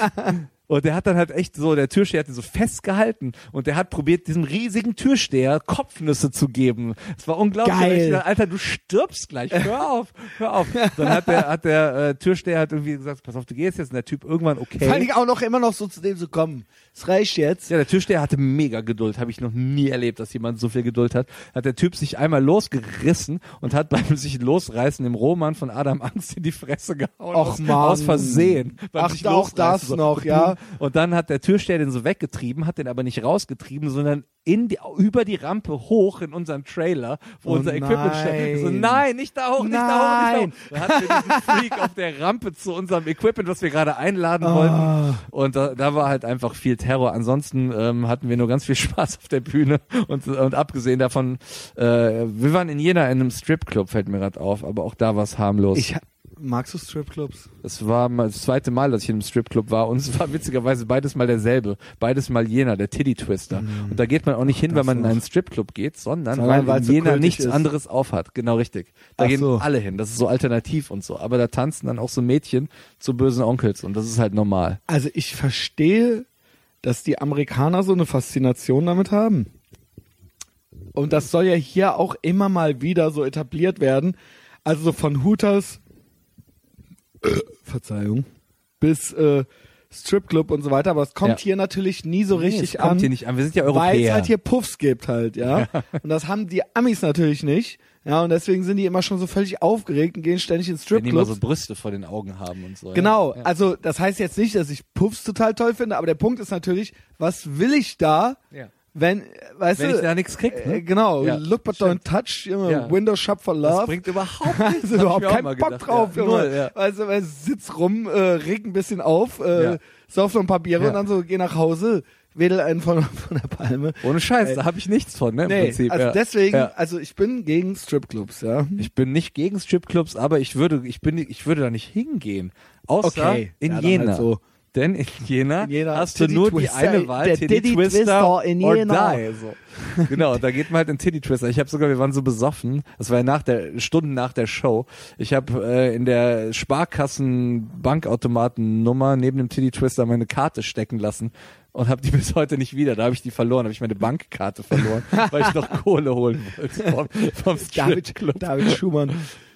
Und der hat dann halt echt so, der Türsteher hat ihn so festgehalten und der hat probiert, diesem riesigen Türsteher Kopfnüsse zu geben. Es war unglaublich. Geil. Dachte, Alter, du stirbst gleich. Hör auf, hör auf. Dann hat der, hat der äh, Türsteher hat irgendwie gesagt, pass auf, du gehst jetzt. Und der Typ irgendwann, okay. Fand ich auch noch immer noch so zu dem so, komm, es reicht jetzt. Ja, der Türsteher hatte mega Geduld. Habe ich noch nie erlebt, dass jemand so viel Geduld hat. Hat der Typ sich einmal losgerissen und hat beim sich losreißen dem Roman von Adam Angst in die Fresse gehauen. Och, aus, Mann. aus Versehen. Ach, auch das losreißen, noch, ja. Und dann hat der Türsteher den so weggetrieben, hat den aber nicht rausgetrieben, sondern in die, über die Rampe hoch in unseren Trailer, wo Oh unser Equipment steht. So, nein. nein, nicht da hoch, nicht da hoch, Nein. nicht da hoch. Dann hatten wir diesen Freak auf der Rampe zu unserem Equipment, was wir gerade einladen Ah. wollten. Und da, da war halt einfach viel Terror. Ansonsten ähm, hatten wir nur ganz viel Spaß auf der Bühne. Und, und abgesehen davon, äh, wir waren in Jena in einem Stripclub, fällt mir gerade auf, aber auch da war es harmlos. Ich, magst du Stripclubs? Es war das zweite Mal, dass ich in einem Stripclub war und es war witzigerweise beides mal derselbe. Beides mal Jena, der Titty Twister. Und da geht man auch nicht hin, das wenn man in einen Stripclub geht, sondern, weil weil in es so nichts ist. anderes aufhat. Genau richtig. Da Ach gehen so. alle hin. Das ist so alternativ und so. Aber da tanzen dann auch so Mädchen zu bösen Onkels und das ist halt normal. Also ich verstehe, dass die Amerikaner so eine Faszination damit haben. Und das soll ja hier auch immer mal wieder so etabliert werden. Also so von Hooters, Verzeihung, bis äh, Stripclub und so weiter. Aber es kommt Ja. hier natürlich nie so richtig Nee, es kommt an. hier nicht an. Wir sind ja Weil es Europäer. halt hier Puffs gibt halt, ja. Und das haben die Amis natürlich nicht. Ja, und deswegen sind die immer schon so völlig aufgeregt und gehen ständig in wenn die Stripclubs. so Brüste vor den Augen haben und so. Genau, Ja. also das heißt jetzt nicht, dass ich Puffs total toll finde, aber der Punkt ist natürlich, was will ich da, Ja. wenn, weißt Wenn du, ich da nichts krieg, äh, ne? genau, Ja, look but don't touch, Junge, Ja. Window shop for Das love. bringt überhaupt nichts. also überhaupt keinen Bock gedacht. drauf, ja. Null, ja. Also, weil sitz rum, äh, reg ein bisschen auf, äh, sauf noch ein paar Biere und dann so, geh nach Hause, wedel einen von, von der Palme. Ohne Scheiß, Ey. da habe ich nichts von, ne? Im Nee, Prinzip. also ja. deswegen, Ja. also ich bin gegen Stripclubs, ja. Ich bin nicht gegen Stripclubs, aber ich würde, ich bin, ich würde da nicht hingehen. Außer Okay, in ja, Jena. halt so. Denn in Jena, In Jena hast du Titty nur Twister, die eine Wahl, der Titty, Titty Twister, Twister in or Jena. die. So. Genau, da geht man halt in Titty Twister. Ich habe sogar, wir waren so besoffen, das war ja nach der, Stunden nach der Show. Ich habe äh, in der Sparkassen-Bankautomatennummer neben dem Titty Twister meine Karte stecken lassen und habe die bis heute nicht wieder. Da habe ich die verloren, habe ich meine Bankkarte verloren, weil ich noch Kohle holen wollte vom, vom David, Stripclub. David Schumann.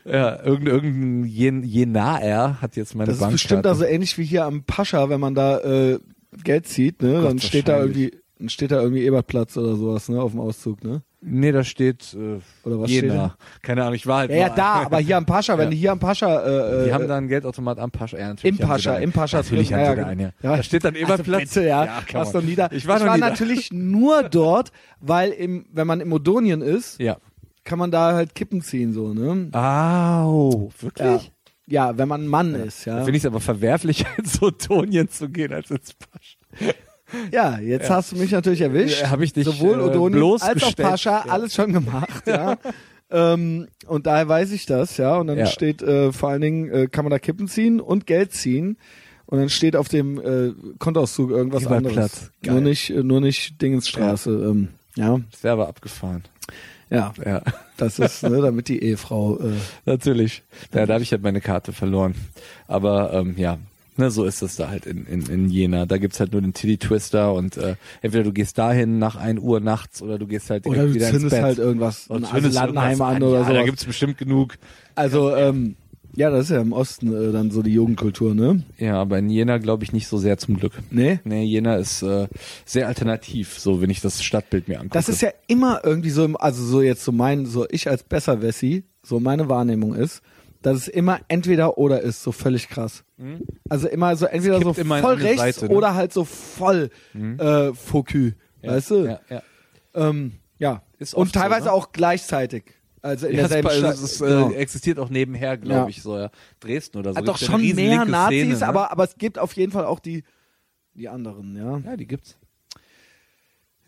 Ja, irgendein, irgendein Jen, Jenaer hat jetzt meine Das ist Bankkarte. bestimmt also ähnlich wie hier am Pascha, wenn man da äh, Geld zieht, ne? Gott, dann steht da irgendwie, dann steht da irgendwie Ebertplatz oder sowas, ne, auf dem Auszug, ne? Nee, da steht äh, Oder was Jena. Keine Ahnung, ich war halt Ja, ja, da, aber hier am Pascha, wenn Ja. du hier am Pascha, äh, Die äh, haben da einen Geldautomat am Pascha. Ja, natürlich Im Pascha, da im Pascha Natürlich haben ja, sie da ja, einen, ja. ja. Da steht dann also Eberplatz. bitte, ja, warst on. noch nie da. Ich war nie da. natürlich nur dort, weil im, wenn man im Odonien ist, Ja. kann man da halt Kippen ziehen, so, ne? Au, Ja. wirklich? Ja, wenn man ein Mann ist, ja. Finde ich es aber verwerflich, ins Odonien zu gehen, als ins Pascha. Ja, jetzt hast du mich natürlich erwischt. Ja, hab ich dich, Sowohl äh, Odonien als auch. Pascha, Ja. alles schon gemacht, ja. ähm, und daher weiß ich das, ja. Und dann Ja. steht äh, vor allen Dingen, äh, kann man da Kippen ziehen und Geld ziehen. Und dann steht auf dem äh, Kontoauszug irgendwas Ebertplatz. anderes. Geil. Nur nicht, äh, nur nicht Dingensstraße. Ja, ähm, ja. Das wäre aber abgefahren. ja, Ja, das ist, ne, damit die Ehefrau. Äh, natürlich. Ja, da habe ich halt meine Karte verloren. Aber ähm, ja, ne, so ist es da halt in, in, in Jena. Da gibt's halt nur den Titty Twister und äh, entweder du gehst dahin nach 1 Uhr nachts oder du gehst halt oder du wieder ins Bett. halt irgendwas, Und zündest irgendwas an oder ja, Da sowas. gibt's bestimmt genug. Also, ähm, ja, das ist ja im Osten äh, dann so die Jugendkultur, ne? Ja, aber in Jena glaube ich nicht so sehr zum Glück. Nee? Nee, Jena ist äh, sehr alternativ, so wenn ich das Stadtbild mir angucke. Das ist ja immer irgendwie so, im, also so jetzt so mein, so ich als Besserwessi, so meine Wahrnehmung ist, dass es immer entweder oder ist, so völlig krass. Also immer so entweder so immer voll rechts Seite, ne? oder halt so voll äh, Fokü, ja, weißt du? Ja, ja. Ähm, ja. Ist Und oft so, teilweise ne? auch gleichzeitig. Also in Ja, derselben es, Stadt. es, äh, Genau. existiert auch nebenher, glaube Ja. ich, so ja. Dresden oder so. Hat doch schon mehr Nazis, Szene, ne? aber, aber es gibt auf jeden Fall auch die, die anderen, ja. ja, die gibt's.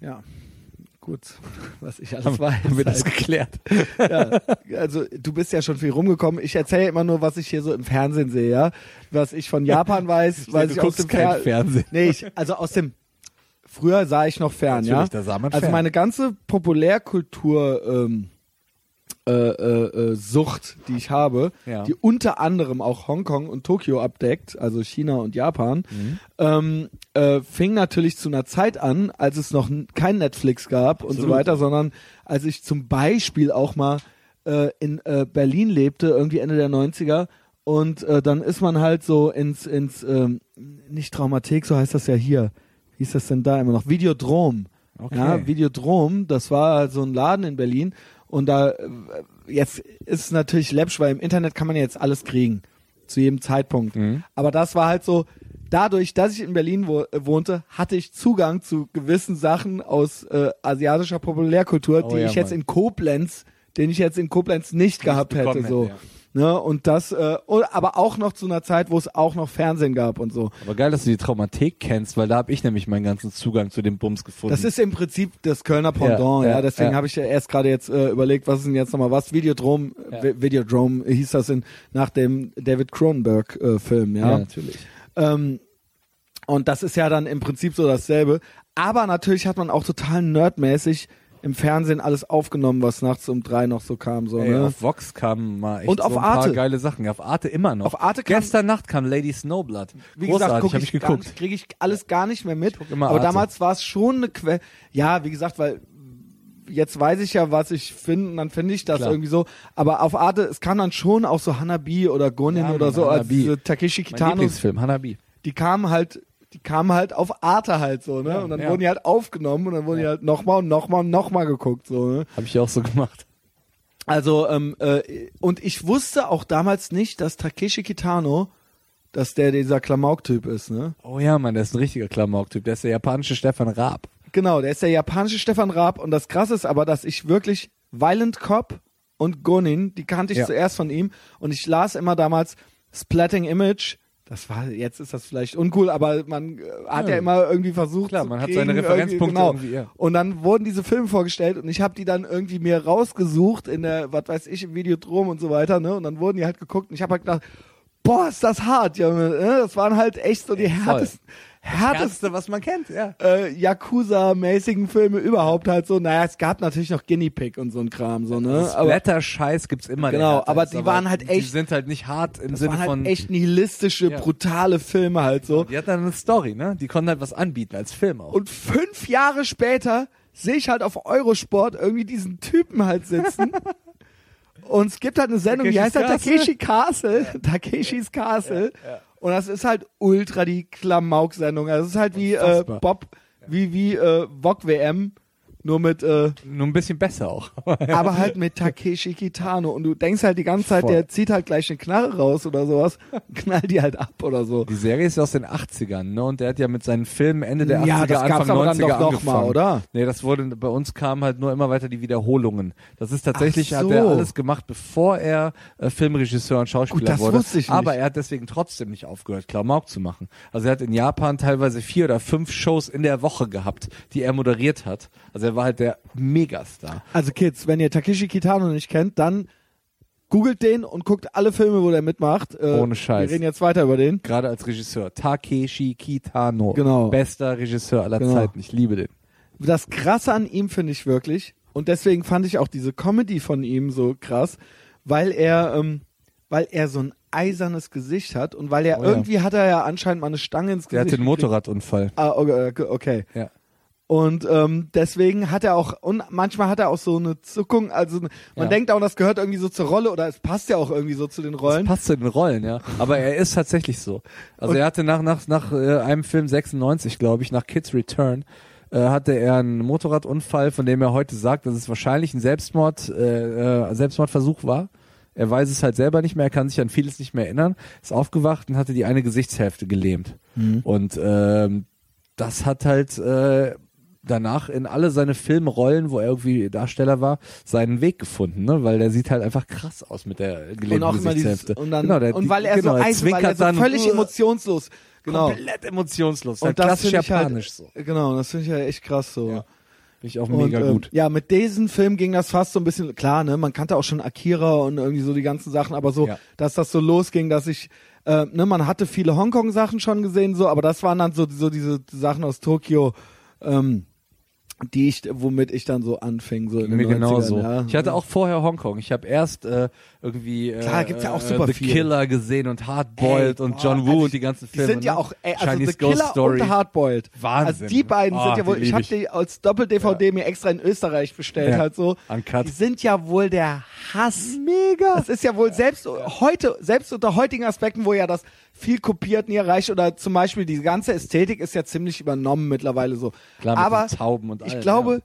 Ja. Gut, was ich alles Haben, weiß. haben wir das halt. geklärt? ja, also du bist ja schon viel rumgekommen. Ich erzähle immer nur, was ich hier so im Fernsehen sehe, ja. Was ich von Japan weiß, weiß du ich aus dem kein Fer Fernsehen. Nee, ich, also aus dem früher sah ich noch fern, ja. Natürlich, man Also meine ganze Populärkultur ähm, äh, äh, äh, Sucht, die ich habe, Ja. die unter anderem auch Hongkong und Tokio abdeckt, also China und Japan, Mhm. ähm, äh, fing natürlich zu einer Zeit an, als es noch kein Netflix gab und so Absolut. weiter, sondern als ich zum Beispiel auch mal äh, in äh, Berlin lebte, irgendwie Ende der 90er. Und äh, dann ist man halt so ins, ins ähm, nicht Traumathek, so heißt das ja hier. Wie ist das denn da immer noch? Videodrom. Okay. Ja, Videodrom, das war so ein Laden in Berlin. Und da, äh, jetzt ist es natürlich läppsch, weil im Internet kann man jetzt alles kriegen. Zu jedem Zeitpunkt. Mhm. Aber das war halt so, dadurch, dass ich in Berlin wo, äh, wohnte, hatte ich Zugang zu gewissen Sachen aus äh, asiatischer Populärkultur, Oh die ja, ich jetzt Mann. in Koblenz, den ich jetzt in Koblenz nicht gehabt hätte. So. hätte, Ne? Und das, äh, aber auch noch zu einer Zeit, wo es auch noch Fernsehen gab und so. Aber geil, dass du die Traumathek kennst, weil da habe ich nämlich meinen ganzen Zugang zu dem Bums gefunden. Das ist im Prinzip das Kölner Pendant, ja. ja, Deswegen ja. habe ich ja erst gerade jetzt äh, überlegt, was ist denn jetzt nochmal was? Videodrom, Ja. Vi- Videodrome hieß das in, nach dem David Cronenberg-Film, ja, ja. natürlich. Ähm, und das ist ja dann im Prinzip so dasselbe. Aber natürlich hat man auch total nerdmäßig im Fernsehen alles aufgenommen, was nachts um drei noch so kam. So, Ey, ne? auf Vox kamen mal echt Und auf so ein paar Arte. geile Sachen. Ja, auf Arte immer noch. Auf Arte kam- Gestern Nacht kam Lady Snowblood. Wie Großartig, gesagt, ich, ich geguckt. kriege ich alles gar nicht mehr mit. immer Aber Arte. damals war es schon eine Quelle. Ja, wie gesagt, weil jetzt weiß ich ja, was ich finde, und dann finde ich das Klar. irgendwie so. Aber auf Arte, es kam dann schon auch so Hanabi oder Gonin Ja, oder so, als Hanabi. diese Takeshi Mein Kitanos, Lieblingsfilm, Hanabi. die kamen halt, die kamen halt auf Arte halt so, ne? Ja, und dann ja. wurden die halt aufgenommen und dann wurden die halt nochmal und nochmal und nochmal geguckt, so, ne? Habe ich auch so gemacht. Also, ähm, äh, und ich wusste auch damals nicht, dass Takeshi Kitano, dass der dieser Klamauk-Typ ist, ne? Oh ja, Mann, der ist ein richtiger Klamauk-Typ. Der ist der japanische Stefan Raab. Genau, der ist der japanische Stefan Raab und das krasse ist aber, dass ich wirklich Violent Cop und Gonin, die kannte ich Ja. zuerst von ihm und ich las immer damals Splatting Image. Das war, jetzt ist das vielleicht uncool, aber man äh, hat ja, Ja. immer irgendwie versucht. Klar, zu man hat seine Referenzpunkte genau. irgendwie, ja. Und dann wurden diese Filme vorgestellt und ich habe die dann irgendwie mir rausgesucht in der, was weiß ich, im Videodrom und so weiter, ne? Und dann wurden die halt geguckt und ich habe halt gedacht, boah, ist das hart, Junge. ne? Das waren halt echt so die härtesten, härtesten was man kennt, ja. äh, Yakuza-mäßigen Filme überhaupt halt so. Naja, es gab natürlich noch Guinea Pig und so ein Kram, so, ne? Aber Splatter-Scheiß gibt's immer. Genau, härter aber die waren halt Die echt- sind halt nicht hart im Sinne waren halt von. echt nihilistische, Ja. brutale Filme halt so. Die hatten dann eine Story, ne? Die konnten halt was anbieten als Film auch. Und fünf Jahre später sehe ich halt auf Eurosport irgendwie diesen Typen halt sitzen. Und es gibt halt eine Sendung, die heißt Takeshis halt? Takeshi Castle. Takeshis Castle. Und das ist halt ultra die Klamauk-Sendung. Also es ist halt wie äh. Bob, wie, wie äh, VOG WM, nur mit äh, Nur ein bisschen besser auch. aber halt mit Takeshi Kitano und du denkst halt die ganze Zeit, Voll. der zieht halt gleich eine Knarre raus oder sowas, knallt die halt ab oder so. Die Serie ist aus den 80ern, ne? Und der hat ja mit seinen Filmen Ende der 80er, Ja, das gab's Anfang aber dann 90er doch noch angefangen. mal, oder? Nee, das wurde, bei uns kamen halt nur immer weiter die Wiederholungen. Das ist tatsächlich, so. hat er alles gemacht, bevor er äh, Filmregisseur und Schauspieler Gut, das wurde. wusste ich nicht. Aber er hat deswegen trotzdem nicht aufgehört, Klamauk zu machen. Also er hat in Japan teilweise vier oder fünf Shows in der Woche gehabt, die er moderiert hat. Also er war halt der Megastar. Also Kids, wenn ihr Takeshi Kitano nicht kennt, dann googelt den und guckt alle Filme, wo der mitmacht. Äh, Ohne Scheiß. Wir reden jetzt weiter über den. Gerade als Regisseur. Takeshi Kitano. Genau. Bester Regisseur aller Genau. Zeiten. Ich liebe den. Das Krasse an ihm finde ich wirklich, und deswegen fand ich auch diese Comedy von ihm so krass, weil er, ähm, weil er so ein eisernes Gesicht hat und weil er Oh ja. irgendwie hat er ja anscheinend mal eine Stange ins Der Gesicht. hatte einen. Motorradunfall. Ah, okay, okay. Ja. Und ähm, deswegen hat er auch, und manchmal hat er auch so eine Zuckung, also man Ja. denkt auch, das gehört irgendwie so zur Rolle oder es passt ja auch irgendwie so zu den Rollen. Das passt zu den Rollen, ja. Aber er ist tatsächlich so. Also Und- er hatte nach, nach, nach äh, einem Film 96, glaube ich, nach Kids Return, äh, hatte er einen Motorradunfall, von dem er heute sagt, dass es wahrscheinlich ein Selbstmord, äh, äh, Selbstmordversuch war. Er weiß es halt selber nicht mehr, er kann sich an vieles nicht mehr erinnern, ist aufgewacht und hatte die eine Gesichtshälfte gelähmt. Und ähm, das hat halt äh, danach in alle seine Filmrollen, wo er irgendwie Darsteller war, seinen Weg gefunden, ne? Weil der sieht halt einfach krass aus mit der gelähmten und Gesichtshälfte. und dann, genau, der, und weil er genau, so eisen, weil er so dann völlig emotionslos, genau. komplett emotionslos, Und halt das klassisch finde ich japanisch halt, so. genau, das finde ich ja echt krass so. Ja. Finde ich auch Und, mega ähm, gut. Ja, mit diesem Film ging das fast so ein bisschen, klar, ne, man kannte auch schon Akira und irgendwie so die ganzen Sachen, aber so, Ja. dass das so losging, dass ich, äh, ne, man hatte viele Hongkong-Sachen schon gesehen, so, aber das waren dann so, so diese Sachen aus Tokio, ähm, die ich, womit ich dann so anfing, so in den Mir 90ern, genauso. Ja. Ich hatte auch vorher Hongkong. Ich habe erst äh, irgendwie äh, Klar, gibt's ja auch äh, super The viel. Killer gesehen und Hardboiled Ey, und boah, John Woo also und die ganzen Die Filme. sind ja ne? auch, ey, also Chinese The Ghost Killer Story. und Hardboiled. Wahnsinn. Also die beiden Ah, sind ja wohl, die ich habe die als Doppel-DVD mir extra in Österreich bestellt Ja. halt so. Uncut. Die sind ja wohl der Hass. Mega. Das ist ja wohl selbst heute, selbst unter heutigen Aspekten, wo ja das viel kopiert nie erreicht oder zum Beispiel die ganze Ästhetik ist ja ziemlich übernommen mittlerweile so. Klar, mit Aber Tauben und ich allem, glaube, ja.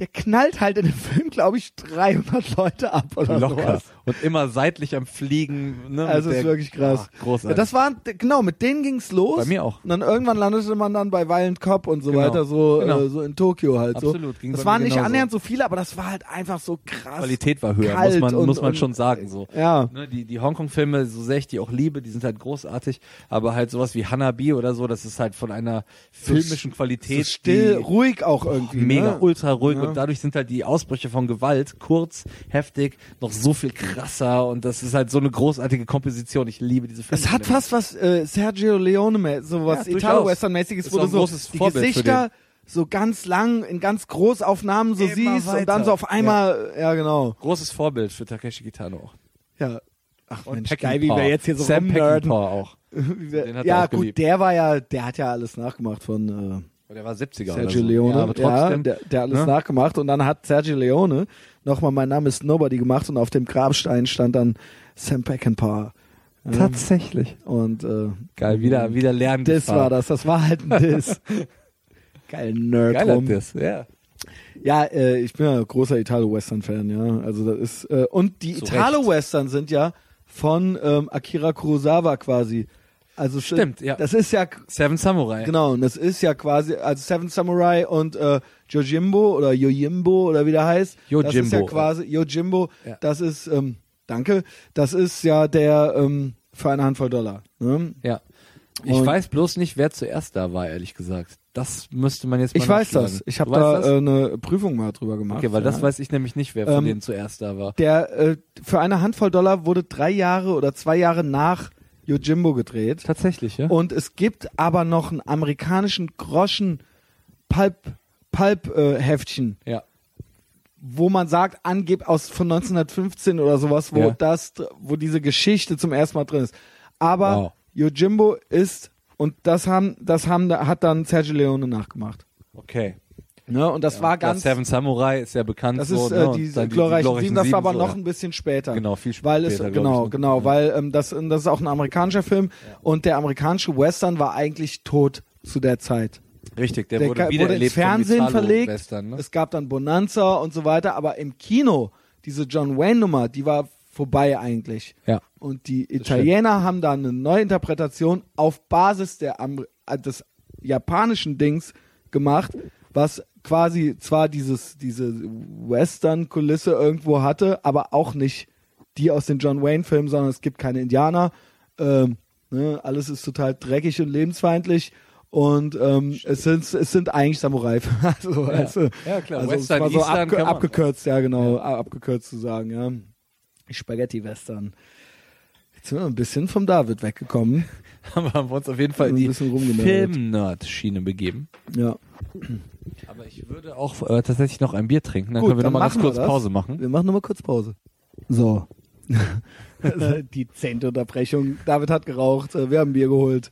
Der knallt halt in dem Film, glaube ich, 300 Leute ab oder locker sowas. und immer seitlich am Fliegen. Ne, Also ist der- wirklich krass. Ach, großartig. Ja, das waren, genau, mit denen ging's los. Bei mir auch. Und dann irgendwann landete man dann bei Violent Cop und so Genau. weiter, so, Genau. äh, so in Tokio halt Absolut, so. ging Das waren nicht genauso. annähernd so viele, aber das war halt einfach so krass. Qualität war höher, muss man, und- muss man und- schon sagen. So. Ja. Ne, die die Hongkong-Filme, so sehr ich die auch liebe, die sind halt großartig, aber halt sowas wie Hanabi oder so, das ist halt von einer filmischen So Qualität still, die, ruhig auch irgendwie. mega ne? ultra ruhig Ja. und dadurch sind halt die Ausbrüche von Gewalt kurz, heftig, noch so viel krasser und das ist halt so eine großartige Komposition. Ich liebe diese Filme. Es hat fast was äh, Sergio Leone, so was Ja. Italo-Western-mäßiges, Ist wo du so die Vorbild Gesichter so ganz lang in ganz Großaufnahmen so Immer siehst und dann weiter. so auf einmal, ja, genau. Großes Vorbild für Takeshi Kitano auch. Ja. Ach Und Mensch, Peckinpah. geil, wie wir jetzt hier so Sam rumnerden. Auch. Er ja, auch gut, geliebt. der war ja, der hat ja alles nachgemacht von äh, Der war 70er Sergio oder so. Leone. Ja, aber trotzdem. der, der hat alles ne? nachgemacht und dann hat Sergio Leone nochmal Mein Name ist Nobody gemacht und auf dem Grabstein stand dann Sam Peckinpah. Ja, Tatsächlich. Und äh, Geil, wieder, wieder lernen. das war das, das war halt ein Diss. Geil, Nerd Geiler rum. Diss, ja. Ja, äh, ich bin ja großer Italo-Western-Fan, ja. Also das ist äh, und die Italo-Western sind ja von ähm, Akira Kurosawa quasi. Also Stimmt, ja. Das ist ja Seven Samurai. genau und das ist ja quasi also Seven Samurai und äh, Yojimbo oder Yojimbo oder wie der heißt. Das ist ja Yojimbo. quasi Yojimbo. Ja. Das ist ähm, danke. Das ist ja der ähm, für eine Handvoll Dollar. Ne? Ja. Ich Und- weiß bloß nicht, wer zuerst da war, ehrlich gesagt. Das müsste man jetzt mal Ich weiß das. Ich habe da das? äh, eine Prüfung mal drüber gemacht. Okay, weil das ja. weiß ich nämlich nicht, wer von Ähm, denen zuerst da war. Der äh, für eine Handvoll Dollar wurde drei Jahre oder zwei Jahre nach Yojimbo gedreht. Tatsächlich, ja? Und es gibt aber noch einen amerikanischen Groschen Pulp Pulp äh, Heftchen, ja. wo man sagt, angeb aus von 1915 oder sowas, wo Ja. das wo diese Geschichte zum ersten Mal drin ist. Aber Wow. Yojimbo ist und das haben das haben hat dann Sergio Leone nachgemacht. Okay. Ne? Und das war Ja, ganz Seven Samurai ist ja bekannt Das so, ist ne? äh, Und die, dann glorreichen Sieben, das war aber so, noch ja. ein bisschen später. Genau, viel später, Weil es, glaub genau, ich, ne? genau, Ja. weil ähm, das, das ist auch ein amerikanischer Film und der amerikanische Western war eigentlich tot zu der Zeit. Richtig, der, Der wurde wieder wurde ins Fernsehen Italo verlegt. Western, ne? Es gab dann Bonanza und so weiter, aber im Kino, diese John Wayne-Nummer, die war vorbei eigentlich. Ja. Und die Italiener haben da eine Neuinterpretation auf Basis der des japanischen Dings gemacht, was quasi zwar dieses diese Western-Kulisse irgendwo hatte, aber auch nicht die aus den John Wayne-Filmen, sondern es gibt keine Indianer. Ähm, ne, alles ist total dreckig und lebensfeindlich. Und ähm, es sind es sind eigentlich Samurai. Also, also, Ja, klar. Also Western, es war so abge man- abgekürzt, ja genau, abgekürzt zu sagen, ja. Spaghetti-Western. Jetzt sind wir ein bisschen vom David weggekommen. haben wir uns auf jeden Fall in die. Film-Nerd-Schiene begeben. Ja. Aber ich würde auch äh, tatsächlich noch ein Bier trinken. Dann Gut, können wir dann noch mal ganz kurz das. Pause machen. Wir machen nochmal kurz Pause. So. die zehnte Unterbrechung. David hat geraucht, äh, wir haben Bier geholt.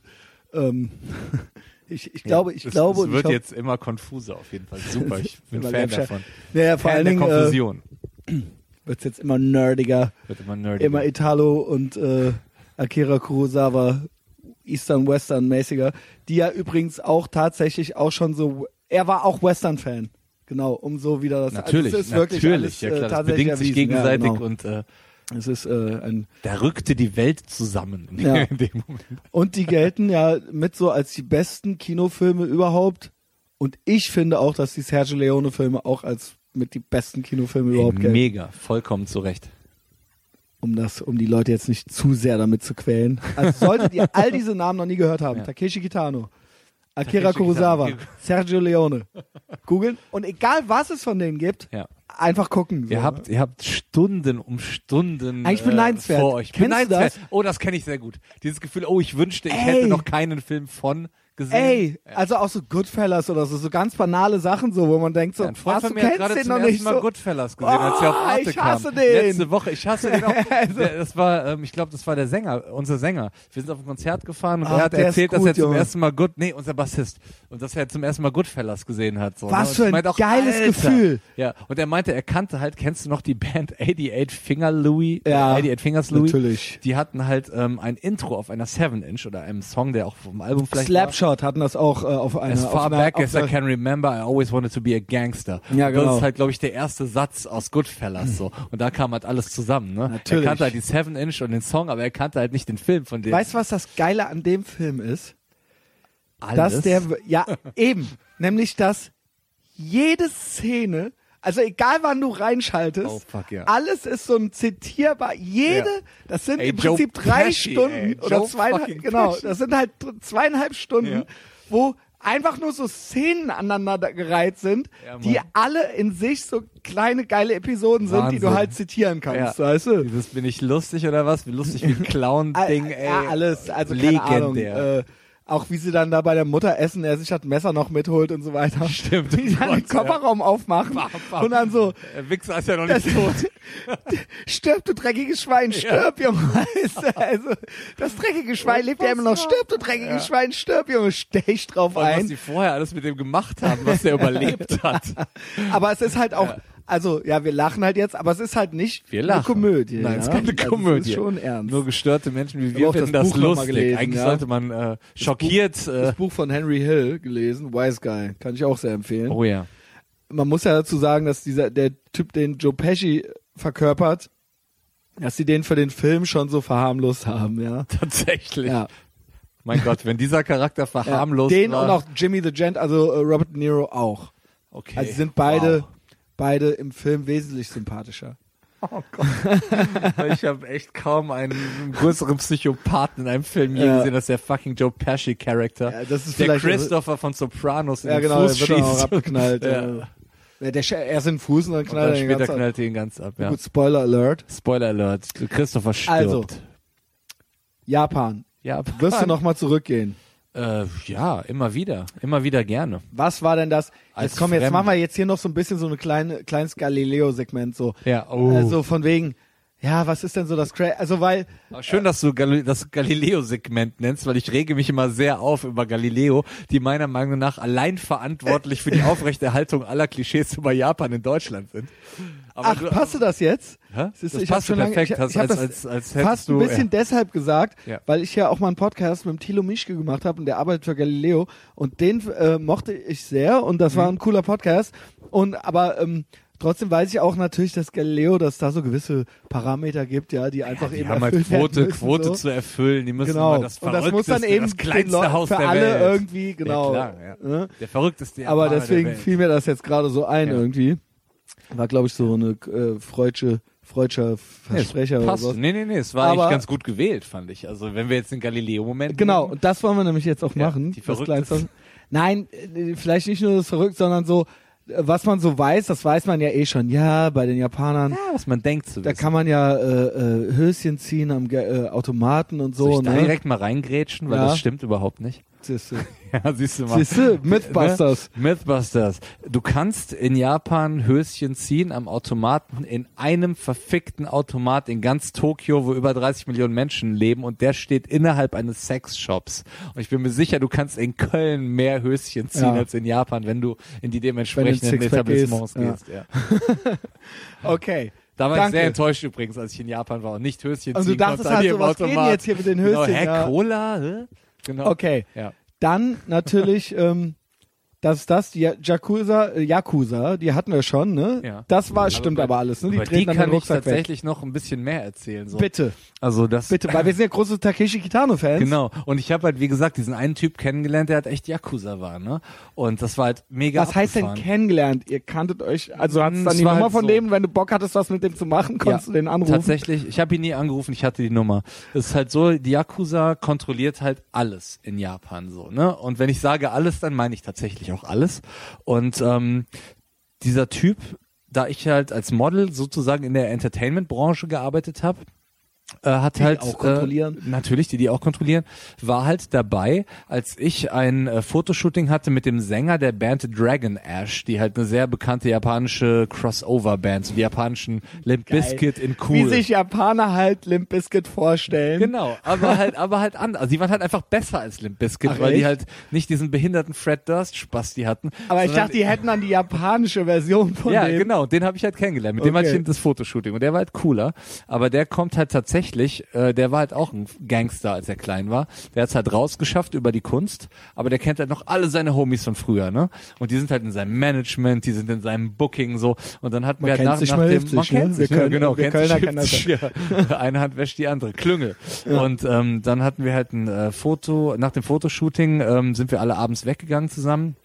Ähm, ich, ich glaube, ich es, glaube. Es wird ich jetzt immer konfuser auf jeden Fall. Super, ich bin Fan davon. Naja, vor Fan allen der Dingen äh, Konfusion. wird es jetzt immer nerdiger. Wird immer nerdy. Immer Italo und äh, Akira Kurosawa, Eastern Western mäßiger, die ja übrigens auch tatsächlich auch schon so, er war auch Western-Fan. Genau, um so wieder das natürlich, also es ist wirklich natürlich. alles, ja äh, klar, das tatsächlich bedingt sich erwiesen. gegenseitig ja, genau. und äh, es ist äh, ein da rückte die Welt zusammen in, Ja. in dem Moment. und die gelten ja mit so als die besten Kinofilme überhaupt und ich finde auch, dass die Sergio Leone Filme auch als mit die besten Kinofilme überhaupt gelten. Mega, vollkommen zu Recht. Um das, um die Leute jetzt nicht zu sehr damit zu quälen. Also solltet ihr all diese Namen noch nie gehört haben, Ja. Takeshi Kitano, Akira Takeshi Kurosawa, Kitano. Sergio Leone, googeln und egal was es von denen gibt, Ja. einfach gucken. So. Ihr habt, ihr habt Stunden um Stunden Eigentlich äh, beneidenswert. vor euch. Kennst Beneidenswert. Oh, das kenne ich sehr gut. Dieses Gefühl, oh, ich wünschte, ich Ey. hätte noch keinen Film von gesehen. Ey, Ja. also auch so Goodfellas oder so, so ganz banale Sachen so, wo man denkt so, Ja, ein Freund was, von du mir hat gerade zum noch ersten nicht Mal so. Goodfellas gesehen, als er auf Oh, Arte ich kam. hasse den. Letzte Woche, ich hasse den auch. Also- das war, ähm, ich glaube, das war der Sänger, unser Sänger. Wir sind auf ein Konzert gefahren und Ach, er hat erzählt, dass gut, er zum Junge. ersten Mal Good, nee, unser Bassist, und dass er zum ersten Mal Goodfellas gesehen hat. So, Was ne? für ein auch, geiles Alter. Gefühl. Ja, und er meinte, er kannte halt, kennst du noch die Band 88 Finger Louis? Ja, 88 Fingers Louis? natürlich. Die hatten halt ähm, ein Intro auf einer 7-Inch oder einem Song, der auch vom Album vielleicht war. Slapshot hatten das auch äh, auf einer As far einer, back as I can remember, I always wanted to be a gangster. Ja, genau. Das ist halt, glaube ich, der erste Satz aus Goodfellas so. Und da kam halt alles zusammen. Ne? Natürlich. Er kannte halt die 7-Inch und den Song, aber er kannte halt nicht den Film von dem. Weißt du, was das Geile an dem Film ist? alles? Dass der, ja, eben, nämlich, dass jede Szene, also egal wann du reinschaltest, Oh, fuck, ja. alles ist so ein zitierbar, jede, Ja. das sind Ey, im Joe Prinzip drei Pesci, Stunden ey, oder zweieinhalb, genau, Pesci. das sind halt zweieinhalb Stunden, Ja. wo einfach nur so Szenen aneinander gereiht sind, Ja, die alle in sich so kleine geile Episoden sind, die du Wahnsinn. halt zitieren kannst, Ja. weißt du? Dieses, bin ich lustig oder was? Wie lustig wie ein Clown-Ding, ey. Ja, alles, also keine Ahnung. Legendär. Äh, auch wie sie dann da bei der Mutter essen, er sich das Messer noch mitholt und so weiter. Stimmt. Wie sie dann den Gott, ja. Kofferraum aufmachen Bam, bam. und dann so, Der Wichser ist ja noch nicht tot. stirb du dreckiges Schwein, stirb, Junge. Weißt du, Also, das dreckige Schwein lebt ja immer noch, stirb du dreckiges Schwein, stirb, Junge, stech drauf Und was ein. die vorher alles mit dem gemacht haben, was der überlebt hat. Aber es ist halt auch, also, ja, wir lachen halt jetzt, aber es ist halt nicht Wir eine. Komödie. Nein, es ist ja? keine Also, Komödie. Es ist schon ernst. Nur gestörte Menschen wie wir finden das das, Buch lustig. gelesen, Eigentlich ja. sollte man äh, schockiert. Äh, das Buch von Henry Hill gelesen, Wise Guy, kann ich auch sehr empfehlen. oh ja. man muss ja dazu sagen, dass dieser der Typ, den Joe Pesci verkörpert, dass sie den für den Film schon so verharmlost haben, ja. Tatsächlich. Ja. Mein Gott, wenn dieser Charakter ja. verharmlost Den war. und auch Jimmy the Gent, also äh, Robert De Niro auch. okay. Also sind beide Wow. Beide im Film wesentlich sympathischer. Oh Gott. ich habe echt kaum einen größeren Psychopathen in einem Film je Ja. gesehen, als der fucking Joe Pesci Charakter. Ja, das ist der Christopher von Sopranos in Ja, den genau, Fuß wird auch schießt. abgeknallt. ja. ja. Der erst in den Fuß und dann Und knallt dann er später knallt er ihn ganz ab. Ja. Gut, Spoiler Alert. Spoiler Alert. Christopher stirbt. Also, Japan. ja, Wirst du nochmal zurückgehen? Äh, ja, immer wieder. Immer wieder gerne. Was war denn das? Als Jetzt komm, jetzt Fremd- machen wir jetzt hier noch so ein bisschen so ein kleine, kleines Galileo-Segment so. Ja, oh. Also von wegen, ja, was ist denn so das Cra Also weil, Schön, dass du Gal das Galileo-Segment nennst, weil ich rege mich immer sehr auf über Galileo, die meiner Meinung nach allein verantwortlich für die Aufrechterhaltung aller Klischees über Japan in Deutschland sind. Aber ach, du- passte das jetzt? Hä? Das ich hab passt schon lange- perfekt, ich- hast- ich hab als, das als, als hättest fast du, ein bisschen ja. deshalb gesagt, Ja. weil ich ja auch mal einen Podcast mit dem Thilo Mischke gemacht habe und der arbeitet für Galileo und den äh, mochte ich sehr und das Mhm. war ein cooler Podcast und aber ähm, trotzdem weiß ich auch natürlich, dass Galileo, dass da so gewisse Parameter gibt, ja, die einfach die eben haben halt Quote, müssen, Quote so. zu erfüllen, die müssen Genau. immer das und das muss dann eben das kleinste Haus für der alle Welt. irgendwie, genau. Ja, klar, ja. Ne? Der verrückteste Aber Japaner deswegen fiel mir das jetzt gerade so ein Ja. irgendwie. War, glaube ich, so eine äh, freudsche, freudscher Versprecher es oder was. Nee, nee, nee, es war Aber- eigentlich ganz gut gewählt, fand ich. Also, wenn wir jetzt den Galileo-Moment Genau, und das wollen wir nämlich jetzt auch Ja, machen. die das Kleinste. Nein, äh, vielleicht nicht nur das verrückt, sondern so, äh, was man so weiß, das weiß man ja eh schon. Ja, bei den Japanern, ja, was man denkt zu da wissen. kann man ja äh, äh, Höschen ziehen am Ge äh, Automaten und Soll so. ich da Ne? direkt mal reingrätschen, weil Ja. das stimmt überhaupt nicht. Siehste, Ja, siehst du mal. Siehste, Mythbusters. Ne? Mythbusters. Du kannst in Japan Höschen ziehen am Automaten in einem verfickten Automat in ganz Tokio, wo über 30 Millionen Menschen leben und der steht innerhalb eines Sexshops. Und ich bin mir sicher, du kannst in Köln mehr Höschen ziehen Ja. als in Japan, wenn du in die dementsprechenden Etablissements gehst, gehst. Ja. Okay. Da war Danke. ich sehr enttäuscht übrigens, als ich in Japan war und nicht Höschen Und ziehen du dachtest konnte an halt so, was Automat. jetzt hier mit den Genau, Höschen? hä, Ja. Cola? Hä? Genau. Okay. Ja. Dann natürlich, ähm, das ist das, die Yakuza, äh, Yakuza, die hatten wir schon, ne? Ja. Das war, stimmt bei- aber alles, ne? Die treten die kann den ich Rucksack weg. tatsächlich noch ein bisschen mehr erzählen. So. Bitte, Also das bitte, weil wir sind ja große Takeshi Kitano-Fans. Genau. Und ich habe halt, wie gesagt, diesen einen Typ kennengelernt, der halt echt Yakuza war, ne? Und das war halt mega Was heißt denn kennengelernt? Ihr kanntet euch, also hattest Mm, dann die Nummer halt von so. dem, wenn du Bock hattest, was mit dem zu machen, konntest Ja, du den anrufen? Tatsächlich, ich habe ihn nie angerufen, ich hatte die Nummer. Es ist halt so, die Yakuza kontrolliert halt alles in Japan so, ne? Und wenn ich sage alles, dann meine ich tatsächlich auch alles. Und ähm, dieser Typ, da ich halt als Model sozusagen in der Entertainment-Branche gearbeitet habe, äh, hat Die halt auch kontrollieren? Äh, natürlich, die die auch kontrollieren, war halt dabei, als ich ein äh, Fotoshooting hatte mit dem Sänger der Band Dragon Ash, die halt eine sehr bekannte japanische Crossover-Band, so die japanischen Limp Bizkit in cool. Wie sich Japaner halt Limp Bizkit vorstellen. Genau, aber halt, aber halt anders. Also die waren halt einfach besser als Limp Bizkit, Ach, weil die echt? halt nicht diesen behinderten Fred Durst Spaß die hatten. Aber ich dachte, die hätten dann die japanische Version von ja, dem. genau, den habe ich halt kennengelernt. Mit dem Okay. hatte ich das Fotoshooting und der war halt cooler. Aber der kommt halt tatsächlich, äh, der war halt auch ein Gangster, als er klein war. Der hat's halt rausgeschafft über die Kunst, aber der kennt halt noch alle seine Homies von früher, ne? Und die sind halt in seinem Management, die sind in seinem Booking so. Und dann hatten Man wir halt nach, sich, nach dem, man ne? kennt sich, können- ja, genau, wir kennt Kölner sich, ja. Eine Hand wäscht die andere, Klüngel. Und ähm, dann hatten wir halt ein äh, Foto, nach dem Fotoshooting ähm, sind wir alle abends weggegangen zusammen.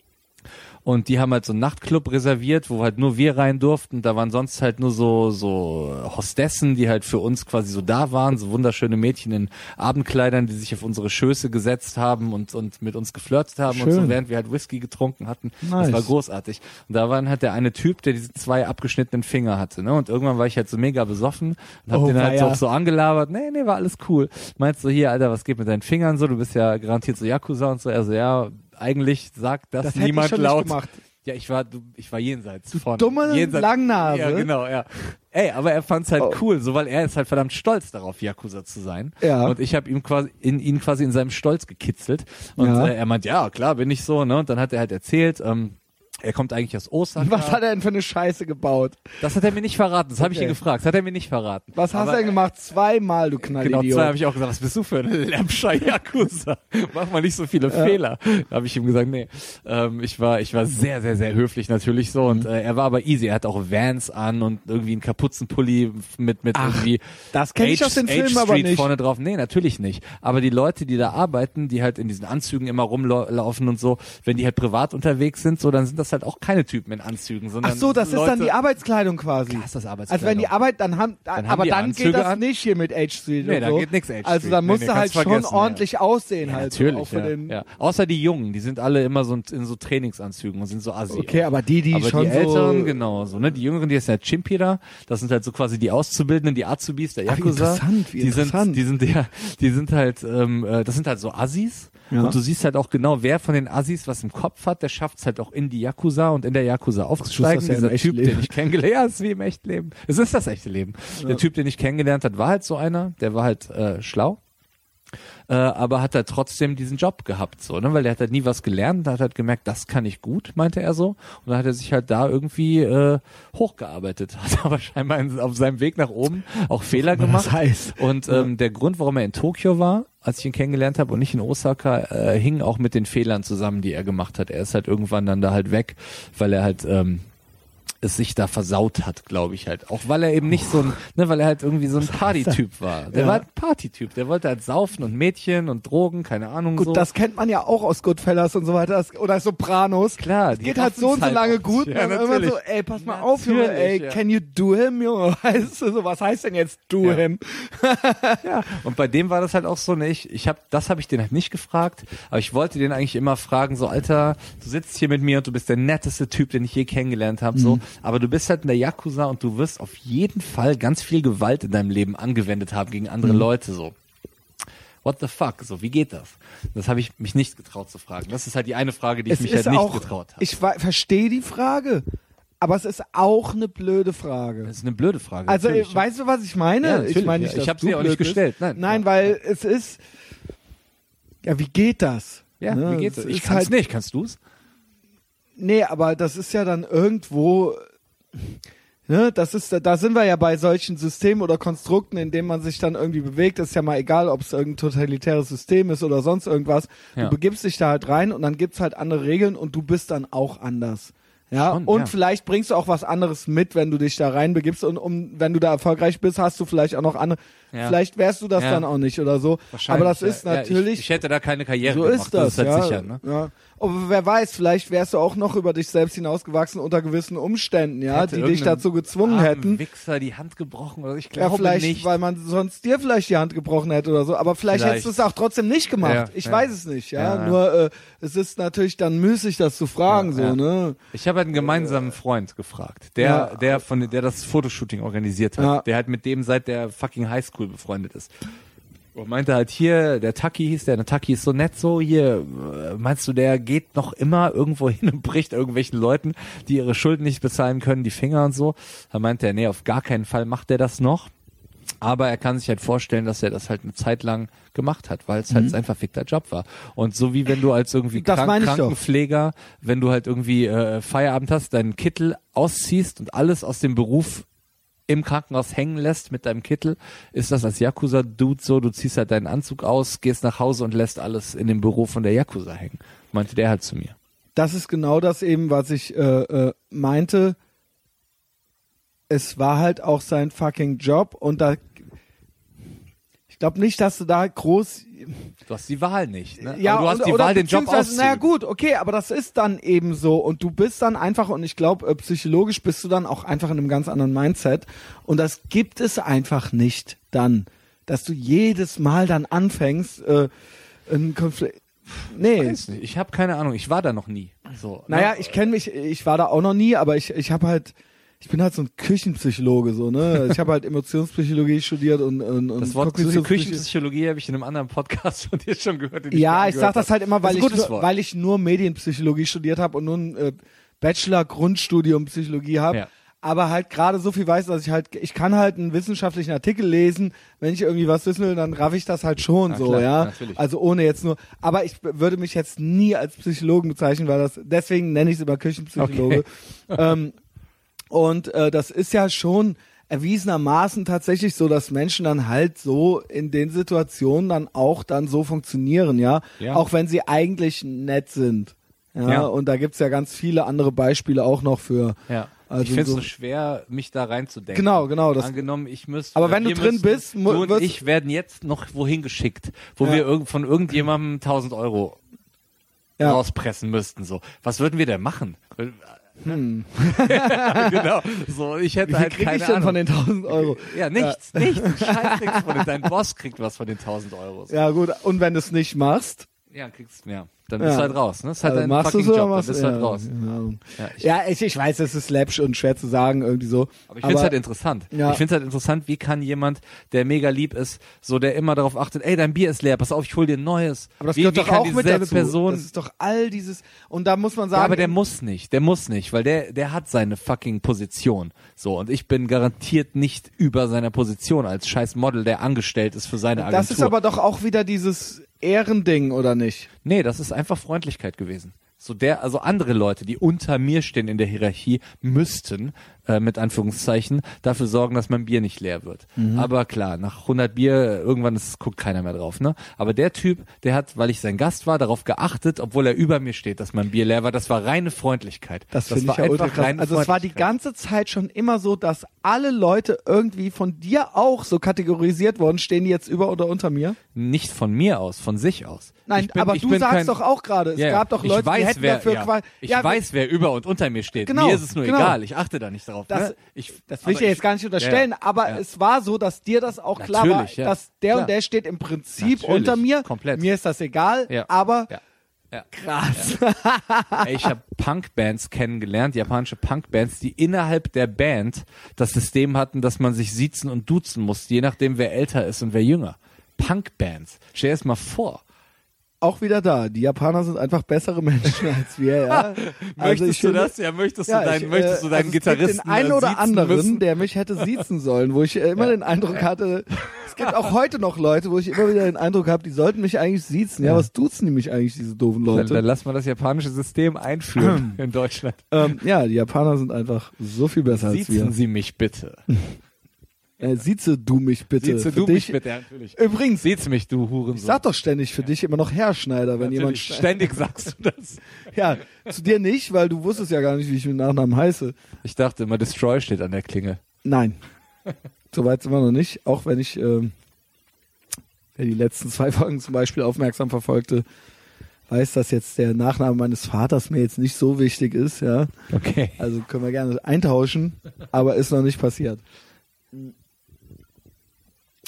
Und die haben halt so einen Nachtclub reserviert, wo halt nur wir rein durften. Da waren sonst halt nur so, so Hostessen, die halt für uns quasi so da waren. So wunderschöne Mädchen in Abendkleidern, die sich auf unsere Schöße gesetzt haben und, und mit uns geflirtet haben und so, Schön. während wir halt Whisky getrunken hatten. Nice. Das war großartig. Und da war halt der eine Typ, der diese zwei abgeschnittenen Finger hatte. Ne? Und irgendwann war ich halt so mega besoffen und hab Oh, den halt so auch so angelabert. Nee, nee, war alles cool. Meinst du, hier, Alter, was geht mit deinen Fingern so? Du bist ja garantiert so Yakuza und so. Also ja, eigentlich sagt das, Das hätte ich niemand laut. gemacht. Ja, ich war, du, ich war jenseits von. dumme jenseits, Langnase. Ja, genau, ja. Ey, aber er fand's halt Oh. cool, so weil er ist halt verdammt stolz darauf, Yakuza zu sein. Ja. Und ich habe ihm quasi in ihn quasi in seinem Stolz gekitzelt. Und Ja. äh, er meint, ja, klar, bin ich so, ne? Und dann hat er halt erzählt, ähm, er kommt eigentlich aus Osaka. Was hat er denn für eine Scheiße gebaut? das hat er mir nicht verraten. Das habe ich Okay. ihn gefragt. Das hat er mir nicht verraten. Was hast du denn gemacht? Zweimal, du Genau, Knallidiot. zwei habe ich auch gesagt, was bist du für ein läppscher Yakuza? Mach mal nicht so viele Fehler. Da habe ich ihm gesagt, nee. Ähm, ich war, ich war sehr, sehr, sehr höflich natürlich so Mhm. und äh, er war aber easy. Er hat auch Vans an und irgendwie einen Kapuzenpulli mit, mit Ach, irgendwie das kenn ich aus den Filmen aber nicht. vorne drauf. Nee, natürlich nicht. Aber die Leute, die da arbeiten, die halt in diesen Anzügen immer rumlaufen und so, wenn die halt privat unterwegs sind, so, dann sind das halt auch keine Typen in Anzügen, sondern Ach so, das Leute, ist dann die Arbeitskleidung quasi. Klar ist das Also Arbeitskleidung. wenn die Arbeit, dann haben, Dann haben aber die dann Anzüge geht das an. nicht hier mit H Street Nee, und da so. geht nix H Also Street. dann Nee, musst nee, du halt schon vergessen, ja. ordentlich aussehen Ja, halt. natürlich, auch für ja, den, ja. Außer die Jungen, die sind alle immer so in so Trainingsanzügen und sind so assi. Okay, aber die, die aber schon die Älteren, so, genau, so, ne, die Jüngeren, die ist ja Chimpira, das sind halt so quasi die Auszubildenden, die Azubis der Ach, Yakuza. interessant, wie die interessant. sind, die sind ja, die sind halt, ähm, äh, das sind halt so Assis. Ja. Und du siehst halt auch genau, wer von den Assis was im Kopf hat, der schafft es halt auch in die Yakuza und in der Yakuza aufzusteigen. das ja Dieser Typ, Leben. den ich kennengelernt ja, ist wie im echten Leben. Es ist das echte Leben. Der Typ, den ich kennengelernt hat, war halt so einer, der war halt äh, schlau äh, aber hat er trotzdem diesen Job gehabt, so, ne? Weil der hat halt nie was gelernt, hat halt gemerkt, das kann ich gut, meinte er so. Und dann hat er sich halt da irgendwie äh, hochgearbeitet, hat aber scheinbar in, auf seinem Weg nach oben auch Fehler gemacht. das heißt. Und ähm, der Grund, warum er in Tokio war, als ich ihn kennengelernt habe und nicht in Osaka, äh, hing auch mit den Fehlern zusammen, die er gemacht hat. Er ist halt irgendwann dann da halt weg, weil er halt ähm, es sich da versaut hat, glaube ich halt. Auch weil er eben nicht so ein, ne, weil er halt irgendwie so ein Partytyp war. Der Ja. war halt ein Partytyp. Der wollte halt saufen und Mädchen und Drogen, keine Ahnung Gut, so. das kennt man ja auch aus Goodfellas und so weiter, das, oder Sopranos. Klar, die geht halt so und so halt lange gut. Ja, und dann immer natürlich. so, ey, pass mal auf, Junge, ey, Natürlich, ja. can you do him, Junge? Weißt du, so, was heißt denn jetzt do Ja. him? Ja, und bei dem war das halt auch so nicht. Ich habe, das habe ich den halt nicht gefragt, aber ich wollte den eigentlich immer fragen, so Alter, du sitzt hier mit mir und du bist der netteste Typ, den ich je kennengelernt habe, Mhm. so, aber du bist halt in der Yakuza und du wirst auf jeden Fall ganz viel Gewalt in deinem Leben angewendet haben gegen andere Mhm. Leute, so. What the fuck? So, wie geht das? Das habe ich mich nicht getraut zu fragen. Das ist halt die eine Frage, die ich Es mich ist halt nicht auch, getraut habe. ich verstehe die Frage, aber es ist auch eine blöde Frage. Das ist eine blöde Frage. Also, natürlich. äh, weißt du, was ich meine? Ja, ich meine nicht, ja. Ich dass hab du sie auch nicht gestellt, nein. Nein, Ja. weil es ist, ja, wie geht das? ja, Ne, wie geht es das? Ich ist kann's halt- nicht. Kannst du's? Nee, aber das ist ja dann irgendwo, ne, das ist, da sind wir ja bei solchen Systemen oder Konstrukten, in denen man sich dann irgendwie bewegt. ist ja mal egal, ob es irgendein totalitäres System ist oder sonst irgendwas. Ja. Du begibst dich da halt rein und dann gibt's halt andere Regeln und du bist dann auch anders. Ja, Schon, und ja. vielleicht bringst du auch was anderes mit, wenn du dich da reinbegibst und um, wenn du da erfolgreich bist, hast du vielleicht auch noch andere, Ja. vielleicht wärst du das Ja. dann auch nicht oder so. Aber das ist natürlich, ich, ich hätte da keine Karriere so gemacht. ist das, ist halt sicher, ne? ja. Aber wer weiß, vielleicht wärst du auch noch über dich selbst hinausgewachsen unter gewissen Umständen, ja, Hätte die dich dazu gezwungen hätten. Wichser die Hand gebrochen oder ich Ja, glaube vielleicht, nicht. weil man sonst dir vielleicht die Hand gebrochen hätte oder so. Aber vielleicht, Vielleicht. hättest du es auch trotzdem nicht gemacht. Ja, ich ja. weiß es nicht, ja. Ja, ja. Nur äh, es ist natürlich dann müßig, das zu fragen, Ja, so, ja. ne? Ich habe halt einen gemeinsamen Freund gefragt, der, Ja. der von, der das Fotoshooting organisiert hat, Ja. der halt mit dem seit der fucking Highschool befreundet ist. Und meinte halt hier, der Taki hieß der, der Taki ist so nett so, hier, äh, meinst du, der geht noch immer irgendwo hin und bricht irgendwelchen Leuten, die ihre Schulden nicht bezahlen können, die Finger und so. Da meinte er, nee, auf gar keinen Fall macht er das noch. Aber er kann sich halt vorstellen, dass er das halt eine Zeit lang gemacht hat, weil es halt sein verfickter Job war. Und so wie wenn du als irgendwie Krank ich doch. Krankenpfleger, wenn du halt irgendwie äh, Feierabend hast, deinen Kittel ausziehst und alles aus dem Beruf im Krankenhaus hängen lässt mit deinem Kittel, ist das als Yakuza-Dude so, du ziehst halt deinen Anzug aus, gehst nach Hause und lässt alles in dem Büro von der Yakuza hängen. Meinte der halt zu mir. Das ist genau das eben, was ich äh, äh, meinte. Es war halt auch sein fucking Job und da ich glaube nicht, dass du da groß Du hast die Wahl nicht. Ne? ja, Aber du hast und- die oder Wahl, den Job auszuüben. Naja gut, okay, aber das ist dann eben so und du bist dann einfach und ich glaube äh, psychologisch bist du dann auch einfach in einem ganz anderen Mindset und das gibt es einfach nicht dann, dass du jedes Mal dann anfängst äh, einen Konflikt. Nee, Weiß nicht. Ich habe keine Ahnung. Ich war da noch nie. So, naja, ne? ich kenne mich, ich war da auch noch nie, aber ich ich habe halt ich bin halt so ein Küchenpsychologe so, ne? Ich habe halt Emotionspsychologie studiert und und, und Das Wort Küchenpsychologie habe ich in einem anderen Podcast von dir schon gehört. Ja, mal ich sag das halt immer, weil Das ich, nur, weil ich nur Medienpsychologie studiert habe und nur ein äh, Bachelor Grundstudium Psychologie habe. Ja. Aber halt gerade so viel weiß, dass ich halt, ich kann halt einen wissenschaftlichen Artikel lesen, wenn ich irgendwie was wissen will, dann raff ich das halt schon Na so, klar, ja. natürlich. Also ohne jetzt nur, aber ich würde mich jetzt nie als Psychologen bezeichnen, weil das, deswegen nenne ich es immer Küchenpsychologe. Ähm, und äh, das ist ja schon erwiesenermaßen tatsächlich so, dass Menschen dann halt so in den Situationen dann auch dann so funktionieren, ja. Ja. Auch wenn sie eigentlich nett sind. Ja, Ja. und da gibt's ja ganz viele andere Beispiele auch noch für. Ja. Also ich finde es so- so schwer, mich da reinzudenken. Genau, genau, das- Angenommen, ich müsste. Aber wenn du wir drin bist, du und ich werden jetzt noch wohin geschickt, wo Ja. wir irgend, von irgendjemandem 1000 Euro Ja. rauspressen müssten. So, was würden wir denn machen? Hm. genau. So, ich hätte Wie viel halt krieg keine ich denn Ahnung. von den 1000 Euro? ja, nichts, nichts. Scheiß kriegst von den, dein Boss kriegt was von den 1000 Euro. Ja, gut. Und wenn du es nicht machst, Ja, kriegst ja. Dann Ja. bist du halt raus. Ne? Das ist halt also dein fucking oder Job. Dann bist du du halt raus. Ahnung. Ja, ich, Ja, ich, ich weiß, es ist läppsch und schwer zu sagen, irgendwie so. Aber ich finde es halt interessant. Ja. Ich finde es halt interessant, wie kann jemand, der mega lieb ist, so der immer darauf achtet, ey, dein Bier ist leer, pass auf, ich hol dir ein neues. Aber das wie, gehört wie doch auch mit dazu. Person. Das ist doch all dieses, und da muss man sagen. ja, aber der muss nicht, der muss nicht, weil der, der hat seine fucking Position. So, und ich bin garantiert nicht über seiner Position als scheiß Model, der angestellt ist für seine Agentur. das ist aber doch auch wieder dieses Ehrending, oder nicht? Nee, das ist einfach Freundlichkeit gewesen. So der, also andere Leute, die unter mir stehen in der Hierarchie, müssten, äh, mit Anführungszeichen, dafür sorgen, dass mein Bier nicht leer wird. Mhm. Aber klar, nach 100 Bier, irgendwann ist, guckt keiner mehr drauf, ne? Aber der Typ, der hat, weil ich sein Gast war, darauf geachtet, obwohl er über mir steht, dass mein Bier leer war. Das war reine Freundlichkeit. Das, finde war ich ja ultra krass. reine Also es war die ganze Zeit schon immer so, dass alle Leute irgendwie von dir auch so kategorisiert worden, stehen die jetzt über oder unter mir? Nicht von mir aus, von sich aus. Nein, bin- aber du sagst kein- doch auch gerade, es Ja, gab doch Leute, weiß, die hätten wer, dafür ja. quasi. Ich ja, weiß, wer über und unter mir steht. Genau, mir ist es nur genau. egal. Ich achte da nicht drauf. Das- ne? ich, Das will ich dir jetzt gar nicht unterstellen, Ja, aber ja. es war so, dass dir das auch klar war, Natürlich, dass der Klar. und der steht im Prinzip Natürlich, unter mir. komplett. Mir ist das egal, aber krass. Ey, ich habe Punkbands kennengelernt, japanische Punkbands, die innerhalb der Band das System hatten, dass man sich siezen und duzen muss, je nachdem wer älter ist und wer jünger. Punkbands. Stell dir das mal vor. Auch wieder da. Die Japaner sind einfach bessere Menschen als wir, ja. Also möchtest du finde- das? Ja, möchtest Ja, du deinen, ich, möchtest du äh, deinen also Gitarristen Es gibt den einen äh, oder siezen anderen, müssen? der mich hätte siezen sollen, wo ich äh, immer den Eindruck hatte, es gibt auch heute noch Leute, wo ich immer wieder den Eindruck habe, die sollten mich eigentlich siezen. Ja, Ja. was duzen die mich eigentlich, diese doofen Dann, Leute? dann lass mal das japanische System einführen in Deutschland. ähm, ja, die Japaner sind einfach so viel besser als Siezen wir. Sie mich bitte. Äh, sieze du mich bitte. Sieze du dich, mich bitte, ja, natürlich. Übrigens, Sieht's mich, du Hurensohn. ich sag doch ständig für dich immer noch Herr Schneider, wenn jemand Natürlich, ständig sagst du das. Ja, zu dir nicht, weil du wusstest ja gar nicht, wie ich mit Nachnamen heiße. Ich dachte immer, Destroy steht an der Klinge. Nein. Soweit sind wir noch nicht, auch wenn ich ähm, wer die letzten zwei Folgen zum Beispiel aufmerksam verfolgte, weiß, dass jetzt der Nachname meines Vaters mir jetzt nicht so wichtig ist, ja. Okay. Also können wir gerne eintauschen, aber ist noch nicht passiert.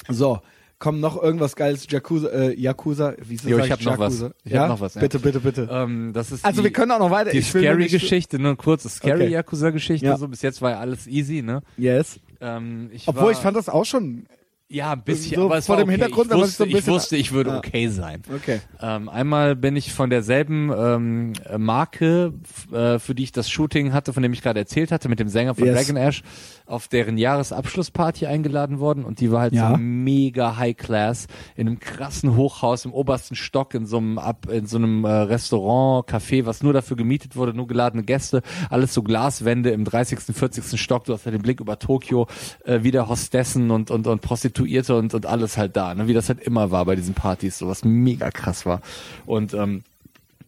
So, kommt noch irgendwas geiles Yakuza, äh, Yakuza, wie Jo, sag ich hab noch was. Ich ja? hab noch was, ja. Bitte, bitte, bitte. Ähm, das ist also die, wir können auch noch weiter. die ich Scary-Geschichte, nur kurz, das Okay. Scary-Yakuza-Geschichte, Ja. so bis jetzt war ja alles easy, ne? Yes. Ähm, ich Obwohl war, ich fand das auch schon Ja, ein bisschen, So aber es vor war dem okay. Hintergrund, ich wusste, so ein ich bisschen- wusste, ich würde Ja. okay sein. Okay. Ähm, einmal bin ich von derselben ähm, Marke, äh, für die ich das Shooting hatte, von dem ich gerade erzählt hatte, mit dem Sänger von Yes. Dragon Ash, auf deren Jahresabschlussparty eingeladen worden und die war halt Ja. so mega High Class in einem krassen Hochhaus im obersten Stock in so einem ab in so einem äh, Restaurant, Café, was nur dafür gemietet wurde, nur geladene Gäste, alles so Glaswände im 30., 40. Stock, du hast halt den Blick über Tokio, äh, wieder Hostessen und und und Prostituierte und und alles halt da, ne, wie das halt immer war bei diesen Partys, so was mega krass war. Und ähm,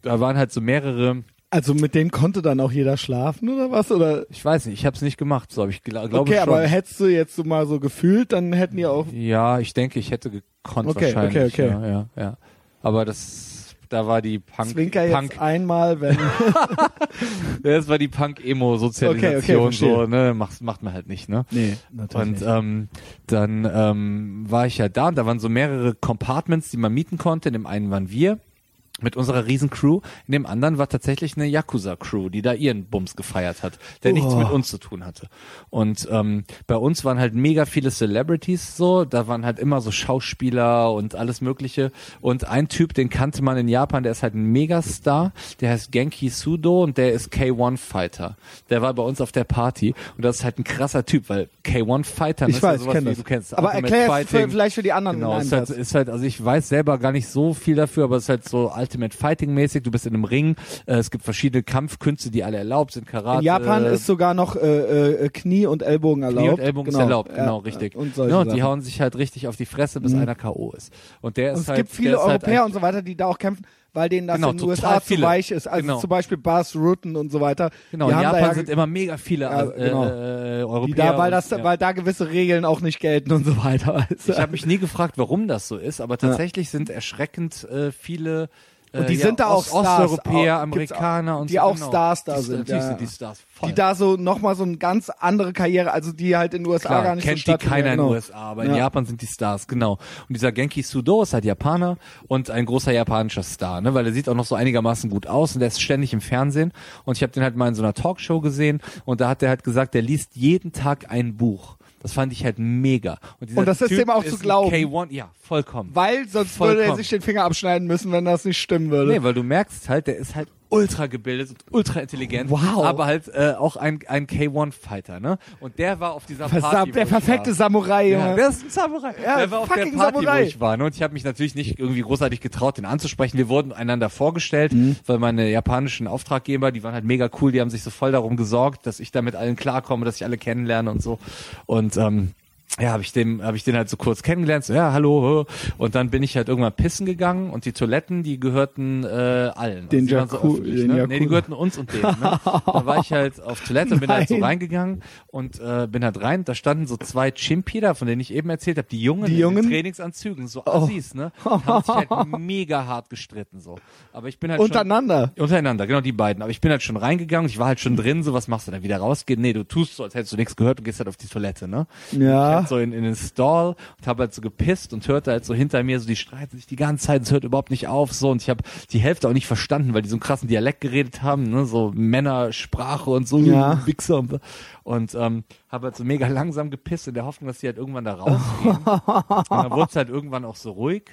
da waren halt so mehrere Also mit denen konnte dann auch jeder schlafen oder was? Oder ich weiß nicht, ich habe es nicht gemacht, so, aber ich gla glaube okay, schon. aber hättest du jetzt so mal so gefühlt, dann hätten die auch. Ja, ich denke, ich hätte gekonnt Okay, wahrscheinlich. okay, okay. Ja, ja, ja. Aber das, da war die Punk, Zwinker jetzt Punk, einmal, wenn. das war die Punk-Emo-Sozialisation Okay, okay, so, ne, macht, macht man halt nicht, ne? nee, natürlich. Und ähm, dann ähm, war ich ja da und da waren so mehrere Compartments, die man mieten konnte. In dem einen waren wir mit unserer Riesencrew. In dem anderen war tatsächlich eine Yakuza-Crew, die da ihren Bums gefeiert hat, der nichts Oh. mit uns zu tun hatte. Und ähm, bei uns waren halt mega viele Celebrities so, da waren halt immer so Schauspieler und alles mögliche. Und ein Typ, den kannte man in Japan, der ist halt ein Megastar, der heißt Genki Sudo und der ist K1-Fighter. Der war bei uns auf der Party und das ist halt ein krasser Typ, weil K1-Fighter, ich weiß, ich sowas wie, du kennst aber erklär es vielleicht für die anderen. Genau, ist halt, ist halt, also ich weiß selber gar nicht so viel dafür, aber es ist halt so Ultimate Fighting mäßig. Du bist in einem Ring, äh, es gibt verschiedene Kampfkünste, die alle erlaubt sind, Karate. In Japan äh, ist sogar noch äh, äh, Knie und Ellbogen erlaubt. Knie und Ellbogen genau. ist erlaubt, Ja, genau, richtig. Und, solche ja, und die Sachen. hauen sich halt richtig auf die Fresse, bis einer K.O. ist. Und der Und ist es halt, gibt viele halt Europäer ein- und so weiter, die da auch kämpfen, weil denen das Genau, in den USA zu viele. weich ist. Also Genau. zum Beispiel Bas Rutten und so weiter. Genau, in Japan ja, sind immer mega viele Ja, äh, genau. äh, Europäer. da, weil und- das, ja. weil da gewisse Regeln auch nicht gelten und so weiter. Du? Ich habe mich nie gefragt, warum das so ist, aber tatsächlich sind erschreckend äh, viele äh, Und die ja, sind da auch Ost Stars, Osteuropäer, auch- Amerikaner und die so, auch genau. Stars da die, sind, Natürlich ja. sind die Stars voll. die da so nochmal so eine ganz andere Karriere, also die halt in den USA Klar, gar nicht kennt so die stattfindet. keiner in genau. den USA, aber in Ja. Japan sind die Stars, genau. Und dieser Genki Sudo ist halt Japaner und ein großer japanischer Star, ne, weil er sieht auch noch so einigermaßen gut aus und der ist ständig im Fernsehen und ich habe den halt mal in so einer Talkshow gesehen und da hat er halt gesagt, der liest jeden Tag ein Buch. Das fand ich halt mega. Und, Und das ist typ dem auch zu glauben. K1, ja, vollkommen. Weil sonst würde er Vollkommen. sich den Finger abschneiden müssen, wenn das nicht stimmen würde. Nee, weil du merkst halt, der ist halt ultra gebildet und ultra intelligent, Wow. aber halt äh, auch ein, ein K1-Fighter, ne? Und der war auf dieser Versam- Party. der wo ich perfekte. Samurai, Ja, Junge. der ist ein Samurai. Ja, der war auf der Party, Samurai. wo ich war. Ne? Und ich habe mich natürlich nicht irgendwie großartig getraut, den anzusprechen. Wir wurden einander vorgestellt, Mhm. weil meine japanischen Auftraggeber, die waren halt mega cool, die haben sich so voll darum gesorgt, dass ich da mit allen klarkomme, dass ich alle kennenlerne und so. Und ähm, ja, habe ich den, habe ich den halt so kurz kennengelernt, so ja, hallo, und dann bin ich halt irgendwann pissen gegangen und die Toiletten, die gehörten äh, allen. Den die waren so Jaku- öffentlich, den ne? Nee, die gehörten uns und denen. Ne? Da war ich halt auf Toilette und bin halt so reingegangen und äh, bin halt rein. Da standen so zwei Chimpi da, von denen ich eben erzählt habe, die Jungen, Die in Jungen? den Trainingsanzügen, so Assis, ne? Haben sich halt mega hart gestritten so. Aber ich bin halt Untereinander. schon untereinander, genau die beiden. Aber ich bin halt schon reingegangen, ich war halt schon drin. So was machst du dann wieder rausgehen? Nee, du tust so, als hättest du nichts gehört und gehst halt auf die Toilette, ne? Ja. So in, in den Stall und habe halt so gepisst und hörte halt so hinter mir so, die streiten sich die ganze Zeit, es hört überhaupt nicht auf, so und ich habe die Hälfte auch nicht verstanden, weil die so einen krassen Dialekt geredet haben, ne, so Männersprache und so, Ja. Wichser und, und ähm, habe halt so mega langsam gepisst in der Hoffnung, dass die halt irgendwann da rausgehen. und dann wurde es halt irgendwann auch so ruhig.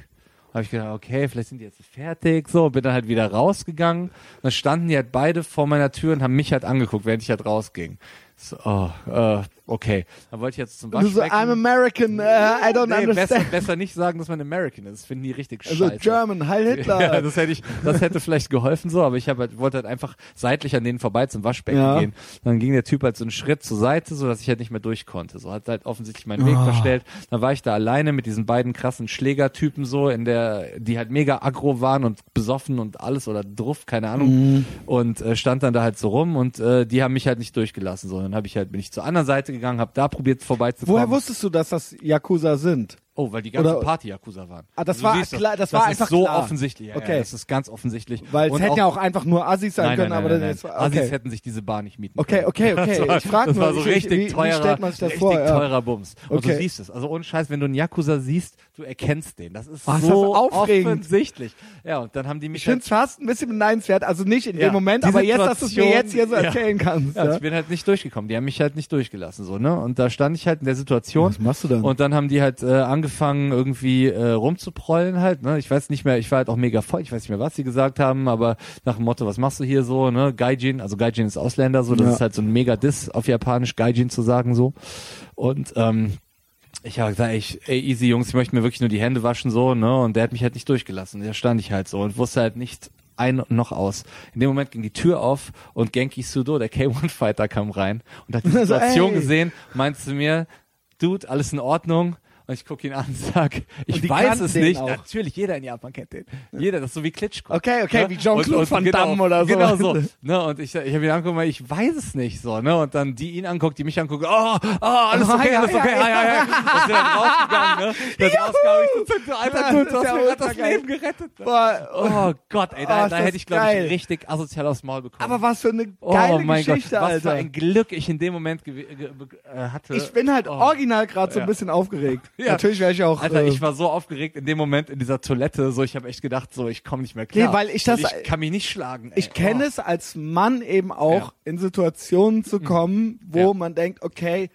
Habe ich gedacht, okay, vielleicht sind die jetzt fertig, so, bin dann halt wieder rausgegangen. Dann standen die halt beide vor meiner Tür und haben mich halt angeguckt, während ich halt rausging. So, oh, äh, okay. Dann wollte ich jetzt zum Waschbecken. I'm American, uh, I don't nee, besser, understand. besser nicht sagen, dass man American ist. Das finden die richtig Also scheiße. German, Heil Hitler. Ja, das hätte ich, das hätte vielleicht geholfen so, aber ich habe halt, wollte halt einfach seitlich an denen vorbei zum Waschbecken Ja. gehen. Dann ging der Typ halt so einen Schritt zur Seite, so dass ich halt nicht mehr durch konnte. So hat halt offensichtlich meinen Weg Ah. verstellt. Dann war ich da alleine mit diesen beiden krassen Schlägertypen so in der, die halt mega aggro waren und besoffen und alles oder druff, keine Ahnung. Mhm. Und äh, stand dann da halt so rum und äh, die haben mich halt nicht durchgelassen. So, dann habe ich halt bin ich zur anderen Seite gegangen, habe da probiert vorbeizukommen. Woher wusstest du, dass das Yakuza sind? Oh, weil die ganze Oder- Party Yakuza waren. Ah, das Du war siehst klar- das das war ist einfach so klar. offensichtlich. Ja, Okay. ja, das ist ganz offensichtlich. Weil es hätten ja auch einfach nur Assis sein nein, können, nein, aber nein, dann nein, ist nein. okay. Assis hätten sich diese Bar nicht mieten Okay, können. okay, okay. War, Ich frag das nur, war so ich- richtig wie- wie teurer, stellt man sich das richtig vor, ja. teurer Bums. Und Okay. du siehst es. Also ohne Scheiß, wenn du einen Yakuza siehst, du erkennst den. Das ist Oh, ist das so aufregend. offensichtlich. Ja, und dann haben die mich Ich finde es fast ein bisschen beneidenswert, also nicht in dem Moment, aber jetzt, dass du es mir jetzt hier so erzählen kannst. Ja, Ja. ich bin halt nicht durchgekommen. Die haben mich halt nicht durchgelassen, so, ne? Und da stand ich halt in der Situation. Was machst du dann? Und dann haben die halt äh, angefangen, irgendwie äh, rumzuprollen halt, ne? Ich weiß nicht mehr, ich war halt auch mega voll, ich weiß nicht mehr, was sie gesagt haben, aber nach dem Motto, was machst du hier so, ne? Gaijin, also Gaijin ist Ausländer, so, das Ja. ist halt so ein mega Diss auf Japanisch, Gaijin zu sagen, so. Und ähm, ich habe gesagt, ich, ey, easy Jungs, ich möchte mir wirklich nur die Hände waschen, so, ne? Und der hat mich halt nicht durchgelassen. Da stand ich halt so und wusste halt nicht ein noch aus. In dem Moment ging die Tür auf und Genki Sudo, der K1-Fighter, kam rein und hat die Also, Situation ey. gesehen, meinte zu mir, Dude, alles in Ordnung? Und ich gucke ihn an und sag, ich weiß es nicht. auch. Natürlich, jeder in Japan kennt den. Jeder, das ist so wie Klitschko. Okay, okay, Ne? wie Jean-Claude Van Damme oder so. Genau so. Ne? Und ich, ich habe ihn angeguckt, weil ich weiß es nicht so. Ne? Und dann die ihn anguckt, die mich anguckt, oh, oh alles Oh, okay, ja, alles okay, ja. ja, ja, ja. Und sind dann rausgegangen, ne? Dann rausgegangen, ich so, du alter das du ist hast mir das. Leben gerettet. Ne? Oh Gott, ey, da, Oh, da das hätte ich, glaube ich, richtig asozial aufs Maul bekommen. aber was für eine oh geile mein Geschichte, Gott, was Alter. für ein Glück ich in dem Moment äh, hatte. ich bin halt Oh. original gerade so ein bisschen aufgeregt. Ja. Natürlich wäre ich auch. Alter, äh, ich war so aufgeregt in dem Moment in dieser Toilette, so ich habe echt gedacht, so ich komme nicht mehr klar. Nee, weil ich das- ich kann mich nicht schlagen. Ey. Ich kenne oh. es als Mann eben auch, Ja. Mhm. in Situationen zu kommen, wo Ja. man denkt, okay,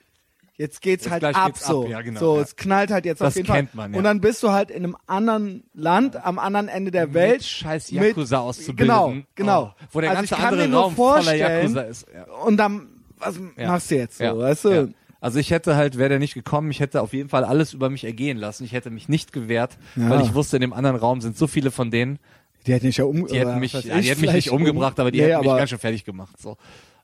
jetzt geht's Jetzt halt ab geht's so. ab, ja, genau, so, ja. es knallt halt jetzt Das auf jeden kennt Fall. man, ja. Und dann bist du halt in einem anderen Land, am anderen Ende der Mit Welt. scheiß mit- Yakuza auszubilden. Genau, genau. Oh, wo der Also ganze ich kann andere mir nur Raum voller Yakuza ist. Ja. Und dann, was machst du jetzt so, weißt du? Also ich hätte halt, wäre der nicht gekommen, ich hätte auf jeden Fall alles über mich ergehen lassen. Ich hätte mich nicht gewehrt, Ja. weil ich wusste, in dem anderen Raum sind so viele von denen, Die hätten mich ja um, die hätten mich, ja, die hätten mich nicht umgebracht, aber die Nee, hätten mich ganz schön fertig gemacht. So.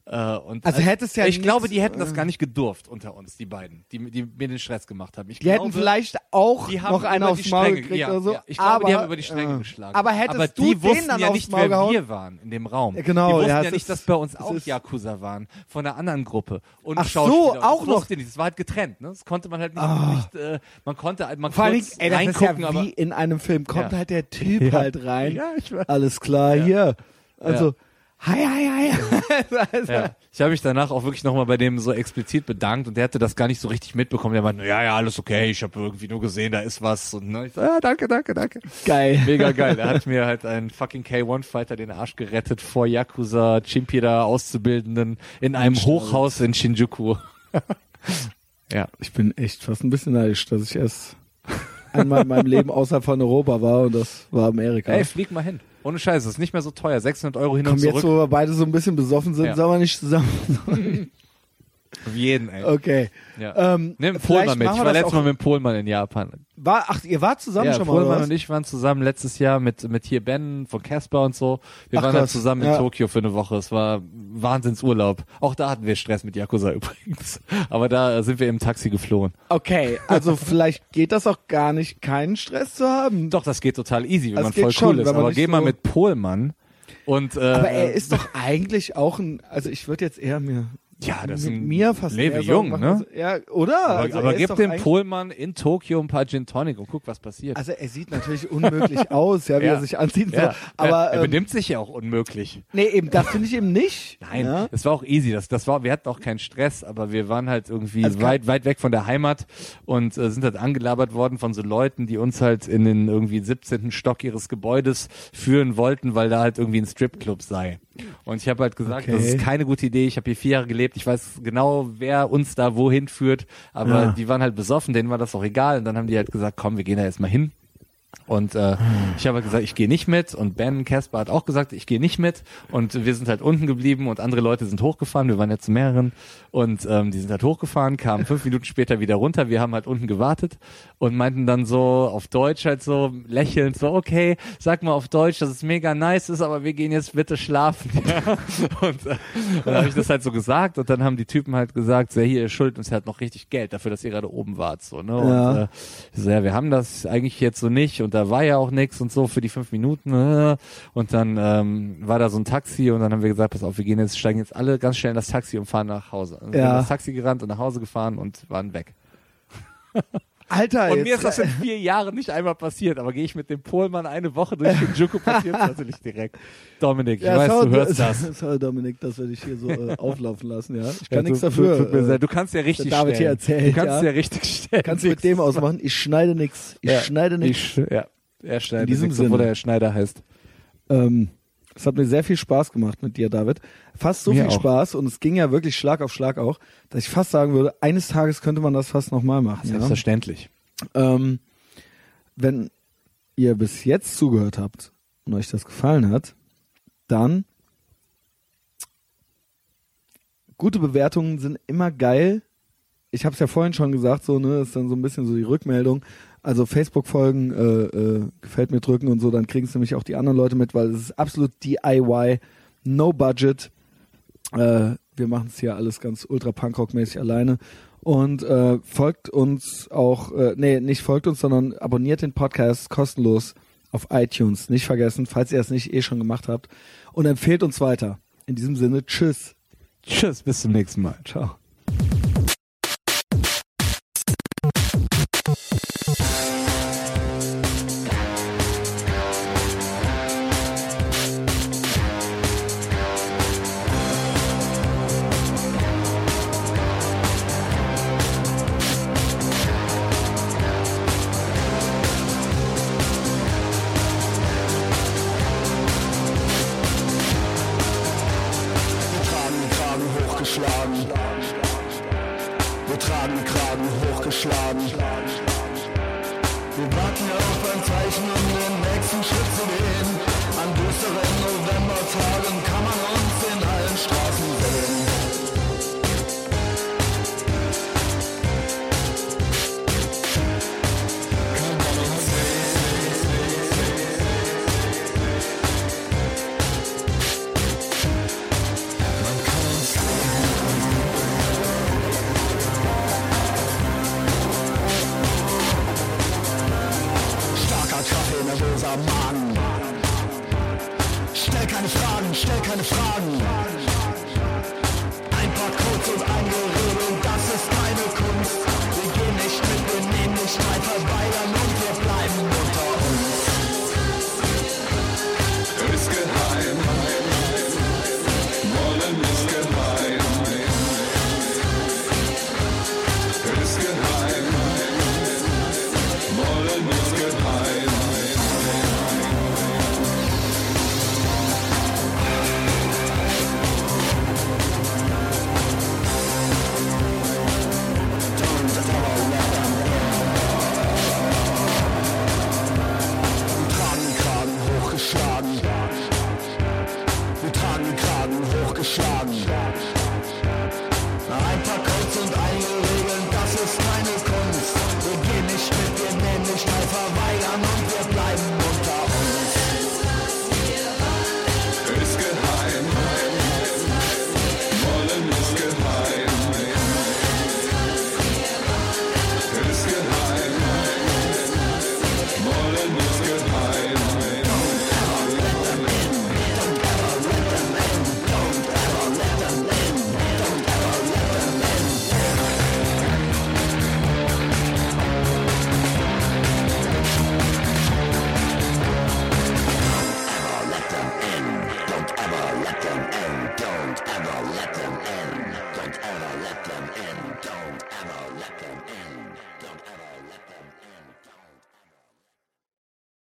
Äh, und Also hättest ja ich glaube, die hätten das gar nicht gedurft unter uns, die beiden, die, die mir den Stress gemacht haben. Ich Die hätten glaube, vielleicht auch noch einen aufs die Maul Stränge- gekriegt ja, oder so. Ja, ich glaube, aber, die haben über die Stränge äh, geschlagen. Aber hättest aber du die wussten dann ja nicht, wer gehauen? wir waren in dem Raum. Ja, genau, die wussten ja, ja, nicht, dass bei uns auch Yakuza waren, von einer anderen Gruppe. Und Ach so, auch noch. Das war halt getrennt. Ne? Das konnte man halt nicht, Ah. nicht äh, man konnte halt mal Vor allem, kurz ey, das ist reingucken, ja wie in einem Film. Kommt halt der Typ halt rein. Ja, ich weiß. Alles klar, hier. Also, hi, hi, hi. also, Ja. Ich habe mich danach auch wirklich nochmal bei dem so explizit bedankt und der hatte das gar nicht so richtig mitbekommen. Der meinte, ja, ja, alles okay, ich habe irgendwie nur gesehen, da ist was. Und ne, ich so, ja, danke, danke, danke. Geil. Mega geil. Er hat mir halt einen fucking K1-Fighter den Arsch gerettet vor Yakuza, Chimpira Auszubildenden in einem Hochhaus in Shinjuku. ja. Ich bin echt fast ein bisschen neidisch, dass ich erst einmal in meinem Leben außerhalb von Europa war und das war Amerika. Ey, flieg mal hin. Ohne Scheiß, das ist nicht mehr so teuer. 600 Euro hin Komm, und jetzt, zurück. wo wir beide so ein bisschen besoffen sind, Ja. sollen wir nicht zusammen. Auf jeden, ey. Okay. Ja. Ähm, Nimm Pohlmann mit. Ich war letztes Mal mit Pohlmann in Japan. War, ach, ihr wart zusammen ja, schon mal, Pohlmann was? und ich waren zusammen letztes Jahr mit, mit hier Ben von Casper und so. Wir Ach, waren krass. zusammen in Ja. Tokio für eine Woche. Es war Wahnsinnsurlaub. Auch da hatten wir Stress mit Yakuza übrigens. Aber da sind wir im Taxi geflohen. Okay, also vielleicht geht das auch gar nicht, keinen Stress zu haben. Doch, das geht total easy, wenn Das man voll schon, cool ist. Aber geh mal so- mit Pohlmann und äh, Aber er ist doch eigentlich auch ein, also ich würde jetzt eher mir Ja, das ist mit mir fast Lewe Jung, machen, ne? Ja, oder? aber, also aber er gib dem Pohlmann in Tokio ein paar Gin Tonic und guck, was passiert. Also er sieht natürlich unmöglich aus, ja, wie Ja. er sich anzieht. ja, So. Aber er ähm, benimmt sich ja auch unmöglich. nee, eben das finde ich eben nicht. Nein, Ja? es war auch easy. Das, das war, wir hatten auch keinen Stress, aber wir waren halt irgendwie Also weit, weit weg von der Heimat und äh, sind halt angelabert worden von so Leuten, die uns halt in den irgendwie 17. Stock ihres Gebäudes führen wollten, weil da halt irgendwie ein Stripclub sei. Und ich habe halt gesagt, Okay. das ist keine gute Idee. Ich habe hier vier Jahre gelebt. Ich weiß genau, wer uns da wohin führt. Aber Ja. die waren halt besoffen, denen war das auch egal. Und dann haben die halt gesagt, komm, wir gehen da jetzt mal hin. Und äh, ich habe halt gesagt, ich gehe nicht mit. Und Ben Casper hat auch gesagt, ich gehe nicht mit. Und wir sind halt unten geblieben und andere Leute sind hochgefahren. Wir waren ja zu mehreren. Und ähm, die sind halt hochgefahren, kamen fünf Minuten später wieder runter. Wir haben halt unten gewartet und meinten dann so auf Deutsch halt so lächelnd so, okay, sag mal auf Deutsch, dass es mega nice ist, aber wir gehen jetzt bitte schlafen. Ja. Und äh, dann habe ich das halt so gesagt und dann haben die Typen halt gesagt, so, hier, ihr schuldet uns halt noch richtig Geld dafür, dass ihr gerade oben wart. So, ne? Und Ja. äh, so, ja, wir haben das eigentlich jetzt so nicht und da war ja auch nichts und so für die fünf Minuten. Äh, und dann ähm, war da so ein Taxi und dann haben wir gesagt, pass auf, wir gehen jetzt, steigen jetzt alle ganz schnell in das Taxi und fahren nach Hause. Und wir Ja. sind das Taxi gerannt und nach Hause gefahren und waren weg. Alter, Und jetzt, mir ist das in vier Jahren nicht einmal passiert, aber gehe ich mit dem Polmann eine Woche durch Shinjuku, passiert es natürlich direkt. Dominik, ich ja, weiß, sorry, du hörst das. Sorry, Dominik, dass wir dich hier so äh, auflaufen lassen, ja. Ich kann Ja, nichts dafür. Du, tut mir äh, du kannst ja richtig David hier stellen. erzählt, du kannst ja. ja richtig stellen. kannst du mit dem ausmachen. Ich schneide nix. Ich schneide. Ich, ja, er schneidet In diesem nichts, obwohl Sinne. er Schneider heißt. Ähm, es hat mir sehr viel Spaß gemacht mit dir, David. Fast so Mir viel auch. Spaß und es ging ja wirklich Schlag auf Schlag auch, dass ich fast sagen würde, eines Tages könnte man das fast nochmal machen. Ja? Selbstverständlich. Ähm, wenn ihr bis jetzt zugehört habt und euch das gefallen hat, dann gute Bewertungen sind immer geil. Ich habe es ja vorhin schon gesagt, so ne, ist dann so ein bisschen so die Rückmeldung. Also Facebook-Folgen äh, äh, gefällt mir drücken und so, dann kriegen es nämlich auch die anderen Leute mit, weil es ist absolut DIY, no budget. Äh, wir machen es hier alles ganz ultra Punkrock-mäßig alleine. Und äh, folgt uns auch, äh, nee, nicht folgt uns, sondern abonniert den Podcast kostenlos auf iTunes. Nicht vergessen, falls ihr es nicht eh schon gemacht habt. Und empfehlt uns weiter. In diesem Sinne, tschüss. Tschüss, bis zum nächsten Mal. Ciao.